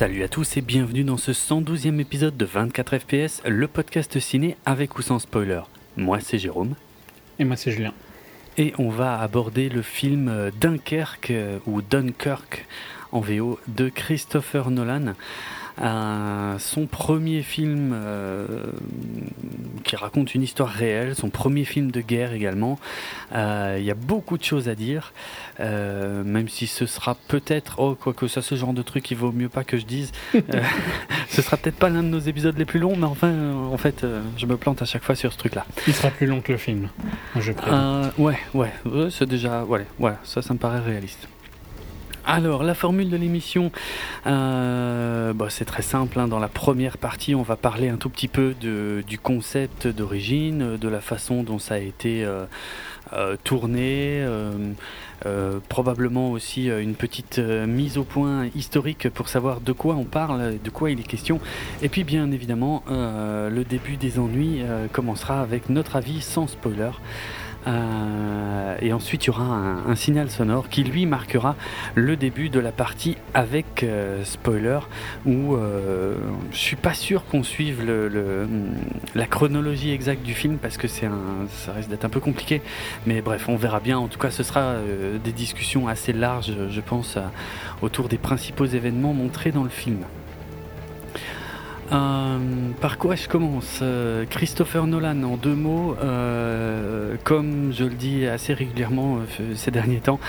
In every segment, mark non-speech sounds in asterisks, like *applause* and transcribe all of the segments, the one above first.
Salut à tous et bienvenue dans ce 112e épisode de 24 FPS, le podcast ciné avec ou sans spoiler. Moi c'est Jérôme. Et moi c'est Julien. Et on va aborder le film Dunkerque euh, ou Dunkirk en VO de Christopher Nolan son premier film euh, qui raconte une histoire réelle, son premier film de guerre également. Euh, il y a beaucoup de choses à dire, euh, même si ce sera peut-être, oh quoi que ça, ce genre de truc, il vaut mieux pas que je dise. *laughs* *laughs* ce sera peut-être pas l'un de nos épisodes les plus longs, mais enfin, en fait, je me plante à chaque fois sur ce truc-là. Il sera plus long que le film, je crois. ouais, ouais, c'est déjà, ouais, voilà, ça, ça me paraît réaliste. Alors, la formule de l'émission, euh, bah, c'est très simple. Hein. Dans la première partie, on va parler un tout petit peu du concept d'origine, de la façon dont ça a été euh, euh, tourné, probablement aussi une petite mise au point historique pour savoir de quoi on parle, de quoi il est question. Et puis, bien évidemment, le début des ennuis commencera avec notre avis sans spoiler. Euh, et ensuite, il y aura un, signal sonore qui lui marquera le début de la partie avec euh, spoiler, où euh, je suis pas sûr qu'on suive la chronologie exacte du film parce que c'est ça risque d'être un peu compliqué. Mais bref, on verra bien. En tout cas, ce sera des discussions assez larges, je pense, autour des principaux événements montrés dans le film. Euh, par quoi je commence euh, Christopher Nolan, en deux mots, euh, comme je le dis assez régulièrement ces derniers temps,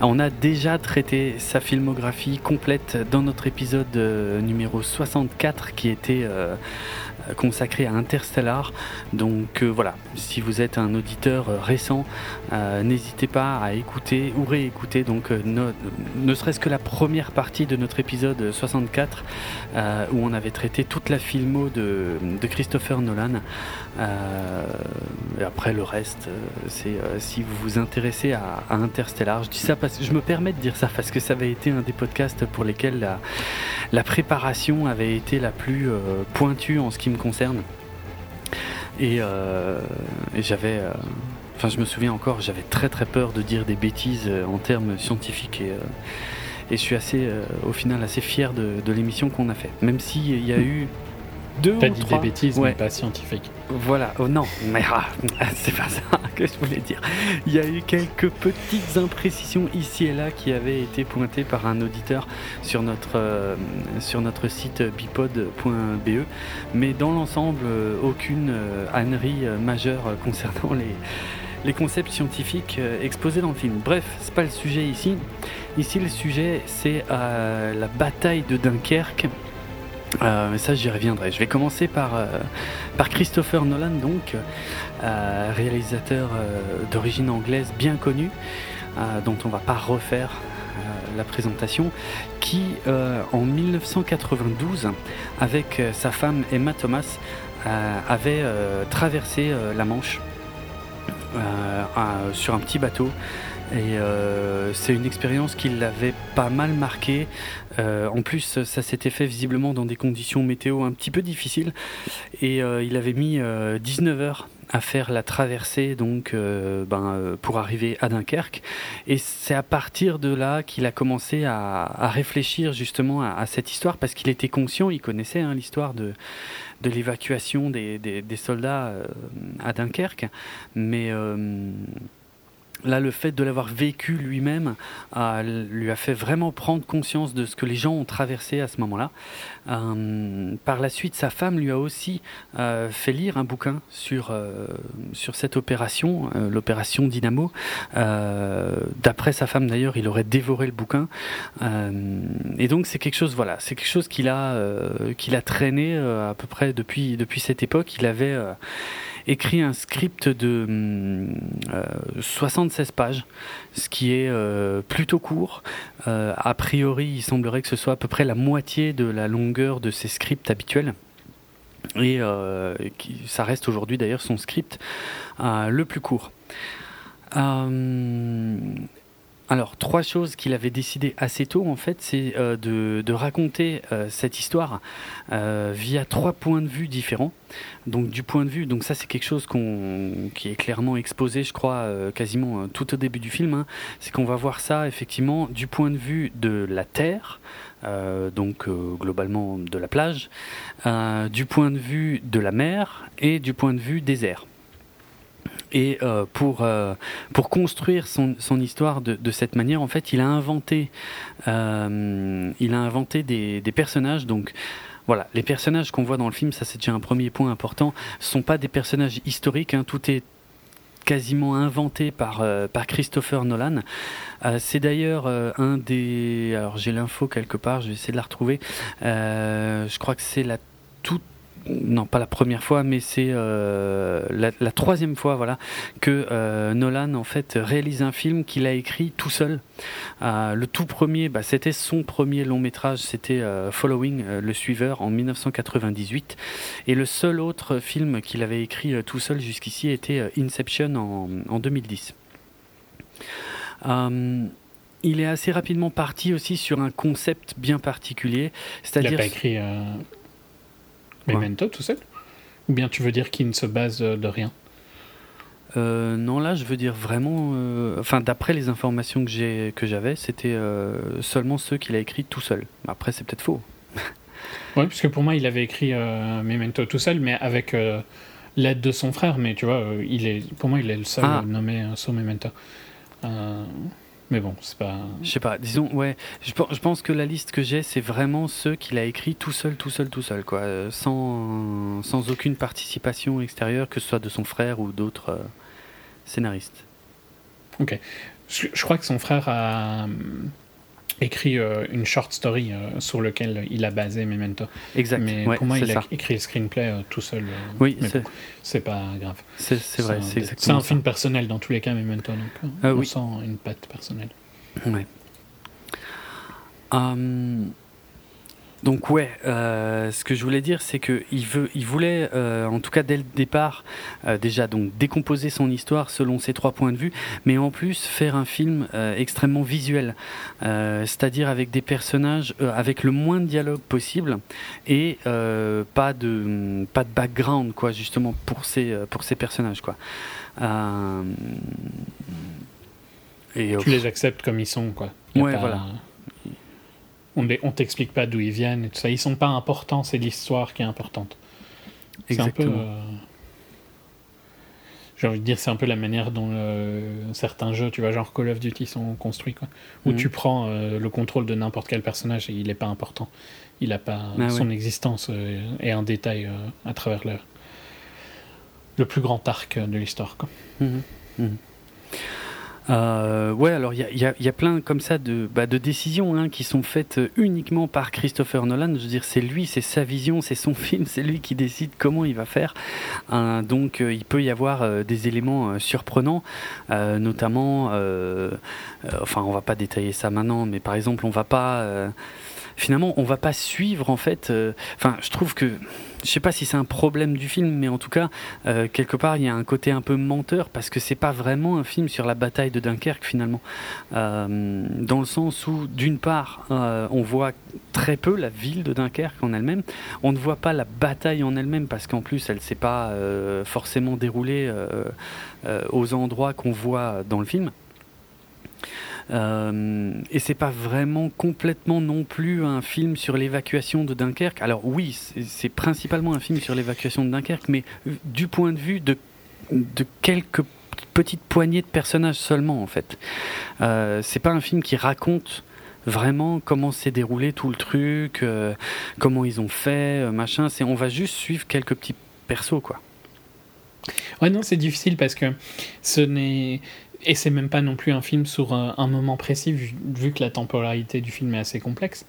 on a déjà traité sa filmographie complète dans notre épisode numéro 64 qui était consacré à Interstellar. Donc voilà, si vous êtes un auditeur récent, n'hésitez pas à écouter ou réécouter donc ne serait-ce que la première partie de notre épisode 64 où on avait traité toute la filmo de, Christopher Nolan. Euh, et après le reste, euh, c'est euh, si vous vous intéressez à, Interstellar. Je dis ça parce que je me permets de dire ça parce que ça avait été un des podcasts pour lesquels la, préparation avait été la plus pointue en ce qui me concerne. Et, j'avais. Enfin, je me souviens encore, j'avais très très peur de dire des bêtises en termes scientifiques et, je suis assez, au final, assez fier de, l'émission qu'on a fait. Même s'il y a eu deux ou dit des bêtises, mais pas scientifiques. Voilà, oh non, mais ah, *laughs* c'est pas ça que je voulais dire. Il y a eu quelques petites imprécisions ici et là qui avaient été pointées par un auditeur sur notre, euh, sur notre site bipod.be, mais dans l'ensemble, euh, aucune euh, ânerie majeure concernant les, les concepts scientifiques exposés dans le film. Bref, c'est pas le sujet ici. Ici, le sujet, c'est la bataille de Dunkerque euh, mais ça, j'y reviendrai. Je vais commencer par, euh, Christopher Nolan, donc euh, réalisateur d'origine anglaise bien connu, dont on va pas refaire la présentation, qui en 1992, avec sa femme Emma Thomas, avait traversé la Manche sur un petit bateau et euh, c'est une expérience qui l'avait pas mal marqué. Euh, en plus, ça s'était fait visiblement dans des conditions météo un petit peu difficiles. Et euh, il avait mis 19 heures à faire la traversée donc ben, pour arriver à Dunkerque et c'est à partir de là qu'il a commencé à, réfléchir justement à, cette histoire parce qu'il était conscient, il connaissait hein, l'histoire de, de l'évacuation des, des, soldats à Dunkerque mais Là, le fait de l'avoir vécu lui-même lui a fait vraiment prendre conscience de ce que les gens ont traversé à ce moment-là. Euh, par la suite, sa femme lui a aussi euh, fait lire un bouquin sur, euh, sur cette opération, l'opération Dynamo. D'après sa femme, d'ailleurs, il aurait dévoré le bouquin. et donc, c'est quelque chose, voilà, c'est quelque chose qu'il a, qu'il a traîné à peu près depuis, depuis cette époque. Il avait écrit un script de 76 pages, ce qui est plutôt court. a priori, il semblerait que ce soit à peu près la moitié de la longueur de ses scripts habituels. Et euh, ça reste aujourd'hui d'ailleurs son script euh, le plus court. Euh, alors, trois choses qu'il avait décidé assez tôt, en fait, c'est euh, de, raconter euh, cette histoire euh, via trois points de vue différents. Donc, du point de vue, donc ça, c'est quelque chose qui est clairement exposé, je crois, quasiment tout au début du film. Hein. c'est qu'on va voir ça, effectivement, du point de vue de la Terre, donc globalement de la plage, du point de vue de la mer et du point de vue des airs. Et euh, pour, euh, pour construire son, son histoire de, de, cette manière, en fait, il a inventé, euh, il a inventé des, des, personnages. Donc, voilà, les personnages qu'on voit dans le film, ça c'est déjà un premier point important, sont pas des personnages historiques. Hein, tout est quasiment inventé par, par Christopher Nolan. C'est d'ailleurs un des... Alors j'ai l'info quelque part, je vais essayer de la retrouver. je crois que c'est la toute non pas la première fois, mais c'est euh, la, troisième fois voilà que euh, Nolan en fait réalise un film qu'il a écrit tout seul. Euh, le tout premier, bah, c'était son premier long métrage, c'était Following, le suiveur, en 1998, et le seul autre film qu'il avait écrit tout seul jusqu'ici était Inception en, en 2010. il est assez rapidement parti aussi sur un concept bien particulier. Il n'a pas écrit Memento tout seul Ou bien tu veux dire qu'il ne se base euh, de rien euh, non, là, je veux dire vraiment. Euh, enfin, d'après les informations que j'ai que j'avais, c'était seulement ceux qu'il a écrit tout seul. Après, c'est peut-être faux. *laughs* oui, parce que pour moi, il avait écrit Memento tout seul, mais avec l'aide de son frère. Mais tu vois, il est, pour moi, il est le seul ah. nommé sur Memento. Mais bon, c'est pas. Je sais pas, disons, ouais. Je, pense que la liste que j'ai, c'est vraiment ceux qu'il a écrit tout seul, tout seul, tout seul, quoi. Euh, sans, sans aucune participation extérieure, que ce soit de son frère ou d'autres euh, scénaristes. Ok. Je, crois que son frère a euh, écrit une short story sur lequel il a basé Memento. Exact. Mais pour moi, il a écrit le screenplay tout seul. oui, c'est pas grave. C'est vrai, c'est exactement C'est un film personnel dans tous les cas, Memento. Donc, ah on sent une patte personnelle. Ouais. Hum, donc ouais, euh, ce que je voulais dire, c'est que il veut, il voulait, euh, en tout cas dès le départ, euh, déjà donc décomposer son histoire selon ses trois points de vue, mais en plus faire un film extrêmement visuel, c'est-à-dire avec des personnages avec le moins de dialogue possible et pas de pas de background quoi, justement pour ces pour ces personnages quoi. Et, tu les acceptes comme ils sont quoi. ouais, voilà on ne t'explique pas d'où ils viennent et tout ça. Ils sont pas importants, c'est l'histoire qui est importante. C'est un peu. Euh, j'ai envie de dire, c'est un peu la manière dont certains jeux, tu vois, genre Call of Duty sont construits, quoi. Où mhm. tu prends euh, le contrôle de n'importe quel personnage et il n'est pas important. Il n'a pas. Ah son existence euh, est un détail à travers le, le plus grand arc de l'histoire, quoi. Mhm. Mhm. Euh, ouais, alors il y a, y a, plein comme ça de, bah, de décisions hein, qui sont faites euh, uniquement par Christopher Nolan. Je veux dire, c'est lui, c'est sa vision, c'est son *laughs* film, c'est lui qui décide comment il va faire. Euh, donc il peut y avoir des éléments surprenants, notamment, enfin on va pas détailler ça maintenant, mais par exemple on va pas finalement, on va pas suivre en fait. Euh, enfin, je trouve que je sais pas si c'est un problème du film, mais en tout cas, euh, quelque part, il y a un côté un peu menteur parce que c'est pas vraiment un film sur la bataille de Dunkerque finalement, euh, dans le sens où d'une part, on voit très peu la ville de Dunkerque en elle-même, on ne voit pas la bataille en elle-même parce qu'en plus, elle s'est pas forcément déroulée aux endroits qu'on voit dans le film. Euh, et c'est pas vraiment complètement non plus un film sur l'évacuation de Dunkerque. Alors oui, c'est principalement un film sur l'évacuation de Dunkerque, mais du point de vue de, quelques petites poignées de personnages seulement en fait. Euh, c'est pas un film qui raconte vraiment comment s'est déroulé tout le truc, euh, comment ils ont fait, euh, machin. C'est on va juste suivre quelques petits persos quoi. Ouais non c'est difficile parce que ce n'est et c'est même pas non plus un film sur un, moment précis, vu, que la temporalité du film est assez complexe.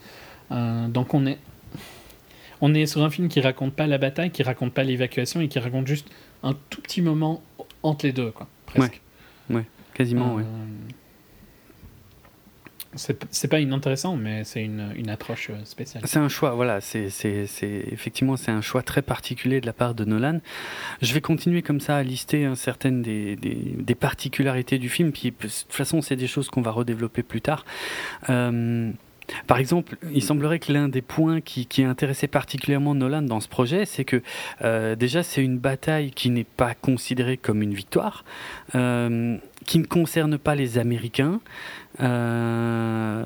Euh, donc on est, on est sur un film qui raconte pas la bataille, qui raconte pas l'évacuation et qui raconte juste un tout petit moment entre les deux, quoi, presque. Ouais, quasiment, ouais. C'est pas inintéressant, mais c'est une, une, approche euh, spéciale. C'est un choix, voilà. C'est effectivement c'est un choix très particulier de la part de Nolan. Je vais continuer comme ça à lister hein, certaines des, des, particularités du film. Puis de toute façon, c'est des choses qu'on va redévelopper plus tard. Euh, par exemple, il semblerait que l'un des points qui, qui intéressait particulièrement Nolan dans ce projet, c'est que euh, déjà c'est une bataille qui n'est pas considérée comme une victoire, qui ne concerne pas les Américains, euh,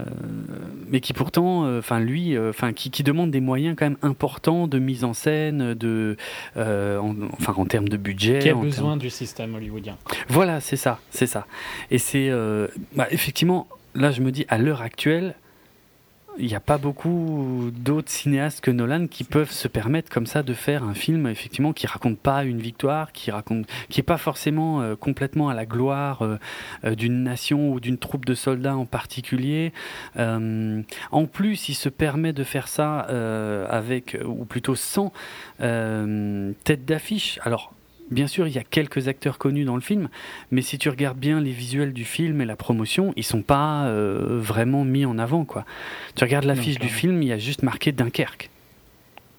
mais qui pourtant, euh, enfin lui, euh, enfin qui, qui, demande des moyens quand même importants de mise en scène, de, en, enfin en termes de budget. Qui a besoin du système hollywoodien. Voilà, c'est ça, c'est ça. Et c'est bah, effectivement là, je me dis à l'heure actuelle, il n'y a pas beaucoup d'autres cinéastes que Nolan qui peuvent se permettre comme ça de faire un film effectivement qui raconte pas une victoire, qui raconte, qui est pas forcément euh, complètement à la gloire euh, euh, d'une nation ou d'une troupe de soldats en particulier. en plus, il se permet de faire ça avec, ou plutôt sans tête d'affiche. Alors Bien sûr, il y a quelques acteurs connus dans le film, mais si tu regardes bien les visuels du film et la promotion, ils sont pas euh, vraiment mis en avant. Quoi. Tu regardes l'affiche du film, il y a juste marqué Dunkerque.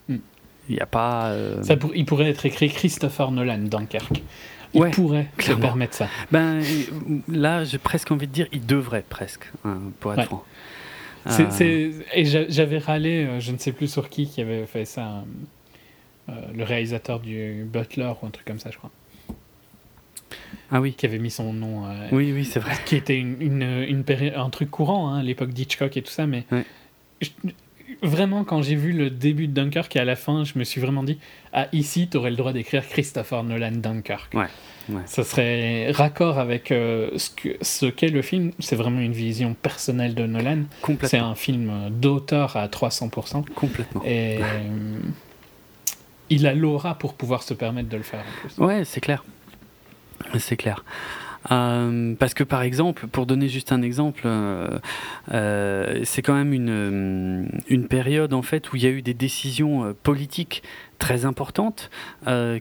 Hmm. Il y a pas. Euh, ça il pourrait être écrit Christopher Nolan Dunkerque. Il pourrait se permettre ça. Ben là, j'ai presque envie de dire, il devrait presque, hein, pour être franc. Et j'avais râlé, euh, je ne sais plus sur qui, qui avait fait ça euh, le réalisateur du Butler ou un truc comme ça, je crois. Ah oui. Qui avait mis son nom. Euh, oui, oui, c'est vrai. Qui était une, une, un truc courant hein, à l'époque d'Hitchcock et tout ça, mais. vraiment, quand j'ai vu le début de Dunkirk et à la fin, je me suis vraiment dit Ah, ici, tu aurais le droit d'écrire Christopher Nolan Dunkirk. Ouais. Ouais. Ça serait raccord avec euh, ce qu'est le film. C'est vraiment une vision personnelle de Nolan. C'est un film d'auteur à 300%. Complètement. Et *laughs* il a l'aura pour pouvoir se permettre de le faire. En plus. Ouais, c'est clair. C'est clair. Euh, parce que par exemple, pour donner juste un exemple, euh, euh, c'est quand même une, période en fait où il y a eu des décisions politiques très importantes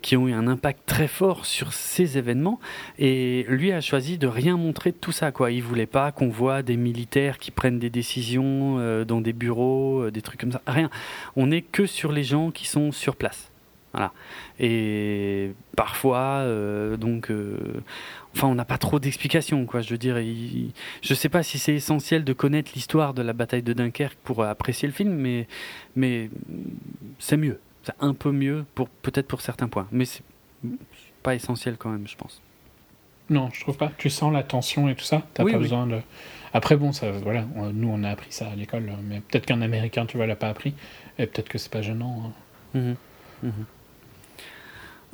qui ont eu un impact très fort sur ces événements et lui a choisi de rien montrer de tout ça quoi. Il voulait pas qu'on voit des militaires qui prennent des décisions dans des bureaux, des trucs comme ça. Rien. On n'est que sur les gens qui sont sur place. Voilà. Et parfois, euh, donc, euh, enfin, on n'a pas trop d'explications, quoi. Je veux dire, je je sais pas si c'est essentiel de connaître l'histoire de la bataille de Dunkerque pour apprécier le film, mais, mais c'est mieux. C'est un peu mieux, pour peut-être pour certains points, mais c'est pas essentiel quand même, je pense. Non, je trouve pas. Tu sens la tension et tout ça? T'as pas besoin de. Après, bon, ça, voilà. nous, on a appris ça à l'école, mais peut-être qu'un Américain, tu vois, l'a pas appris, et peut-être que c'est pas gênant. Hein. Mmh mmh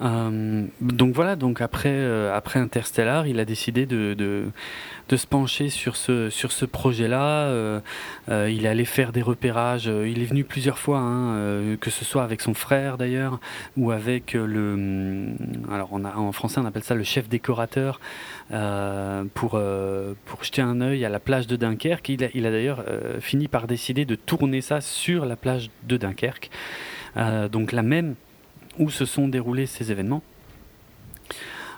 euh, donc voilà, donc après, euh, après Interstellar, il a décidé de, se pencher sur ce, projet-là. Euh, il est allé faire des repérages. Il est venu plusieurs fois, hein, que ce soit avec son frère d'ailleurs, ou avec le. Alors on a, en français on appelle ça le chef décorateur, pour, pour jeter un œil à la plage de Dunkerque. Il a, il a d'ailleurs fini par décider de tourner ça sur la plage de Dunkerque. donc la même où se sont déroulés ces événements.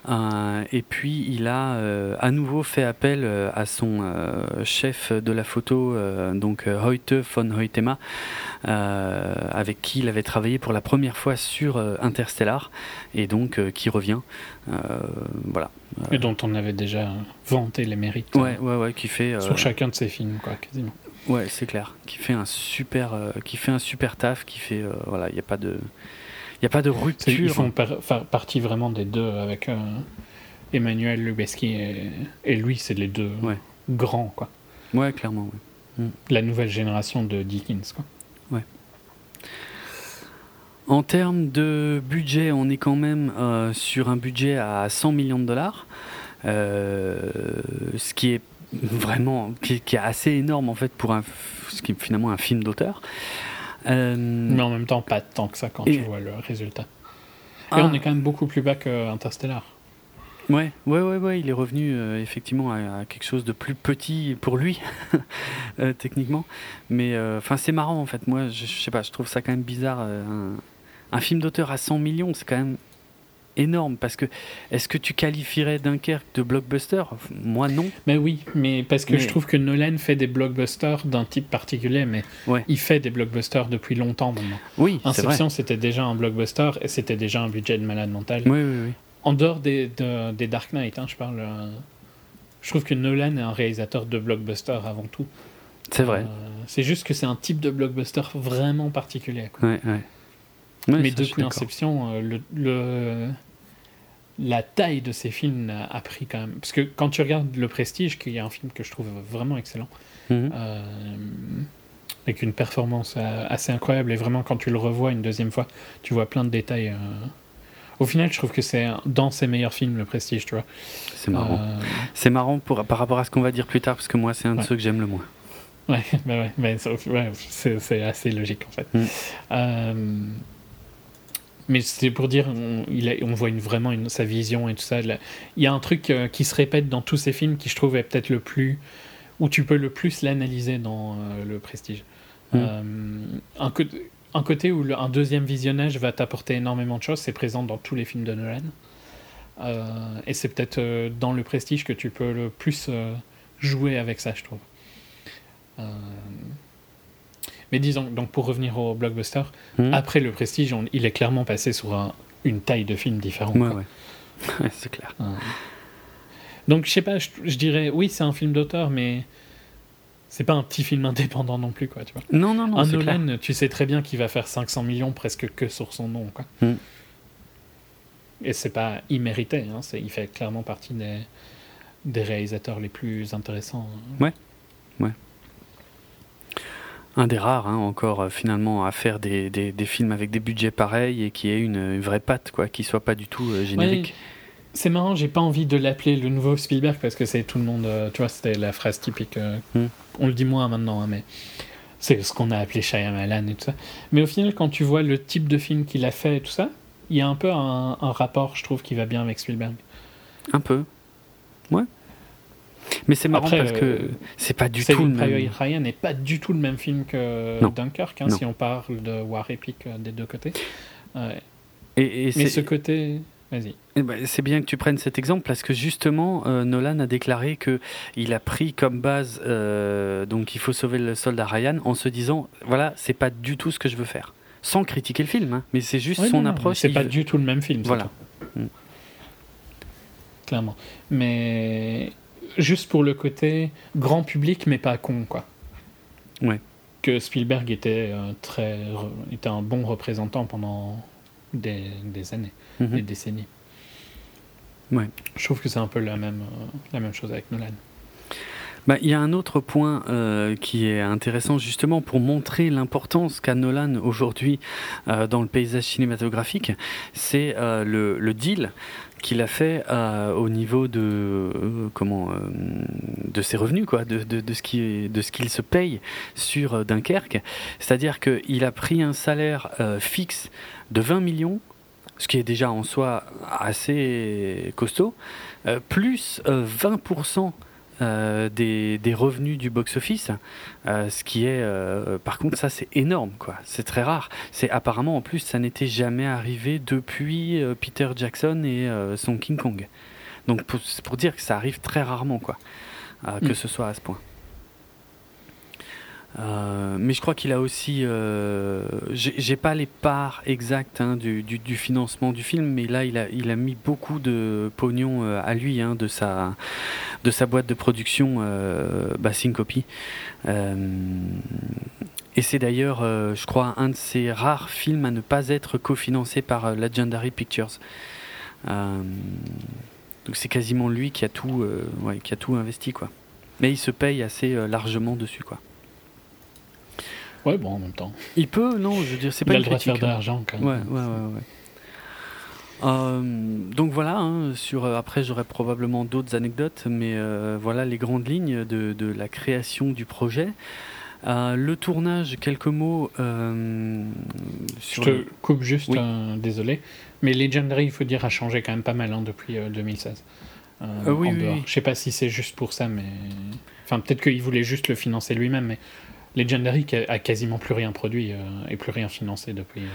Euh, et puis il a euh, à nouveau fait appel euh, à son chef de la photo, donc Hoyte von Hoytema, avec qui il avait travaillé pour la première fois sur Interstellar, et donc qui revient. voilà. Et dont on avait déjà vanté les mérites. Ouais, ouais, ouais, qui fait sur chacun de ses films, quoi, quasiment. Ouais, c'est clair. Qui fait un super, qui fait un super taf, qui fait, voilà, il n'y a pas de n'y a pas de rupture. Ils font partie vraiment des deux avec euh, Emmanuel Lubezki et, lui, c'est les deux grands. Quoi. Ouais, clairement. Mm. La nouvelle génération de Dickens. Quoi. Ouais. En termes de budget, on est quand même euh, sur un budget à 100 millions de dollars, euh, ce qui est vraiment qui, qui, est assez énorme en fait pour un, ce qui est finalement un film d'auteur. Euh, Mais en même temps, pas tant que ça quand tu vois le résultat. Et ah. on est quand même beaucoup plus bas que Interstellar. Ouais, ouais, ouais, ouais, il est revenu euh, effectivement à, quelque chose de plus petit pour lui, *laughs* euh, techniquement. Mais enfin, c'est marrant en fait. Moi, je, sais pas, je trouve ça quand même bizarre. Un, un, film d'auteur à 100 millions, c'est quand même énorme parce que est-ce que tu qualifierais Dunkerque de blockbuster? Moi non. Mais oui, mais parce que je trouve que Nolan fait des blockbusters d'un type particulier, mais il fait des blockbusters depuis longtemps maintenant. Oui, Inception c'était déjà un blockbuster et c'était déjà un budget de malade mental. Oui, oui, oui. En dehors des, des Dark Knight, hein, je parle. Euh, je trouve que Nolan est un réalisateur de blockbuster avant tout. C'est vrai. Euh, c'est juste que c'est un type de blockbuster vraiment particulier. Ouais, ouais. Mais depuis Inception, euh, le, la taille de ces films a, pris quand même. Parce que quand tu regardes Le Prestige, qui est un film que je trouve vraiment excellent, mhm. euh, avec une performance assez incroyable, et vraiment quand tu le revois une deuxième fois, tu vois plein de détails. Au final, je trouve que c'est dans ses meilleurs films, Le Prestige, tu vois. C'est marrant. C'est marrant pour, par rapport à ce qu'on va dire plus tard, parce que moi, c'est un de ceux que j'aime le moins. Ouais, *laughs* bah ouais, c'est assez logique en fait. Mm. Euh, mais c'est pour dire, on, il on voit une, vraiment une, sa vision et tout ça. il y a un truc euh, qui se répète dans tous ces films qui je trouve est peut-être le plus. où tu peux le plus l'analyser dans euh, le prestige. Mm. un, un, côté où un deuxième visionnage va t'apporter énormément de choses, c'est présent dans tous les films de Nolan. et c'est peut-être dans le prestige que tu peux le plus jouer avec ça, je trouve. Mais disons, donc pour revenir au blockbuster, hmm. après le Prestige, il est clairement passé sur une taille de film différente. Ouais, *laughs* ouais. c'est clair. Euh. Donc je sais pas, je, dirais, oui, c'est un film d'auteur, mais c'est pas un petit film indépendant non plus, quoi, tu vois. Non, non, non. Un Nolan, tu sais très bien qu'il va faire 500 millions presque que sur son nom, quoi. Hmm. Et c'est pas immérité, hein, il fait clairement partie des, des réalisateurs les plus intéressants. Ouais, ouais un des rares hein, encore euh, finalement à faire des, des, films avec des budgets pareils et qui ait une, vraie patte quoi, qui soit pas du tout euh, générique. c'est marrant, j'ai pas envie de l'appeler le nouveau Spielberg parce que c'est tout le monde, euh, tu vois, c'était la phrase typique. Hmm. On le dit moins maintenant, hein, mais c'est ce qu'on a appelé Shyamalan et tout ça. Mais au final, quand tu vois le type de film qu'il a fait et tout ça, il y a un peu un, un rapport, je trouve, qui va bien avec Spielberg. Un peu. Ouais. Mais c'est marrant parce que euh, c'est pas du tout le même. Ryan n'est pas du tout le même film que Dunkirk, hein, si on parle de War Epic euh, des deux côtés. et, Mais ce côté. Vas-y. Eh ben, c'est bien que tu prennes cet exemple parce que justement, euh, Nolan a déclaré que il a pris comme base, donc il faut sauver le soldat Ryan, en se disant, voilà, c'est pas du tout ce que je veux faire, sans critiquer le film, hein, mais c'est juste son approche. C'est pas du tout le même film. Voilà. Mm. Clairement. Mais juste pour le côté grand public, mais pas con, quoi. Ouais. Que Spielberg était, euh, très, était un bon représentant pendant des, années, mhm. des décennies. Ouais. Je trouve que c'est un peu la même, euh, la même chose avec Nolan. Bah, il y a un autre point euh, qui est intéressant justement pour montrer l'importance qu'a Nolan aujourd'hui dans le paysage cinématographique, c'est le, le, deal qu'il a fait euh, au niveau de euh, comment euh, de ses revenus quoi de, de, ce qui de ce qu'il se paye sur Dunkerque. C'est-à-dire qu'il a pris un salaire fixe de 20 millions ce qui est déjà en soi assez costaud plus 20% euh, des, revenus du box-office, euh, ce qui est, euh, par contre, ça c'est énorme, quoi. C'est très rare. C'est apparemment en plus, ça n'était jamais arrivé depuis Peter Jackson et son King Kong. Donc c'est pour dire que ça arrive très rarement, quoi, que mm. ce soit à ce point. Euh, mais je crois qu'il a aussi. Euh, J'ai pas les parts exactes hein, du, financement du film, mais là, il a, mis beaucoup de pognon euh, à lui hein, de, sa, boîte de production euh, bah, Syncope. Euh, et c'est d'ailleurs, je crois, un de ces rares films à ne pas être cofinancé par Legendary Pictures. donc c'est quasiment lui qui a tout, qui a tout investi, quoi. Mais il se paye assez largement dessus, quoi. Ouais, bon, en même temps. Il peut, non, je veux dire, c'est pas Il a le droit de faire de l'argent quand même. Ouais, ouais, ouais. ouais. Euh, donc voilà, hein, sur, euh, après j'aurai probablement d'autres anecdotes, mais euh, voilà les grandes lignes de, de, la création du projet. Le tournage, quelques mots. Sur Je te coupe juste, oui. désolé, mais Legendary, il faut dire, a changé quand même pas mal hein, depuis 2016. oui, oui, Je sais pas si c'est juste pour ça, mais. Enfin, peut-être qu'il voulait juste le financer lui-même, mais Legendary a quasiment plus rien produit euh, et plus rien financé depuis. Euh.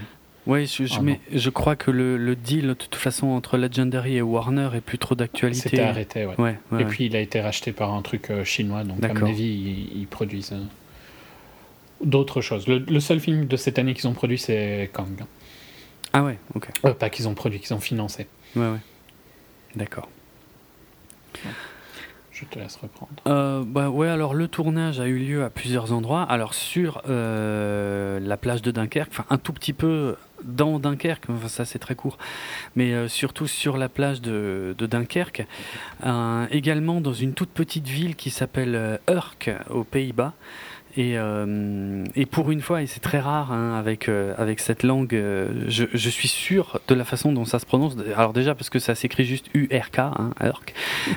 Oui, je, je, Ah, je crois que le, le, deal, de toute façon, entre Legendary et Warner est plus trop d'actualité. C'était arrêté, ouais. ouais, ouais et puis il a été racheté par un truc euh, chinois, donc à mon avis, ils, ils produisent d'autres choses. Le, le seul film de cette année qu'ils ont produit, c'est Kang. Ah ouais, ok. Euh, pas qu'ils ont produit, qu'ils ont financé. Ouais, ouais. D'accord. Je te laisse reprendre. Euh, bah ouais, alors le tournage a eu lieu à plusieurs endroits. Alors sur euh, la plage de Dunkerque, enfin un tout petit peu dans Dunkerque, enfin ça c'est très court, mais euh, surtout sur la plage de, de Dunkerque. Également dans une toute petite ville qui s'appelle Urk aux Pays-Bas. Et, euh, et pour une fois, et c'est très rare hein, avec, euh, avec cette langue, euh, je, suis sûr de la façon dont ça se prononce. Alors déjà parce que ça s'écrit juste U-R-K, hein, Urk,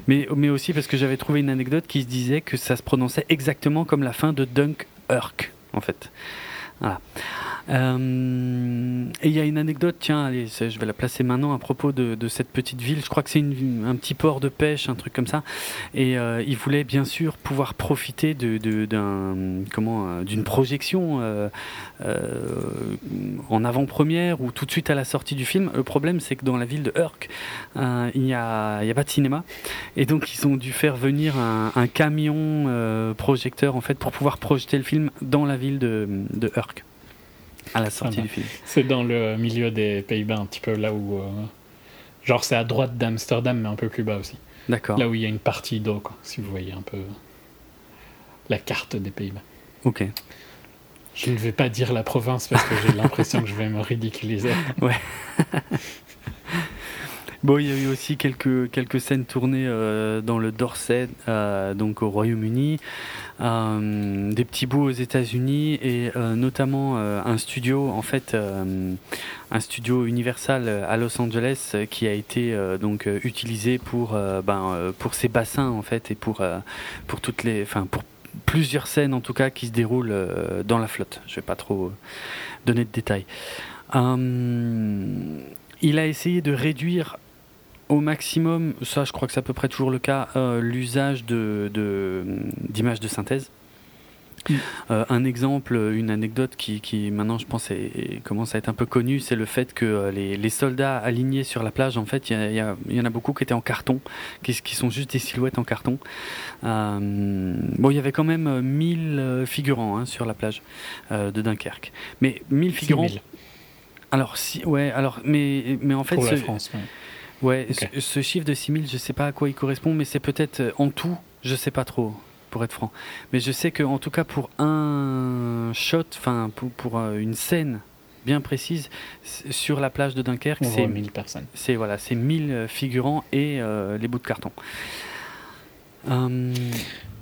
mais, mais aussi parce que j'avais trouvé une anecdote qui se disait que ça se prononçait exactement comme la fin de Dunkirk, en fait. Voilà. Euh, et il y a une anecdote, tiens, je vais la placer maintenant à propos de, cette petite ville. Je crois que c'est un petit port de pêche, un truc comme ça. Et euh, ils voulaient bien sûr pouvoir profiter de, d'un, euh, d'une projection en avant-première ou tout de suite à la sortie du film. Le problème, c'est que dans la ville de Urk, il n'y a, pas de cinéma. Et donc, ils ont dû faire venir un, camion projecteur en fait pour pouvoir projeter le film dans la ville de, de Urk à la sortie Ah du film. C'est dans le milieu des Pays-Bas, un petit peu là où. euh, genre, c'est à droite d'Amsterdam, mais un peu plus bas aussi. D'accord. Là où il y a une partie d'eau, quoi, si vous voyez un peu la carte des Pays-Bas. Ok. Je ne vais pas dire la province parce que j'ai l'impression que je vais me ridiculiser. *laughs* Bon, il y a eu aussi quelques, quelques scènes tournées euh, dans le Dorset, euh, donc au Royaume-Uni, euh, des petits bouts aux États-Unis et notamment un studio, en fait, un studio Universal à Los Angeles qui a été donc utilisé pour, ben, pour ses bassins en fait et pour, pour toutes les, enfin pour plusieurs scènes en tout cas qui se déroulent dans la flotte. Je vais pas trop donner de détails. Il a essayé de réduire au maximum, ça je crois que c'est à peu près toujours le cas, euh, l'usage de, de- d'images de synthèse. Mm. Euh, un exemple, une anecdote qui, qui maintenant je pense est- est- commence à être un peu connue, c'est le fait que euh, les, les soldats alignés sur la plage, en fait, il y, en a beaucoup qui étaient en carton, qui, qui sont juste des silhouettes en carton. Euh, bon, il y avait quand même euh, 1000 euh, figurants hein, sur la plage de Dunkerque. Mais 1000 figurants. 6000 Alors, si, ouais, alors, mais, mais en fait, pour la France. ouais. Ouais, ce, ce chiffre de 6000, je sais pas à quoi il correspond, mais c'est peut-être euh, en tout, je sais pas trop, pour être franc. Mais je sais que en tout cas pour un shot, enfin pour, pour, euh, une scène bien précise sur la plage de Dunkerque, c'est voit 1000 personnes. c'est voilà, c'est 1000 euh, figurants et euh, les bouts de carton. Euh,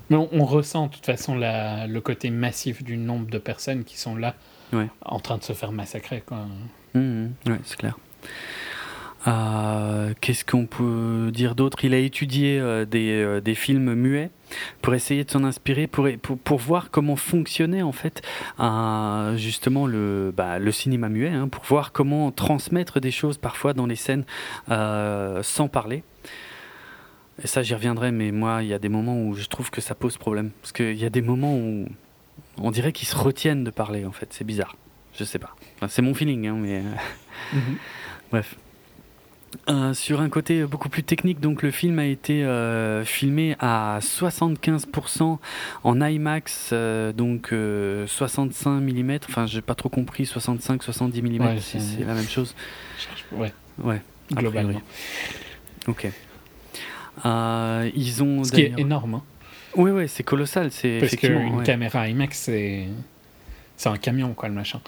Mais on, on ressent de toute façon la- le côté massif du nombre de personnes qui sont là Ouais. en train de se faire massacrer. Quoi. Mhm, ouais, c'est clair. Euh, Qu'est-ce qu'on peut dire d'autre? Il a étudié euh, des, euh, des films muets pour essayer de s'en inspirer, pour, pour, pour voir comment fonctionnait en fait justement le, bah, le cinéma muet, hein, pour voir comment transmettre des choses parfois dans les scènes sans parler. Et ça, j'y reviendrai, mais moi, il y a des moments où je trouve que ça pose problème. Parce qu'il y a des moments où on dirait qu'ils se retiennent de parler, en fait. C'est bizarre. Je sais pas. Enfin, c'est mon feeling, hein, mais. euh, *laughs* Bref. Euh, sur un côté beaucoup plus technique, donc le film a été euh, filmé à 75% en IMAX, euh, donc euh, 65 mm. Enfin, j'ai pas trop compris, 65-70 mm, Ouais, si c'est- la même chose. Ouais, Ouais, globalement. Ok. Euh, ils ont Ce qui est énorme, hein, Oui, oui, c'est colossal. C'est parce qu'une ouais. caméra IMAX, c'est. C'est un camion, quoi, le machin.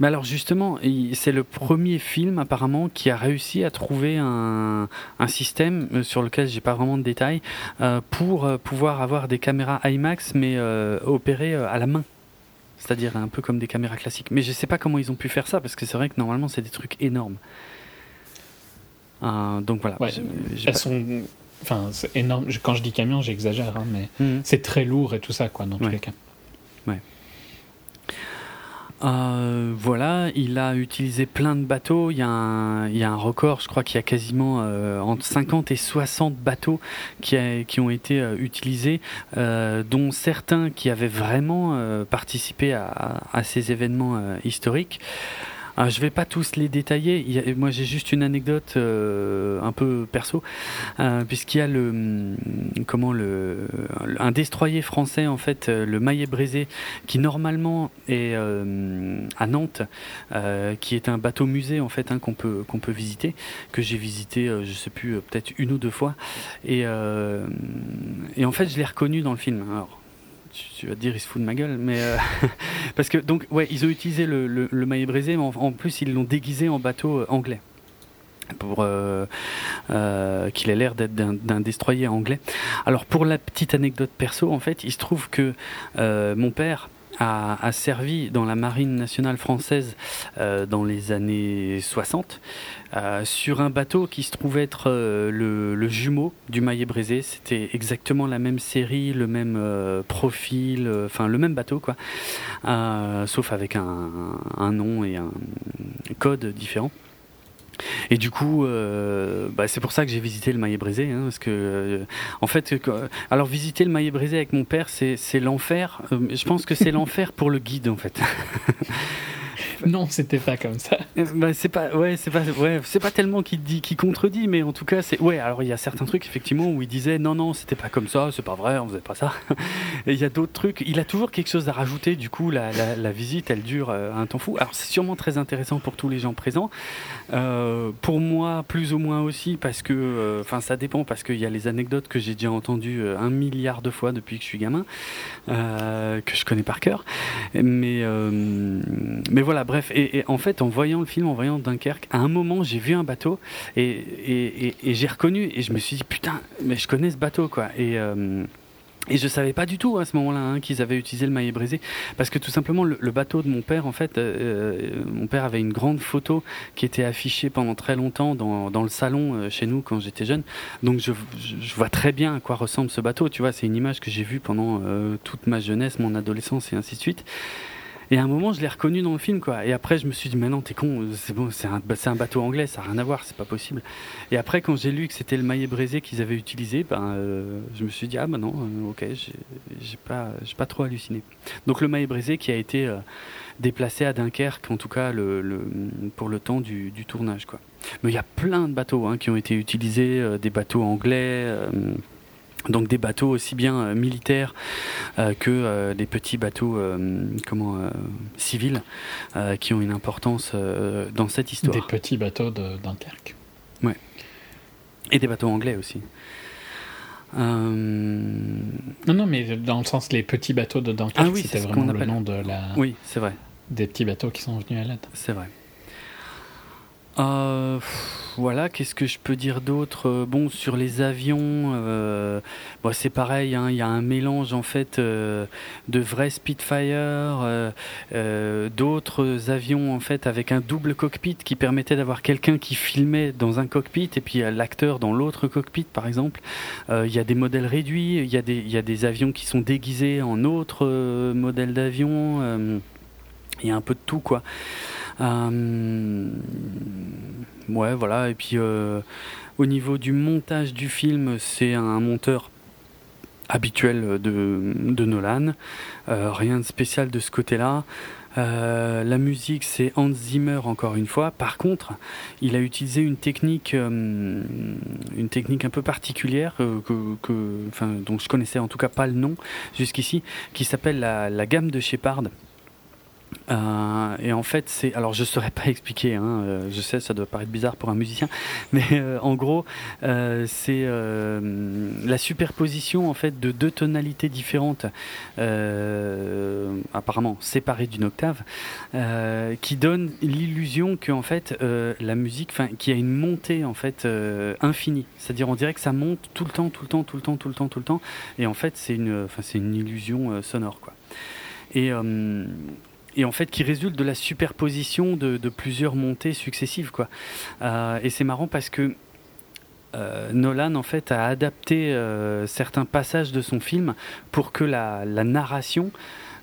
Mais alors justement, c'est le premier film apparemment qui a réussi à trouver un, un système euh, sur lequel j'ai pas vraiment de détails euh, pour euh, pouvoir avoir des caméras IMAX mais euh, opérées à la main. C'est-à-dire un peu comme des caméras classiques. Mais je sais pas comment ils ont pu faire ça parce que c'est vrai que normalement c'est des trucs énormes. Euh, donc voilà. Ouais, Elles pas- sont. Enfin, c'est énorme. Quand je dis camion, j'exagère, hein, mais Mhm. c'est très lourd et tout ça, quoi, dans tous Ouais. les cas. Euh, voilà, il a utilisé plein de bateaux. Il y a un, record, je crois qu'il y a quasiment euh, entre 50 et 60 bateaux qui, ont été euh, utilisés, dont certains qui avaient vraiment participé à, ces événements historiques. Ah, je vais pas tous les détailler. moi, j'ai juste une anecdote euh, un peu perso, euh, puisqu'il y a le hum, comment le un destroyer français en fait, euh, le Maillet Brézé, qui normalement est à Nantes, qui est un bateau musée en fait hein, qu'on peut qu'on peut visiter, que j'ai visité, je sais plus, peut-être une ou deux fois, et et en fait, je l'ai reconnu dans le film. Alors, tu dire, il se fout de ma gueule, mais euh, *laughs* parce que donc ouais, ils ont utilisé le, le, maillet brisé, mais en, plus ils l'ont déguisé en bateau euh, anglais pour euh, qu'il ait l'air d'être d'un destroyer anglais. Alors pour la petite anecdote perso, en fait, il se trouve que mon père a, servi dans la marine nationale française dans les années 60 euh, sur un bateau qui se trouvait être euh, le, jumeau du maillet brisé. C'était exactement la même série, le même profil, enfin le même bateau quoi, sauf avec un nom et un code différent. Et du coup, euh, bah, c'est pour ça que j'ai visité le maillet brisé, hein, parce que, euh, en fait, alors visiter le maillet brisé avec mon père, c'est l'enfer. Euh, je pense que c'est l'enfer pour le guide, en fait. *laughs* non, c'était pas comme ça. Bah, c'est pas, ouais, c'est pas, ouais, c'est pas tellement qui dit, qui contredit, mais en tout cas, c'est, ouais. Alors il y a certains trucs effectivement où il disait non, non, c'était pas comme ça, c'est pas vrai, on faisait pas ça. *laughs* Et il y a d'autres trucs. Il a toujours quelque chose à rajouter. Du coup, la, la, visite, elle dure euh, un temps fou. Alors c'est sûrement très intéressant pour tous les gens présents. Euh, pour moi, plus ou moins aussi, parce que, euh, enfin, ça dépend, parce qu'il y a les anecdotes que j'ai déjà entendues un milliard de fois depuis que je suis gamin, que je connais par cœur. Mais, mais voilà, bref. Et, en fait, en voyant le film, en voyant Dunkerque, à un moment, j'ai vu un bateau et, j'ai reconnu et je me suis dit putain, mais je connais ce bateau quoi. Et et je savais pas du tout à ce moment-là hein, qu'ils avaient utilisé le maillet brisé, parce que tout simplement le, bateau de mon père, en fait, euh, euh, mon père avait une grande photo qui était affichée pendant très longtemps dans, le salon euh, chez nous quand j'étais jeune. Donc je, je, vois très bien à quoi ressemble ce bateau. Tu vois, c'est une image que j'ai vue pendant toute ma jeunesse, mon adolescence et ainsi de suite. Et à un moment, je l'ai reconnu dans le film, quoi. Et après, je me suis dit, mais non, t'es con, c'est bon, c'est un, un, bateau anglais, ça n'a rien à voir, c'est pas possible. Et après, quand j'ai lu que c'était le maillet brisé qu'ils avaient utilisé, ben, euh, je me suis dit, ah ben non, euh, ok, j'ai pas, pas trop halluciné. Donc le maillet brisé qui a été euh, déplacé à Dunkerque, en tout cas pour le temps du, du, tournage, quoi. Mais il y a plein de bateaux hein, qui ont été utilisés, des bateaux anglais. Donc des bateaux aussi bien euh, militaires euh, que euh, des petits bateaux comment civils qui ont une importance dans cette histoire. Des petits bateaux de Dunkerque. Ouais. Et des bateaux anglais aussi. Non, non, mais dans le sens les petits bateaux de Dunkerque, ah c'était vraiment le nom de la. Oui, c'est vrai. Des petits bateaux qui sont venus à l'aide. C'est vrai. Euh, voilà, qu'est-ce que je peux dire d'autre euh, Bon, sur les avions, euh, c'est pareil, hein, il y a un mélange en fait euh, de vrais Spitfire, d'autres avions en fait avec un double cockpit qui permettait d'avoir quelqu'un qui filmait dans un cockpit et puis l'acteur dans l'autre cockpit par exemple. Il y a des modèles réduits, il y, y, a des avions qui sont déguisés en autres modèles d'avions. Il y a un peu de tout quoi. Euh, ouais, voilà. Et puis euh, au niveau du montage du film, c'est un monteur habituel de, Nolan. Euh, rien de spécial de ce côté-là. la musique, c'est Hans Zimmer encore une fois. Par contre, il a utilisé une technique, une technique un peu particulière que, dont je connaissais en tout cas pas le nom jusqu'ici, qui s'appelle la, gamme de Shepard. Euh, et en fait, c'est. Alors, je ne saurais pas *laughs* expliquer, hein, euh, je sais, ça doit paraître bizarre pour un musicien, *laughs* mais euh, en gros, c'est la superposition en fait de deux tonalités différentes, apparemment séparées d'une octave, qui donne l'illusion que en fait, la musique, qui a une montée en fait infinie. C'est-à-dire, on dirait que ça monte tout le temps, tout le temps, tout le temps, tout le temps, tout le temps, et en fait, c'est une, c'est une illusion sonore, quoi. Et et en fait qui résulte de la superposition de, plusieurs montées successives quoi. Euh, et c'est marrant parce que euh, Nolan en fait a adapté euh, certains passages de son film pour que la, narration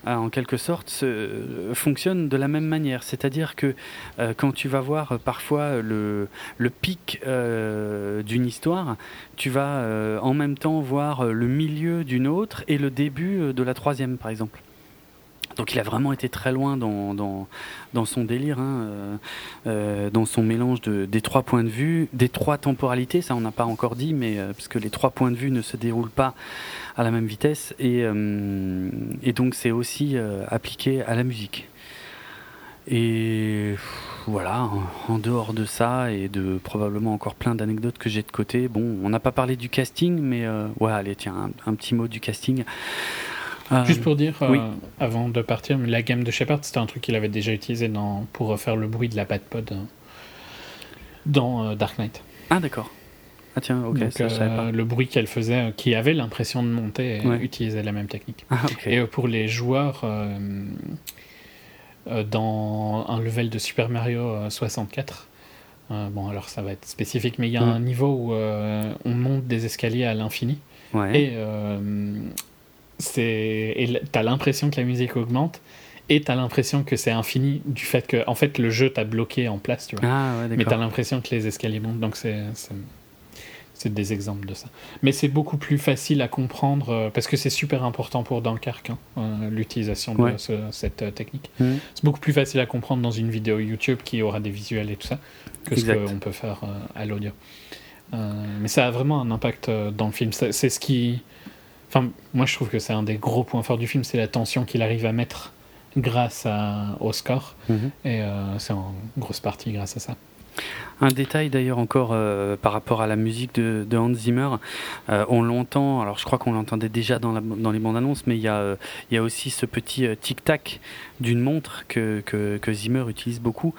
en quelque sorte fonctionne de la même manière. C'est-à-dire que quand tu vas voir parfois le, le pic d'une histoire, tu vas en même temps voir le milieu d'une autre et le début de la troisième par exemple. Donc il a vraiment été très loin dans, dans, dans son délire, hein, euh, euh, dans son mélange de, des trois points de vue, des trois temporalités, ça on n'a pas encore dit, mais euh, parce les trois points de vue ne se déroulent pas à la même vitesse, et, et donc c'est aussi appliqué à la musique. Et voilà, en dehors de ça et de probablement encore plein d'anecdotes que j'ai de côté, bon, on n'a pas parlé du casting, mais ouais, allez, tiens, un petit mot du casting. Ah, Juste pour dire, euh, avant de partir, la gamme de Shepard, c'était un truc qu'il avait déjà utilisé dans, pour faire le bruit de la bad pod euh, dans euh, Dark Knight. Ah, d'accord. Ah, tiens, ok, Le bruit qu'elle faisait, qui avait l'impression de monter, utilisait la même technique. Ah, Et pour les joueurs, dans un level de Super Mario 64, bon, alors ça va être spécifique, mais il y a un niveau où on monte des escaliers à l'infini. Et c'est t'as l'impression que la musique augmente et t'as l'impression que c'est infini du fait que en fait le jeu t'a bloqué en place tu vois. Ah, ouais, mais t'as l'impression que les escaliers montent donc c'est c'est des exemples de ça. Mais c'est beaucoup plus facile à comprendre euh, parce que c'est super important pour Dunkirk hein, euh, l'utilisation de cette euh, technique. Mhm. c'est beaucoup plus facile à comprendre dans une vidéo YouTube qui aura des visuels et tout ça que ce qu'on peut faire à l'audio. Mais ça a vraiment un impact dans le film. C'est ce qui Enfin, moi, je trouve que c'est un des gros points forts du film, c'est la tension qu'il arrive à mettre grâce à, au score. Mhm. Et euh, c'est en grosse partie grâce à ça. Un détail d'ailleurs encore euh, par rapport à la musique de, Hans Zimmer, euh, on l'entend, alors je crois qu'on l'entendait déjà dans, la, dans les bandes annonces, mais il y a, il y a aussi ce petit tic-tac d'une montre que, que, Zimmer utilise beaucoup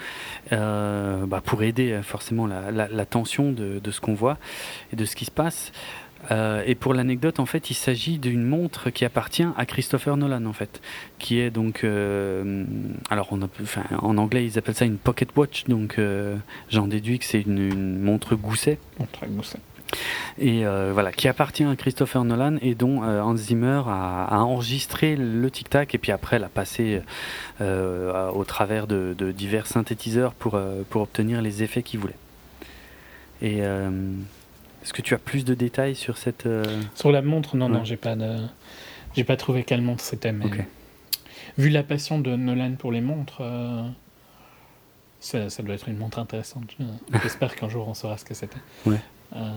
bah, pour aider forcément la, la tension de, de ce qu'on voit et de ce qui se passe. Euh, et pour l'anecdote, en fait, il s'agit d'une montre qui appartient à Christopher Nolan, en fait, qui est donc, euh, alors on enfin, en anglais ils appellent ça une pocket watch, donc euh, j'en déduis que c'est une, montre gousset. Montre gousset. Et voilà, qui appartient à Christopher Nolan et dont Hans Zimmer a, enregistré le tic-tac et puis après l'a passé au travers de, de, divers synthétiseurs pour, pour obtenir les effets qu'il voulait. Et est-ce que tu as plus de détails sur cette. Euh, sur la montre, non, non, j'ai pas de... j'ai pas trouvé quelle montre c'était, mais vu la passion de Nolan pour les montres, euh, ça, ça, doit être une montre intéressante. J'espère *laughs* qu'un jour on saura ce que c'était. Ouais. Euh,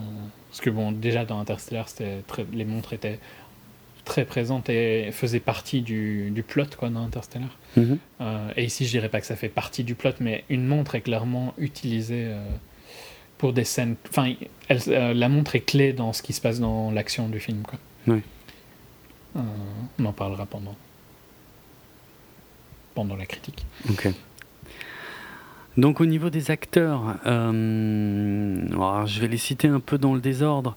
parce que bon, déjà dans Interstellar, très... les montres étaient très présentes et faisaient partie du, du plot quoi dans Interstellar. Mhm. et ici, je dirais pas que ça fait partie du plot, mais une montre est clairement utilisée pour des scènes. Enfin, euh, la montre est clé dans ce qui se passe dans l'action du film. Quoi. Oui. Euh, on en parlera pendant, pendant la critique. Ok. Donc au niveau des acteurs, euh, je vais les citer un peu dans le désordre.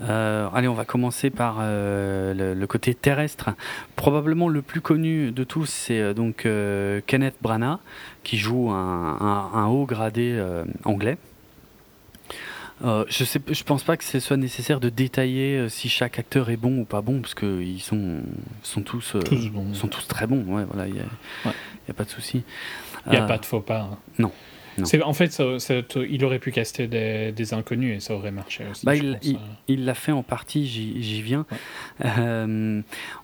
allez, on va commencer par le, côté terrestre. Probablement le plus connu de tous, c'est donc Kenneth Branagh, qui joue un, un haut gradé anglais. Euh, je sais, je pense pas que ce soit nécessaire de détailler euh, si chaque acteur est bon ou pas bon, parce qu'ils sont, sont tous, euh, sont tous très bons. Ouais, voilà, il n'y a, a, pas de souci. Il n'y a pas de faux pas. Hein. Non. En fait, il aurait pu caster des, inconnus et ça aurait marché aussi. Bah, il l'a fait en partie, j'y viens.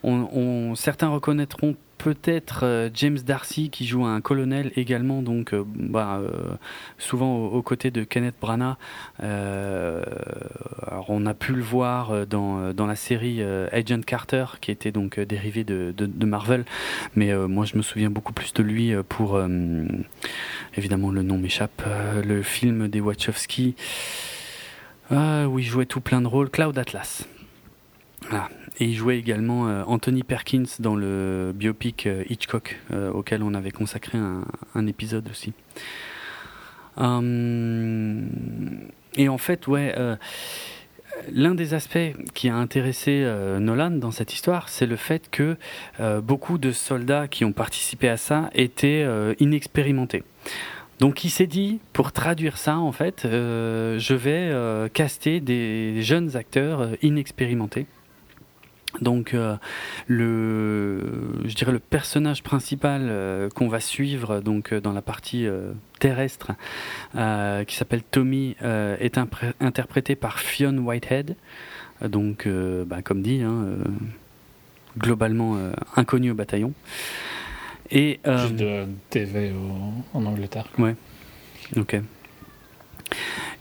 on, certains reconnaîtront peut-être euh, James Darcy qui joue un colonel également, donc euh, bah, euh, souvent aux, côtés de Kenneth Branagh. alors on a pu le voir dans, la série Agent Carter, qui était donc dérivé de, Marvel, mais moi je me souviens beaucoup plus de lui pour, évidemment le nom m'échappe, le film des Wachowski, où il jouait tout plein de rôles, Cloud Atlas. Voilà. Et il jouait également euh, Anthony Perkins dans le biopic euh, Hitchcock, euh, auquel on avait consacré un, épisode aussi. Hum, et en fait, ouais, l'un des aspects qui a intéressé Nolan dans cette histoire, c'est le fait que beaucoup de soldats qui ont participé à ça étaient inexpérimentés. Donc il s'est dit, pour traduire ça, en fait, je vais caster des jeunes acteurs inexpérimentés donc euh, le, je dirais le personnage principal euh, qu'on va suivre donc euh, dans la partie terrestre, qui s'appelle Tommy, est interprété par Fionn Whitehead. Donc, bah, comme dit, hein, globalement inconnu au bataillon. Et, Juste de TV en Angleterre. Ouais. Ok.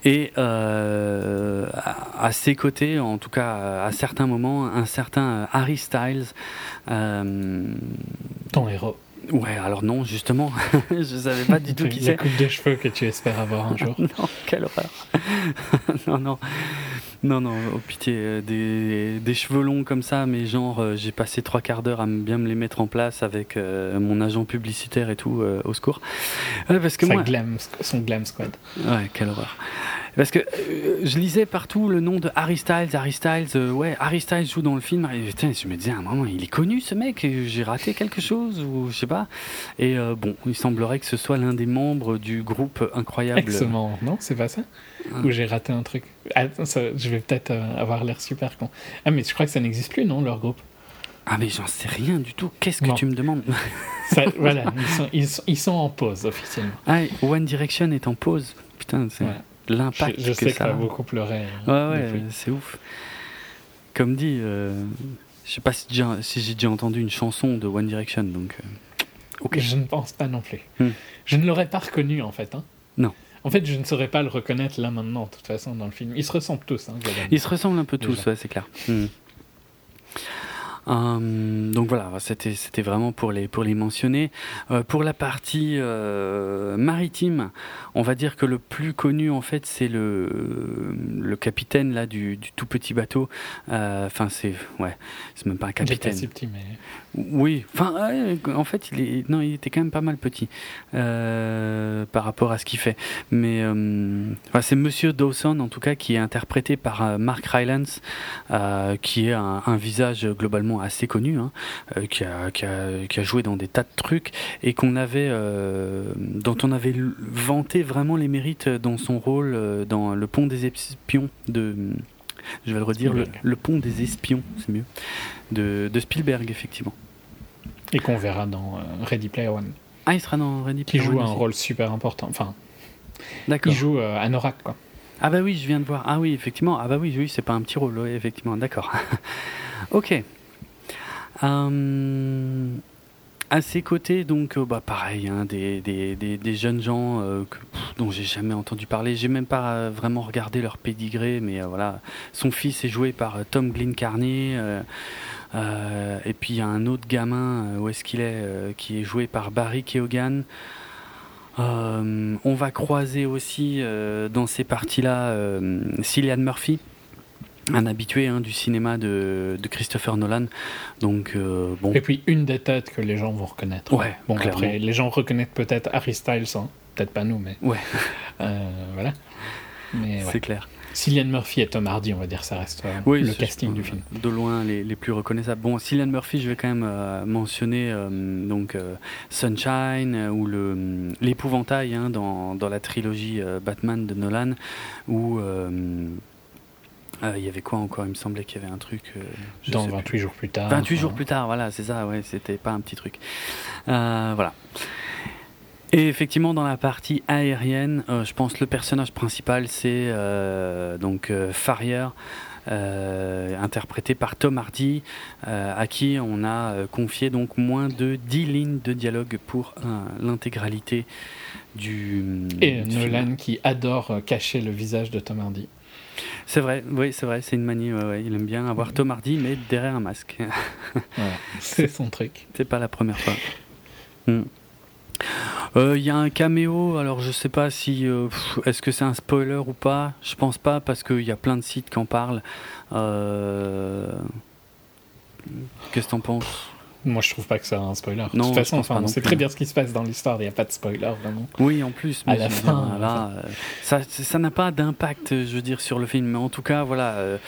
Et euh, à, ses côtés, en tout cas à certains moments, un certain Harry Styles. Euh, Ton héros. Ouais, alors non, justement, *laughs* je savais pas du tout qui c'est. La coupe de cheveux que tu espères avoir un jour. *laughs* non, quelle horreur. *laughs* non, non. Non, non, au pitié, euh, des, des, cheveux longs comme ça, mais genre, euh, j'ai passé trois quarts d'heure à bien me les mettre en place avec euh, mon agent publicitaire et tout, au secours. parce que moi... glam, son glam squad. Ouais, quelle horreur. Parce que je lisais partout le nom de Harry Styles, Harry Styles, ouais, Harry Styles joue dans le film, et je me disais à un moment, il est connu ce mec, j'ai raté quelque chose, ou je sais pas. Et bon, il semblerait que ce soit l'un des membres du groupe incroyable. Excellent, non, c'est pas ça? Ou j'ai raté un truc? Je vais peut-être euh, avoir l'air super con. Ah, mais je crois que ça n'existe plus, non, leur groupe? Ah, mais j'en sais rien du tout. Qu'est-ce que tu me demandes? *laughs* Voilà, ils sont, ils, sont, en pause officiellement. Ah, One Direction est en pause. Putain, c'est l'impact je, je sais que ça a beaucoup pleuré. Euh, ouais, ouais, c'est ouf. Comme dit, euh, je sais pas si j'ai si déjà entendu une chanson de One Direction, donc. ok Je ne pense pas non plus. Hmm. Je ne l'aurais pas reconnu en fait. Hein. Non. En fait, je ne saurais pas le reconnaître là maintenant, de toute façon, dans le film. Ils se ressemblent tous. Hein, Ils se ressemblent un peu tous, ouais, c'est clair. Hmm. Euh, donc voilà, c'était c'était vraiment pour les pour les mentionner. Euh, pour la partie euh, maritime, on va dire que le plus connu en fait c'est le le capitaine là du, du tout petit bateau. Enfin c'est ouais, c'est même pas un capitaine. Petit, mais... Oui, enfin en fait il est non il était quand même pas mal petit par rapport à ce qu'il fait. Mais enfin, c'est Monsieur Dawson en tout cas qui est interprété par Mark Rylance, qui est un, un visage globalement assez connu, hein, euh, qui, a, qui, a, qui, a, joué dans des tas de trucs et qu'on avait, euh, dont on avait vanté vraiment les mérites dans son rôle euh, dans Le Pont des Espions de. Je vais le redire, le, Pont des Espions, c'est mieux, de, de, Spielberg, effectivement. Et qu'on verra dans Ready Player One. Ah, il sera dans Ready Player One. Qui joue un rôle super important. Enfin, D'accord. il joue Anorak, quoi. Ah bah oui, je viens de voir. Ah oui, effectivement. Ah bah oui, oui, c'est pas un petit rôle, oui, effectivement. D'accord. *laughs* ok. Euh, à ses côtés, donc, euh, bah, pareil, hein, des, des, des, jeunes gens euh, que, dont j'ai jamais entendu parler. J'ai même pas vraiment regardé leur pédigré, mais voilà. Son fils est joué par Tom Glencarney. et puis il y a un autre gamin, où est-ce qu'il est, qui est joué par Barry Keoghan. on va croiser aussi dans ces parties-là Cillian Murphy un habitué hein, du cinéma de, de, Christopher Nolan. Donc, euh, bon. Et puis une des têtes que les gens vont reconnaître. Ouais, bon, après, les gens reconnaissent peut-être Harry Styles, hein. peut-être pas nous, mais. Ouais. Euh, voilà. *laughs* C'est clair. Cillian Murphy et Tom Hardy, on va dire, ça reste euh, le casting du film. De loin, les, les, plus reconnaissables. Bon, Cillian Murphy, je vais quand même mentionner donc Sunshine ou le l'épouvantail hein, dans, dans, la trilogie Batman de Nolan, où euh, il y avait quoi encore? Il me semblait qu'il y avait un truc. Euh, Dans 28 jours plus tard. 28 jours plus tard, voilà, c'est ça, ouais, c'était pas un petit truc. Euh, voilà. Et effectivement, dans la partie aérienne, je pense que le personnage principal, c'est donc Farrier. interprété par Tom Hardy, à qui on a confié donc moins de 10 lignes de dialogue pour l'intégralité du. Et Nolan qui adore cacher le visage de Tom Hardy. C'est vrai, oui, c'est vrai, c'est une manie. Il aime bien avoir Tom Hardy, mais derrière un masque. *laughs* c'est son truc. C'est pas la première fois. Hmm. Euh, il y a un caméo, alors je sais pas si. Euh, est-ce que c'est un spoiler ou pas? Je pense pas, parce qu'il y a plein de sites qui en parlent. Euh, qu'est-ce que t'en penses? Moi, je trouve pas que c'est un spoiler. de toute façon, enfin, on sait très bien ce qui se passe dans l'histoire. Il n'y a pas de spoiler vraiment. Oui, en plus. Mais à la fin, là, euh, ça, ça n'a pas d'impact, je veux dire, sur le film. Mais en tout cas, voilà. Euh,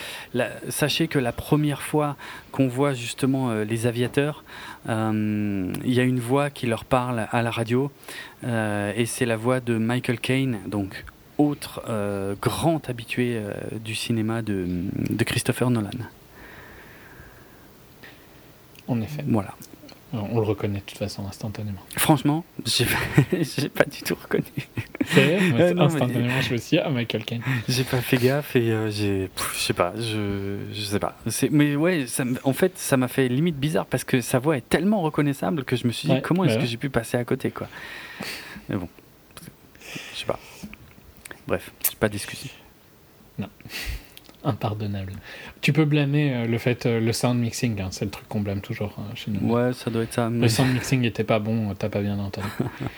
sachez que la première fois qu'on voit justement euh, les aviateurs, il y a une voix qui leur parle à la radio, et c'est la voix de Michael Caine, donc autre grand habitué du cinéma de, de Christopher Nolan. En effet. Voilà. on le reconnaît de toute façon instantanément. Franchement, j'ai pas *laughs* du tout reconnu. C'est instantanément, je me suis dit, ah, Michael Caine. J'ai pas fait gaffe et euh, j'ai. Je sais pas, je, je sais pas. Mais ouais, ça, en fait, ça m'a fait limite bizarre parce que sa voix est tellement reconnaissable que je me suis dit, comment est-ce que j'ai pu passer à côté, quoi. Mais bon, je sais pas. Bref, pas de discussion. Non impardonnable. Tu peux blâmer euh, le fait, euh, le sound mixing, hein, c'est le truc qu'on blâme toujours euh, chez nous. Ouais, ça doit être ça. Le sound mixing était pas bon, t'as pas bien entendu.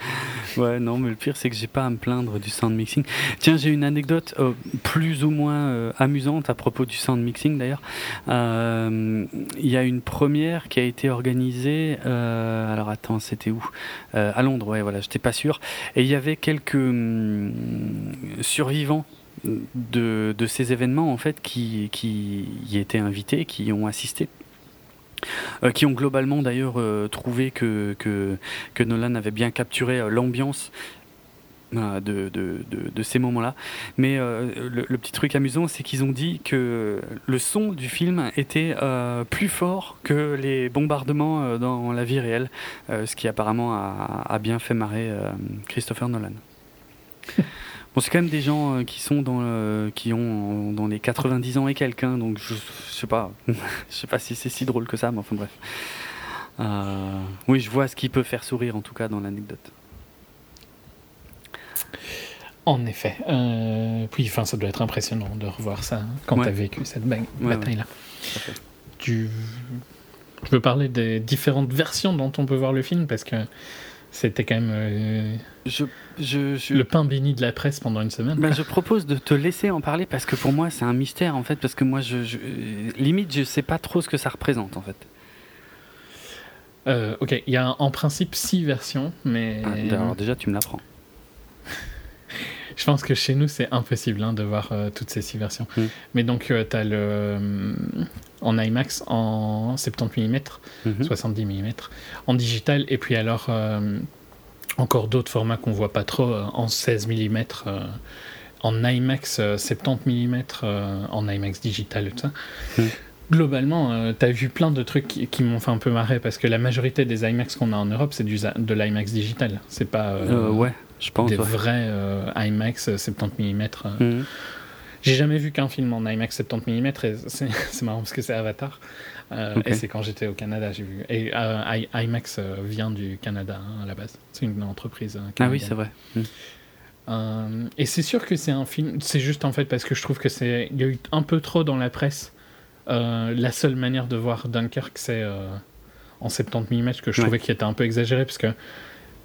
*laughs* ouais, non, mais le pire c'est que j'ai pas à me plaindre du sound mixing. Tiens, j'ai une anecdote plus ou moins amusante à propos du sound mixing d'ailleurs. Il y a une première qui a été organisée. alors attends, c'était où? À Londres, ouais, voilà, j'étais pas sûr. Et il y avait quelques hum, survivants de, de, ces événements en fait qui, qui y étaient invités, qui y ont assisté. Euh, qui ont globalement d'ailleurs euh, trouvé que, que, Nolan avait bien capturé euh, l'ambiance de, de, de, ces moments-là. Mais le, petit truc amusant, c'est qu'ils ont dit que le son du film était plus fort que les bombardements dans la vie réelle, ce qui apparemment a, a bien fait marrer Christopher Nolan. *laughs* Bon, c'est quand même des gens euh, qui sont dans qui ont dans les 90 ans et quelqu'un, donc je, sais pas, *laughs* je sais pas si c'est si drôle que ça, mais enfin bref. Euh, oui, je vois ce qui peut faire sourire en tout cas dans l'anecdote. En effet. Euh, puis, enfin, ça doit être impressionnant de revoir ça hein, quand tu as vécu cette bataille-là. Tu... Je veux parler des différentes versions dont on peut voir le film parce que c'était quand même euh, je, je, le pain béni de la presse pendant une semaine. Ben, je propose de te laisser en parler parce que pour moi c'est un mystère en fait parce que moi je, limite je sais pas trop ce que ça représente en fait. Euh, ok, il y a en principe six versions, mais ah, alors déjà tu me l'apprends. *laughs* je pense que chez nous c'est impossible hein, de voir euh, toutes ces six versions. Hmm. Mais donc tu as le en IMAX en 70 mm, 70 mm, en digital, et puis alors euh, encore d'autres formats qu'on voit pas trop euh, en 16 mm, euh, en IMAX 70 mm, en IMAX digital et tout ça. Mhm. Globalement, tu as vu plein de trucs qui, m'ont fait un peu marrer parce que la majorité des IMAX qu'on a en Europe, c'est de l'IMAX digital. C'est pas ouais, je pense, des vrais IMAX 70 mm. J'ai jamais vu qu'un film en IMAX 70 mm et *laughs* c'est marrant parce que c'est Avatar. Euh, et c'est quand j'étais au Canada, j'ai vu. Et euh, IMAX euh, vient du Canada hein, à la base. C'est une entreprise canadienne. Ah oui, c'est vrai. Hmm. et c'est sûr que c'est un film. C'est juste en fait parce que je trouve que c'est. Il y a eu un peu trop dans la presse. la seule manière de voir Dunkirk, c'est en 70 mm que je trouvais qu'il était un peu exagéré parce que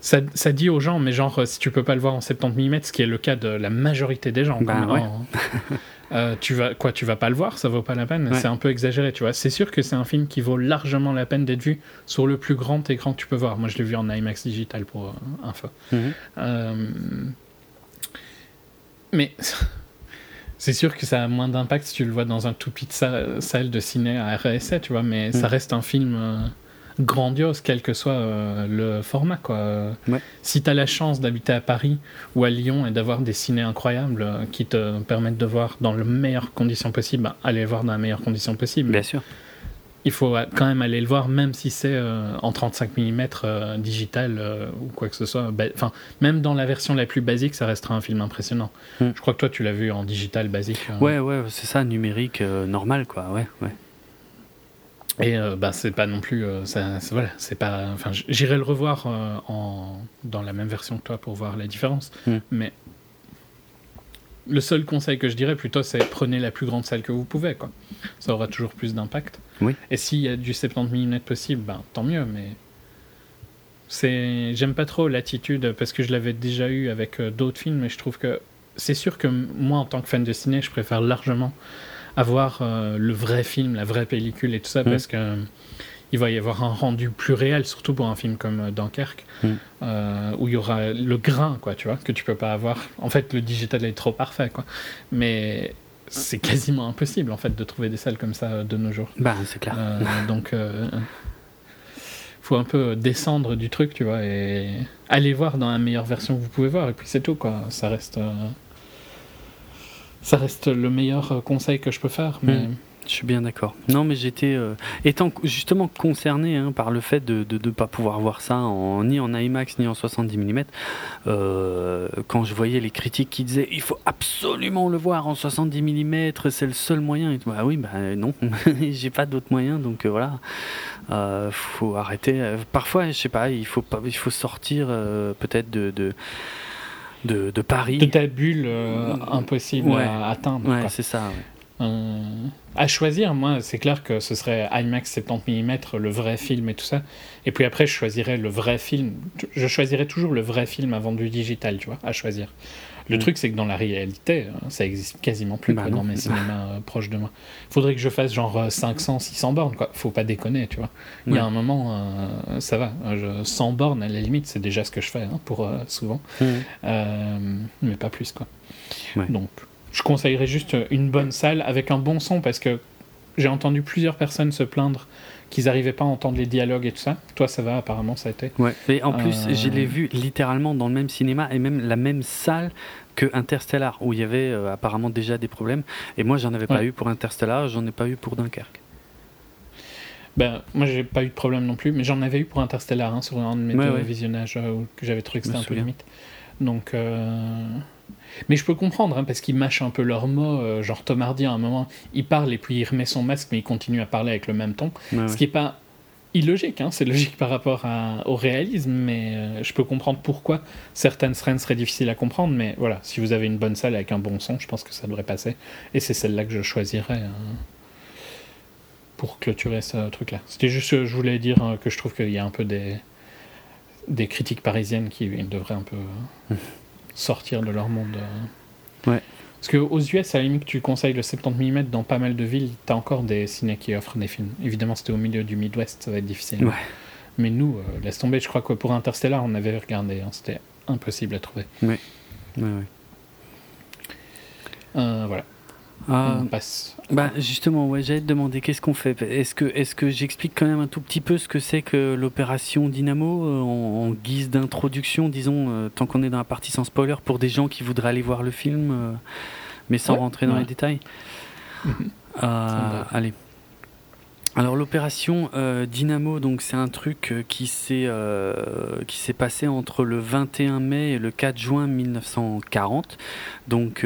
ça, ça, dit aux gens, mais genre, si tu peux pas le voir en 70 mm, ce qui est le cas de la majorité des gens, bah, ouais. Hein, euh, tu vas quoi, tu vas pas le voir, ça vaut pas la peine. C'est un peu exagéré, tu vois. C'est sûr que c'est un film qui vaut largement la peine d'être vu sur le plus grand écran que tu peux voir. Moi, je l'ai vu en IMAX digital pour euh, info. Mhm. Euh, mais *laughs* c'est sûr que ça a moins d'impact si tu le vois dans un tout petit salle de ciné à RSA, tu vois. Mais ça mhm. reste un film grandiose, quel que soit euh, le format. Quoi. Si tu as la chance d'habiter à Paris ou à Lyon et d'avoir des ciné incroyables euh, qui te permettent de voir dans les meilleures conditions possibles, bah, allez voir dans les meilleures conditions possibles. Bien sûr. Il faut quand même aller le voir, même si c'est euh, en 35 mm digital ou quoi que ce soit. Enfin, même dans la version la plus basique, ça restera un film impressionnant. Hmm. Je crois que toi, tu l'as vu en digital basique. Ouais, ouais, c'est ça, numérique normal, quoi. Ouais, ouais. Et euh, bah, c'est pas non plus. Euh, ça, voilà, c'est pas. Enfin, j'irai le revoir euh, en, dans la même version que toi pour voir la différence. Hmm. Mais le seul conseil que je dirais plutôt, c'est prenez la plus grande salle que vous pouvez. Quoi. Ça aura toujours plus d'impact. Oui. Et s'il y a du 70 mm possible, ben, tant mieux. Mais c'est, j'aime pas trop l'attitude parce que je l'avais déjà eu avec d'autres films. Et je trouve que c'est sûr que moi, en tant que fan de ciné, je préfère largement avoir euh, le vrai film, la vraie pellicule et tout ça, parce que euh, il va y avoir un rendu plus réel, surtout pour un film comme euh, Dunkerque, mm. où il y aura le grain, quoi, tu vois, que tu peux pas avoir. En fait, le digital est trop parfait, quoi. Mais c'est quasiment impossible, en fait, de trouver des salles comme ça de nos jours. Bah, c'est clair. donc, faut un peu descendre du truc, tu vois, et aller voir dans la meilleure version que vous pouvez voir, et puis c'est tout, quoi. Ça reste ça reste le meilleur euh, conseil que je peux faire. Hmm. Je suis bien d'accord. Non, mais j'étais euh, étant justement concerné hein, par le fait de ne pas pouvoir voir ça ni en IMAX ni en 70 mm. Euh, quand je voyais les critiques qui disaient il faut absolument le voir en 70 mm, c'est le seul moyen. Et bah oui, bah non, *laughs* j'ai pas d'autre moyen, donc euh, voilà. Faut arrêter. Parfois, je sais pas, il faut il faut sortir peut-être de de, de, Paris. De ta bulle impossible à atteindre. Ouais, c'est ça. Euh, à choisir, moi, c'est clair que ce serait IMAX 70 mm, le vrai film et tout ça. Et puis après, je choisirais le vrai film. Je choisirais toujours le vrai film avant du digital, tu vois, à choisir. Le mm. truc, c'est que dans la réalité, euh, ça existe quasiment plus bah dans mes *laughs* cinémas euh, proches de moi. Faudrait que je fasse genre 500, 600 bornes, quoi. Faut pas déconner, tu vois. Il y a un moment, ça va. 100 bornes, à la limite, c'est déjà ce que je fais, hein, pour souvent. Mm. mais pas plus, quoi. Donc, je conseillerais juste une bonne salle avec un bon son parce que j'ai entendu plusieurs personnes se plaindre qu'ils n'arrivaient pas à entendre les dialogues et tout ça. Toi, ça va, apparemment, ça a été. Ouais, et en plus, je l'ai vu littéralement dans le même cinéma et même la même salle que Interstellar, où il y avait euh, apparemment déjà des problèmes. Et moi, j'en avais pas eu pour Interstellar, j'en ai pas eu pour Dunkerque. Ben, moi, j'ai pas eu de problème non plus, mais j'en avais eu pour Interstellar, hein, sur un de mes visionnages euh, que j'avais trouvé que c'était un peu limite. Donc. Euh, mais je peux comprendre, hein, parce qu'ils mâchent un peu leurs mots. Euh, genre Tom Hardy, à un moment, il parle et puis il remet son masque, mais il continue à parler avec le même ton. ce qui n'est pas illogique, hein, c'est logique par rapport au réalisme, mais euh, je peux comprendre pourquoi certaines scènes seraient difficiles à comprendre. Mais voilà, si vous avez une bonne salle avec un bon son, je pense que ça devrait passer. Et c'est celle-là que je choisirais. Hein, pour clôturer ce truc-là. C'était juste, je voulais dire euh, que je trouve qu'il y a un peu des, des critiques parisiennes qui devraient un peu *laughs* sortir de leur monde. Euh. Ouais. Parce qu'aux US, à la limite, tu conseilles le 70 mm dans pas mal de villes, tu as encore des ciné qui offrent des films. Évidemment, c'était au milieu du Midwest, ça va être difficile. Ouais. Mais nous, euh, laisse tomber, je crois que pour Interstellar, on avait regardé, hein, c'était impossible à trouver. Ouais. Ouais, ouais. Euh, voilà. Ah, passe. Bah justement, ouais, j'allais te demander qu'est-ce qu'on fait? Est-ce que, est-ce que j'explique quand même un tout petit peu ce que c'est que l'opération Dynamo euh, en, guise d'introduction, disons, euh, tant qu'on est dans la partie sans spoiler, pour des gens qui voudraient aller voir le film, euh, mais sans rentrer dans les détails? *laughs* Allez. Alors l'opération Dynamo, donc c'est un truc qui s'est qui s'est passé entre le 21 mai et le 4 juin 1940. Donc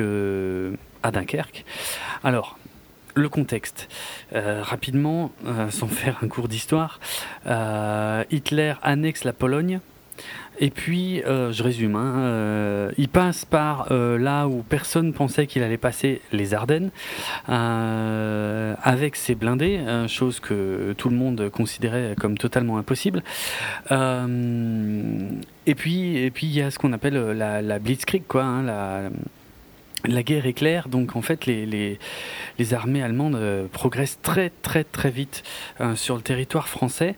à Dunkerque. Alors, le contexte. Euh, rapidement, euh, sans *laughs* faire un cours d'histoire, euh, Hitler annexe la Pologne. Et puis, je résume, hein, il passe par là où personne pensait qu'il allait passer, les Ardennes, avec ses blindés, chose que tout le monde considérait comme totalement impossible. et puis, et puis il y a ce qu'on appelle la, Blitzkrieg, quoi, hein, la guerre est claire, donc en fait les, armées allemandes euh, progressent très très très vite euh, sur le territoire français.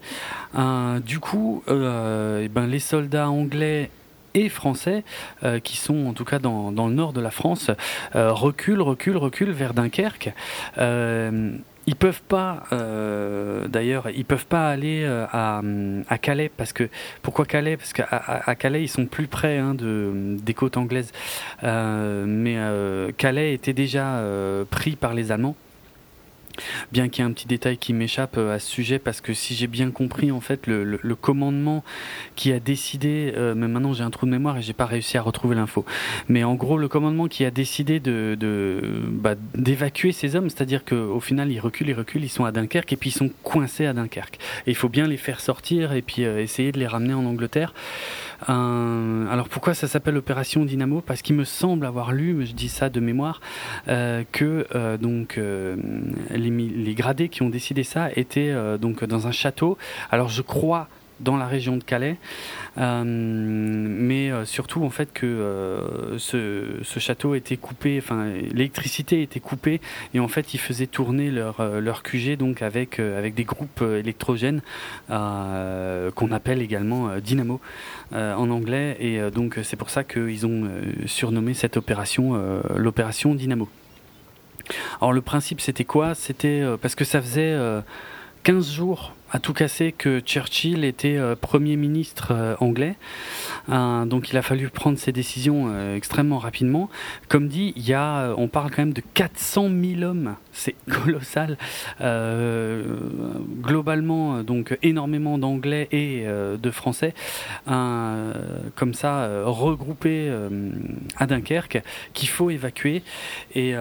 Euh, du coup, eh ben, les soldats anglais et français, qui sont en tout cas dans, le nord de la France, reculent, reculent, reculent vers Dunkerque ils peuvent pas, euh, d'ailleurs, ils peuvent pas aller euh, à, à, Calais parce que pourquoi Calais? Parce qu'à Calais ils sont plus près hein, de des côtes anglaises, euh, mais Calais était déjà pris par les Allemands. Bien qu'il y ait un petit détail qui m'échappe euh, à ce sujet, parce que si j'ai bien compris, en fait, le, commandement qui a décidé, euh, mais maintenant j'ai un trou de mémoire et j'ai pas réussi à retrouver l'info, mais en gros, le commandement qui a décidé de, bah, d'évacuer ces hommes, c'est-à-dire qu'au final, ils reculent, ils reculent, ils sont à Dunkerque et puis ils sont coincés à Dunkerque. Et il faut bien les faire sortir et puis euh, essayer de les ramener en Angleterre. Alors pourquoi ça s'appelle Opération Dynamo? Parce qu'il me semble avoir lu, je dis ça de mémoire, que donc les, gradés qui ont décidé ça étaient euh, donc dans un château. Alors je crois dans la région de Calais, euh, mais euh, surtout en fait que ce, château était coupé, enfin l'électricité était coupée. Et en fait ils faisaient tourner leur, leur QG donc avec, avec des groupes électrogènes qu'on appelle également dynamo en anglais. Et donc c'est pour ça qu'ils ont surnommé cette opération l'opération dynamo. Alors le principe c'était quoi? C'était euh, parce que ça faisait 15 euh, jours à tout casser que Churchill était Premier ministre anglais. donc il a fallu prendre ses décisions extrêmement rapidement. Comme dit, il y a, on parle quand même de 400 000 hommes, c'est *laughs* colossal. globalement, donc énormément d'anglais et de français, comme ça, regroupés à Dunkerque, qu'il faut évacuer. Et,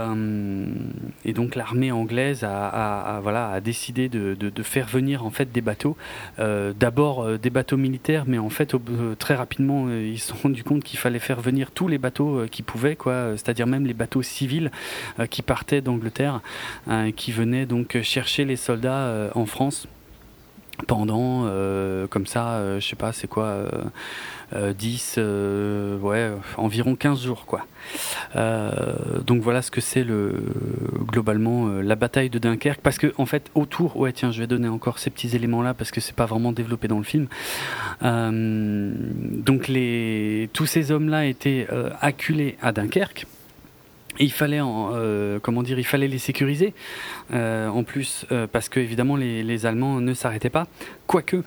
donc l'armée anglaise a, voilà, a décidé de, faire venir en fait des bateaux. Euh, d'abord euh, des bateaux militaires, mais en fait euh, très rapidement ils se sont rendus compte qu'il fallait faire venir tous les bateaux qui pouvaient, quoi, c'est-à-dire même les bateaux civils qui partaient d'Angleterre, qui venaient donc chercher les soldats en France pendant comme ça, je sais pas, c'est quoi 10, euh, euh, ouais, environ 15 jours, quoi. Euh, donc voilà ce que c'est le globalement la bataille de Dunkerque, parce que en fait autour, ouais, tiens, je vais donner encore ces petits éléments là parce que c'est pas vraiment développé dans le film. donc les tous ces hommes là étaient acculés à Dunkerque il fallait comment dire il fallait les sécuriser en plus parce que évidemment les, les Allemands ne s'arrêtaient pas. Quoique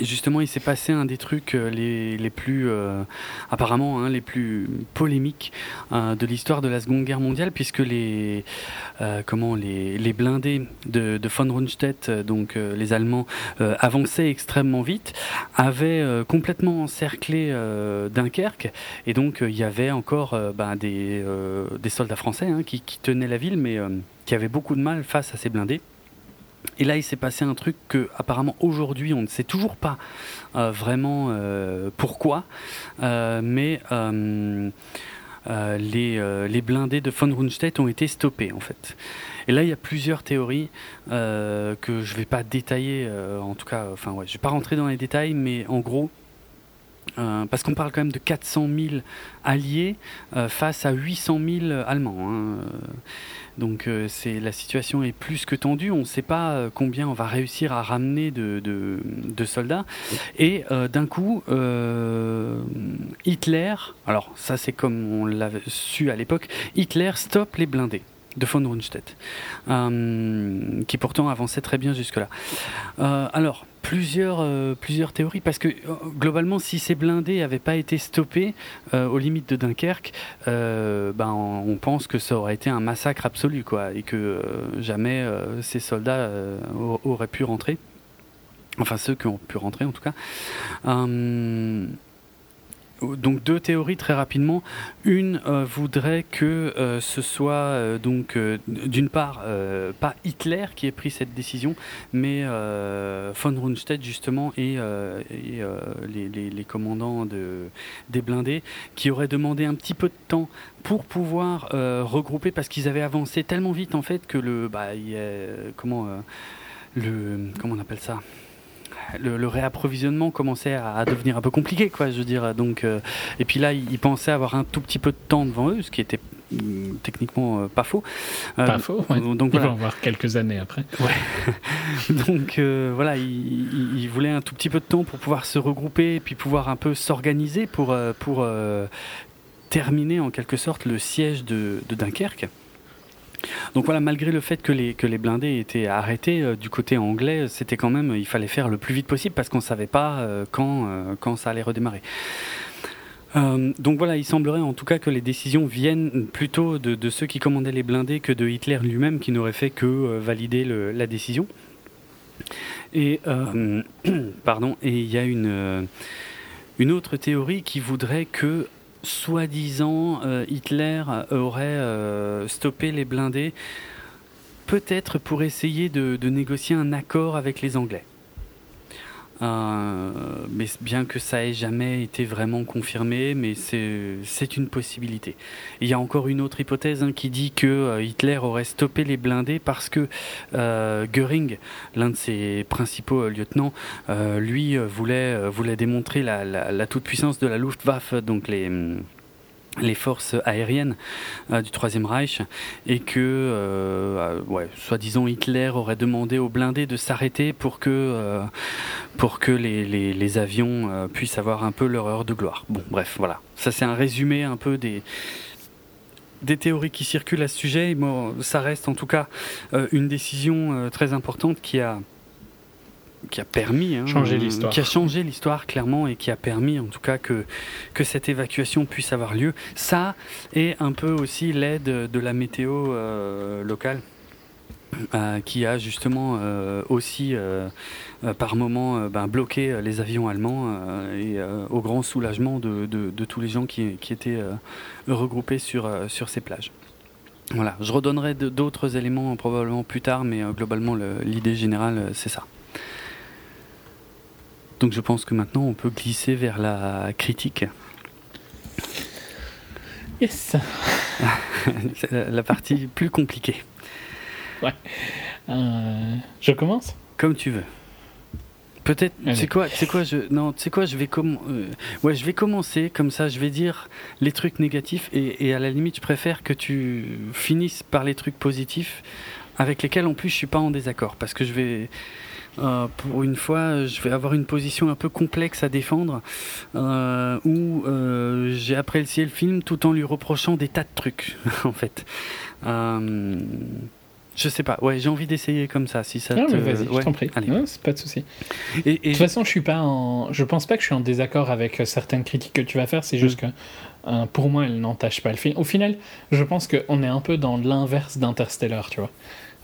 justement, il s'est passé un des trucs euh, les, plus, euh, apparemment, hein, les plus polémiques euh, de l'histoire de la Seconde Guerre mondiale, puisque les, comment, les, blindés de, von Rundstedt, donc les Allemands, avançaient extrêmement vite, avaient complètement encerclé Dunkerque, et donc il y avait encore ben, des, des soldats français hein, qui, qui, tenaient la ville, mais qui avaient beaucoup de mal face à ces blindés. Et là, il s'est passé un truc que, apparemment, aujourd'hui, on ne sait toujours pas euh, vraiment euh, pourquoi, euh, mais les, les, blindés de von Rundstedt ont été stoppés, en fait. Et là, il y a plusieurs théories que je ne vais pas détailler, en tout cas, enfin, ouais, je ne vais pas rentrer dans les détails, mais en gros, parce qu'on parle quand même de 400 000 alliés face à 800 000 Allemands. Hein, donc euh, la situation est plus que tendue. On ne sait pas euh, combien on va réussir à ramener de, soldats. Et euh, d'un coup, Hitler, alors ça c'est comme on l'avait su à l'époque, Hitler stoppe les blindés de von Rundstedt, qui pourtant avançait très bien jusque-là. alors, plusieurs, euh, plusieurs théories parce que euh, globalement, si ces blindés n'avaient pas été stoppés euh, aux limites de Dunkerque, ben, on, pense que ça aurait été un massacre absolu quoi, et que jamais ces soldats auraient pu rentrer. Enfin, ceux qui ont pu rentrer en tout cas donc deux théories très rapidement. Une euh, voudrait que euh, ce soit euh, donc d'une part pas Hitler qui ait pris cette décision, mais von Rundstedt justement et, les, commandants de, des blindés qui auraient demandé un petit peu de temps pour pouvoir regrouper parce qu'ils avaient avancé tellement vite en fait que le bah, comment le comment on appelle ça? Le, réapprovisionnement commençait à, devenir un peu compliqué, quoi, je veux dire. Donc, euh, et puis là, ils, pensaient avoir un tout petit peu de temps devant eux, ce qui était mm, techniquement euh, pas faux. Euh, pas faux, Donc, Ils vont voir quelques années après. *laughs* donc voilà, ils, voulaient un tout petit peu de temps pour pouvoir se regrouper et puis pouvoir un peu s'organiser pour, pour terminer en quelque sorte le siège de Dunkerque. Donc voilà, malgré le fait que les, blindés étaient arrêtés euh, du côté anglais, c'était quand même, il fallait faire le plus vite possible parce qu'on ne savait pas euh, quand, euh, quand ça allait redémarrer. donc voilà, il semblerait en tout cas que les décisions viennent plutôt de, ceux qui commandaient les blindés que de Hitler lui-même qui n'aurait fait que valider la décision. Et *clears throat* pardon, et il y a une autre théorie qui voudrait que soi-disant, euh, Hitler aurait euh, stoppé les blindés, peut-être pour essayer de, négocier un accord avec les Anglais. Euh, mais bien que ça ait jamais été vraiment confirmé, mais c'est une possibilité. Il y a encore une autre hypothèse hein, qui dit que Hitler aurait stoppé les blindés parce que Göring, l'un de ses principaux lieutenants, lui voulait, voulait démontrer la, la toute-puissance de la Luftwaffe, donc les les forces aériennes euh, du Troisième Reich et que, euh, euh, soi-disant Hitler aurait demandé aux blindés de s'arrêter pour que, pour que les, les, avions puissent avoir un peu leur heure de gloire. Bon, bref, voilà. Ça c'est un résumé un peu des des théories qui circulent à ce sujet. ça reste en tout cas une décision très importante qui a qui a permis, hein, Changer l'histoire. qui a changé l'histoire clairement et qui a permis en tout cas que, que cette évacuation puisse avoir lieu. Ça et un peu aussi l'aide de la météo euh, locale. euh, qui a justement euh, aussi euh, par moment euh, ben, bloqué les avions allemands et au grand soulagement de, de- de tous les gens qui, qui étaient regroupés sur, sur ces plages. Voilà, je redonnerai d'autres éléments probablement plus tard, mais globalement le- l'idée générale c'est ça. Donc je pense que maintenant on peut glisser vers la critique, Yes. *laughs* C'est la partie plus compliquée, Euh, je commence? Comme tu veux. Peut-être, sais quoi, sais quoi, je, non, sais quoi, je vais euh, ouais, je vais commencer comme ça, je vais dire les trucs négatifs et, et à la limite, je préfère que tu finisses par les trucs positifs avec lesquels en plus je suis pas en désaccord parce que je vais, euh, pour une fois, je vais avoir une position un peu complexe à défendre euh, où euh, j'ai apprécié le film tout en lui reprochant des tas de trucs *laughs* en fait. Je sais pas, ouais, j'ai envie d'essayer comme ça si ça Non, te... vas-y, ouais, je t'en prie. allez. Non, c'est pas de souci. Et, De toute façon, je suis pas en. Je pense pas que je suis en désaccord avec certaines critiques que tu vas faire. C'est juste que euh, pour moi, elles n'entachent pas le film. Au final, je pense qu'on est un peu dans l'inverse d'Interstellar, tu vois.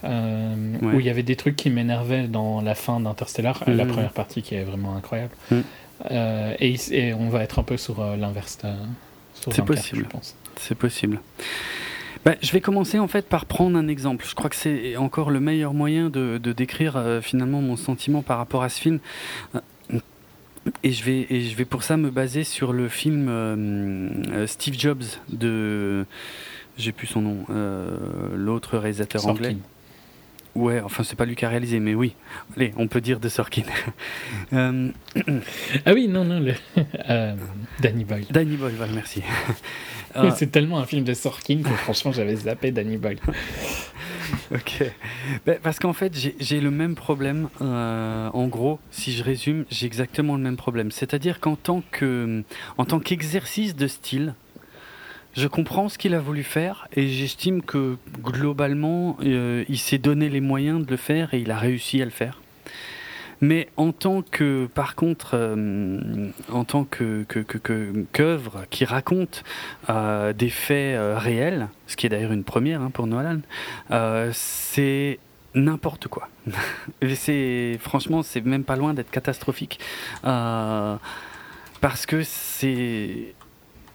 Euh, Ouais. Où il y avait des trucs qui m'énervaient dans la fin d'Interstellar, la Mhm. première partie qui est vraiment incroyable. Mhm. Euh, et, on va être un peu sur euh, l'inverse. C'est possible. Je pense. C'est possible. Bah, je vais commencer en fait par prendre un exemple. Je crois que c'est encore le meilleur moyen de, de décrire finalement mon sentiment par rapport à ce film. Et je vais et je vais pour ça me baser sur le film Steve Jobs de j'ai plus son nom l'autre réalisateur Sorkin. anglais. Ouais, enfin c'est pas lui qui a réalisé, mais oui. Allez, on peut dire de Sorkin. *laughs* Euh, *clears throat* Ah oui, non, non, le... *laughs* euh, Danny Boyle. Danny Boyle, voilà, merci. *laughs* Euh, C'est tellement un film de Sorkin que franchement, j'avais zappé Danny Boyle. Ok. Ben, parce qu'en fait, j'ai- le même problème. euh, en gros, si je résume, j'ai exactement le même problème. C'est-à-dire qu'en tant que, en tant qu'exercice de style, je comprends ce qu'il a voulu faire et j'estime que globalement, euh, il s'est donné les moyens de le faire et il a réussi à le faire. Mais en tant que, par contre, euh, en tant que qu'œuvre qui raconte euh, des faits réels, ce qui est d'ailleurs une première hein, pour Nolan, c'est n'importe quoi. *laughs* C'est franchement, c'est même pas loin d'être catastrophique parce que c'est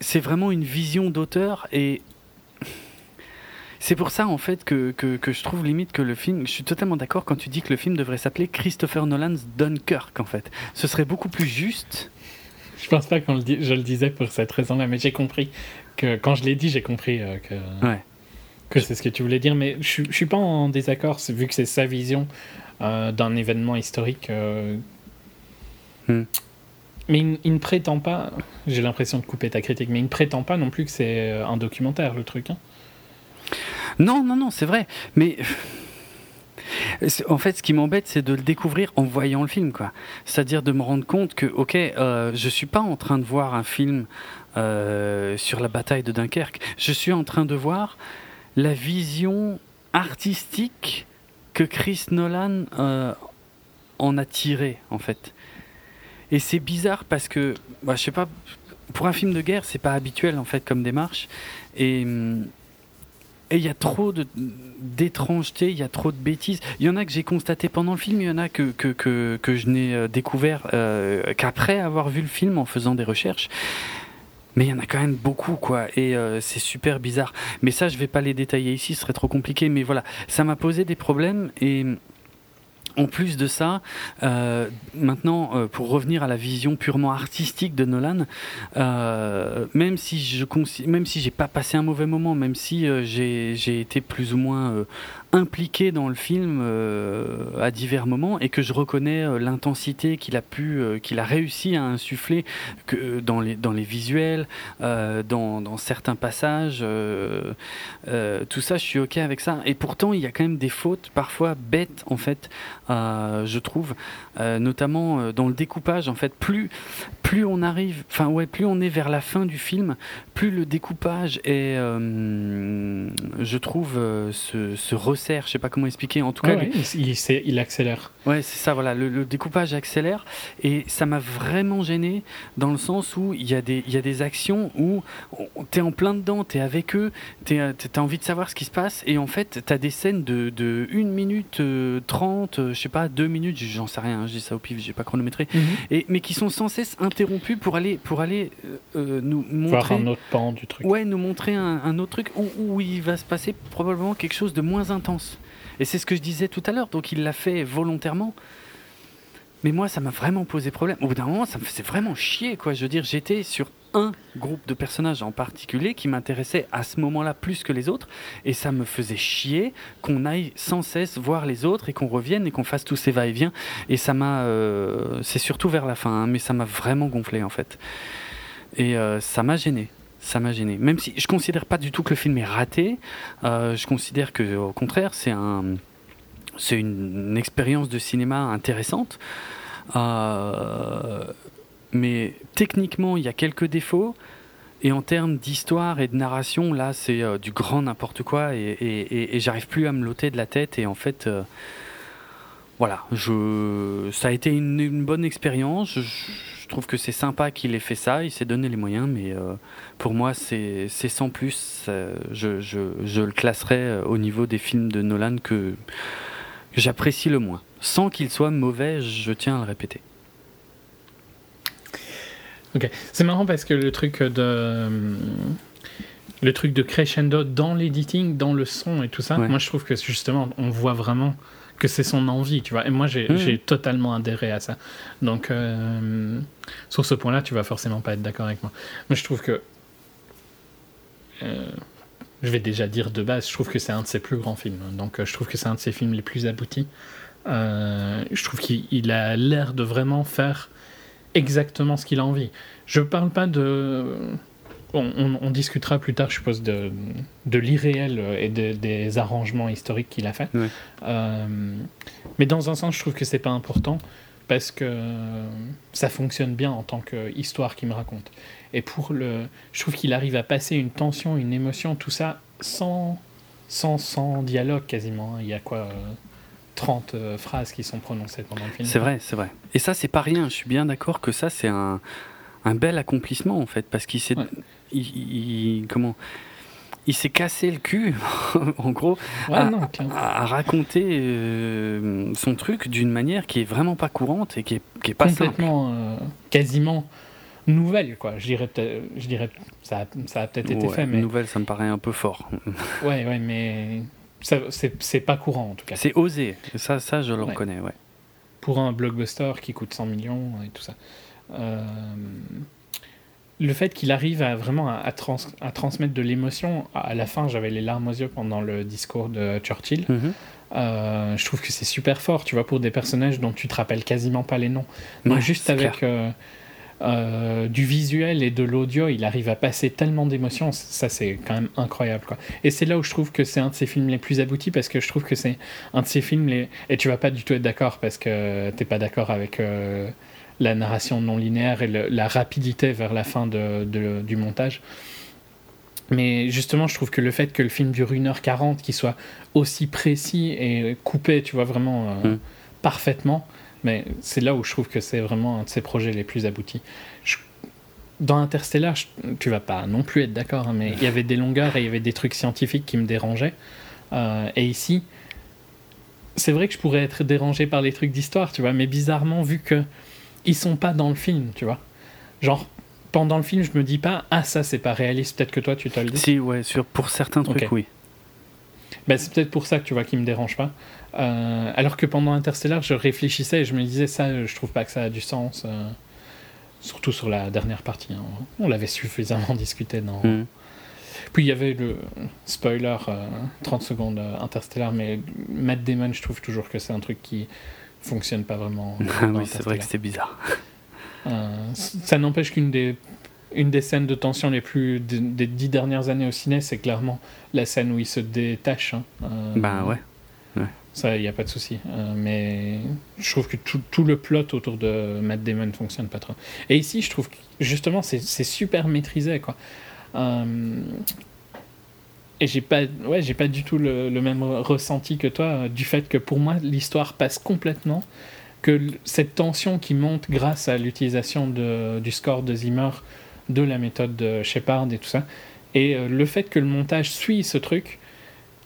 c'est vraiment une vision d'auteur et c'est pour ça en fait que, que, que je trouve limite que le film, je suis totalement d'accord quand tu dis que le film devrait s'appeler Christopher Nolan's Dunkirk en fait. Ce serait beaucoup plus juste. Je pense pas qu'on le dit, je le disais pour cette raison-là, mais j'ai compris que quand je l'ai dit, j'ai compris euh, que, Ouais. que c'est ce que tu voulais dire. Mais je, suis- je suis pas en désaccord, vu que c'est sa vision euh, d'un événement historique. euh, Hmm. Mais il, ne prétend pas, j'ai l'impression de couper ta critique, mais il ne prétend pas non plus que c'est euh, un documentaire le truc. hein. Non, non, non, c'est vrai. Mais *laughs* en fait, ce qui m'embête, c'est de le découvrir en voyant le film, quoi. C'est-à-dire de me rendre compte que, ok, euh, je suis pas en train de voir un film euh, sur la bataille de Dunkerque. Je suis en train de voir la vision artistique que Chris Nolan euh, en a tiré, en fait. Et c'est bizarre parce que, bah, je sais pas, pour un film de guerre, c'est pas habituel en fait comme démarche. Et hum, il y a trop de d'étrangeté, il y a trop de bêtises. Il y en a que j'ai constaté pendant le film, il y en a que, que, que, que je n'ai euh, découvert euh, qu'après avoir vu le film en faisant des recherches. Mais il y en a quand même beaucoup, quoi. Et euh, c'est super bizarre. Mais ça, je vais pas les détailler ici, ce serait trop compliqué. Mais voilà, ça m'a posé des problèmes. Et en plus de ça, euh, maintenant, euh, pour revenir à la vision purement artistique de Nolan, euh, même si je même si j'ai pas passé un mauvais moment, même si j'ai été plus ou moins impliqué dans le film euh, à divers moments et que je reconnais euh, l'intensité qu'il a pu, euh, qu'il a réussi à insuffler que, dans les dans les visuels, dans, dans certains passages, tout ça, je suis ok avec ça. Et pourtant, il y a quand même des fautes parfois bêtes en fait, je trouve, notamment dans le découpage. En fait, plus plus on arrive, enfin ouais, plus on est vers la fin du film, plus le découpage est, je trouve, se, se resserre, je sais pas comment expliquer. En tout cas, il, il, accélère. Ouais, c'est ça, voilà, le, découpage accélère et ça m'a vraiment gêné dans le sens où il y, a des, il y a des actions où tu es en plein dedans, tu es avec eux, tu as envie de savoir ce qui se passe et en fait, tu as des scènes de, de 1 minute 30, euh, je sais pas, 2 minutes, j'en sais rien, hein, je dis ça au pif, j'ai pas chronométré, mhm. et, mais qui sont sans cesse interrompus pour aller, pour aller euh, nous montrer. Voir un autre pan du truc. Ouais, nous montrer un, un autre truc où, où il va se passer probablement quelque chose de moins intense. Et c'est ce que je disais tout à l'heure, donc il l'a fait volontairement. Mais moi, ça m'a vraiment posé problème. Au bout d'un moment, ça me faisait vraiment chier, quoi. Je veux dire, j'étais sur un groupe de personnages en particulier qui m'intéressait à ce moment-là plus que les autres, et ça me faisait chier qu'on aille sans cesse voir les autres et qu'on revienne et qu'on fasse tous ces va-et-vient. Et ça m'a, euh, c'est surtout vers la fin, hein, mais ça m'a vraiment gonflé en fait. Et euh, ça m'a gêné ça m'a gêné. Même si je considère pas du tout que le film est raté, euh, je considère que au contraire c'est un c'est une, expérience de cinéma intéressante. Euh, mais techniquement, il y a quelques défauts. Et en termes d'histoire et de narration, là, c'est euh, du grand n'importe quoi. Et, et, et, j'arrive plus à me loter de la tête. Et en fait, voilà, je, ça a été une, bonne expérience. Je, trouve que c'est sympa qu'il ait fait ça, il s'est donné les moyens, mais euh, pour moi, c'est sans plus. je, je, le classerais euh, au niveau des films de Nolan que j'apprécie le moins. Sans qu'il soit mauvais, je tiens à le répéter. Ok, c'est marrant parce que le truc de le truc de crescendo dans l'editing, dans le son et tout ça, moi je trouve que justement on voit vraiment que c'est son envie, tu vois. Et moi, j'ai mmh. totalement adhéré à ça. Donc, euh, sur ce point-là, tu vas forcément pas être d'accord avec moi. Moi, je trouve que. Euh, je vais déjà dire de base, je trouve que c'est un de ses plus grands films. Donc, euh, je trouve que c'est un de ses films les plus aboutis. je trouve qu'il a l'air de vraiment faire exactement ce qu'il a envie. Je parle pas de on, discutera plus tard, je suppose, de, de l'irréel et des arrangements historiques qu'il a fait. Euh, mais dans un sens, je trouve que c'est pas important parce que ça fonctionne bien en tant qu'histoire qu'il me raconte. Et pour le, je trouve qu'il arrive à passer une tension, une émotion, tout ça sans, sans, sans dialogue quasiment. Il y a quoi 30 euh, phrases qui sont prononcées pendant le film. C'est vrai, c'est vrai. Et ça, c'est pas rien. Je suis bien d'accord que ça, c'est un, un bel accomplissement en fait, parce qu'il s'est, il, comment, il s'est cassé le cul, *laughs* en gros, à, raconter euh, son truc d'une manière qui est vraiment pas courante et qui est, qui est pas complètement, euh, quasiment nouvelle, quoi. Je dirais, je dirais, ça, ça a peut-être été fait, mais nouvelle, ça me paraît un peu fort. *laughs* ouais, ouais, mais c'est pas courant en tout cas. C'est osé, ça, ça, je le reconnais, ouais. Pour un blockbuster qui coûte 100 millions et tout ça. Euh, le fait qu'il arrive à vraiment à, transmettre de l'émotion, à la fin j'avais les larmes aux yeux pendant le discours de Churchill, mhm. euh, je trouve que c'est super fort, tu vois, pour des personnages dont tu te rappelles quasiment pas les noms. Donc juste avec euh, du visuel et de l'audio, il arrive à passer tellement d'émotions, ça c'est quand même incroyable. Quoi. Et c'est là où je trouve que c'est un de ses films les plus aboutis, parce que je trouve que c'est un de ses films les... Et tu vas pas du tout être d'accord, parce que t'es pas d'accord avec la narration non linéaire et la rapidité vers la fin de, du montage. Mais justement, je trouve que le fait que le film dure 1h40, qu'il soit aussi précis et coupé, tu vois, vraiment euh, mm. parfaitement, mais c'est là où je trouve que c'est vraiment un de ses projets les plus aboutis. dans Interstellar, tu vas pas non plus être d'accord, hein, mais il y avait des longueurs et il y avait des trucs scientifiques qui me dérangeaient. Euh, et ici, c'est vrai que je pourrais être dérangé par les trucs d'histoire, tu vois, mais bizarrement, vu que ils sont pas dans le film, tu vois. Genre, pendant le film, je me dis pas, ah, ça, c'est pas réaliste, peut-être que toi, tu te le dis. Si, ouais, sur, pour certains trucs, oui. Ben, c'est peut-être pour ça que tu vois qui me dérange pas. Euh, alors que pendant Interstellar, je réfléchissais et je me disais, ça, je trouve pas que ça a du sens. Euh, surtout sur la dernière partie. Hein. On l'avait suffisamment *laughs* discuté dans. Hmm. Puis il y avait le spoiler, 30 euh, secondes Interstellar, mais Matt Damon, je trouve toujours que c'est un truc qui fonctionne pas vraiment. *laughs* oui, c'est vrai que c'est bizarre. Euh, ça n'empêche qu'une des, une des scènes de tension les plus des, dix dernières années au ciné, c'est clairement la scène où il se détache. Hein. Euh, bah ouais. Ça, il n'y a pas de souci. Euh, mais je trouve que tout, tout, le plot autour de Matt Damon fonctionne pas trop. Et ici, je trouve que justement, c'est super maîtrisé. Quoi. Et j'ai pas, ouais, j'ai pas du tout le, même ressenti que toi euh, du fait que pour moi l'histoire passe complètement, que cette tension qui monte grâce à l'utilisation du score de Zimmer, de la méthode de Shepard et tout ça, et euh, le fait que le montage suit ce truc,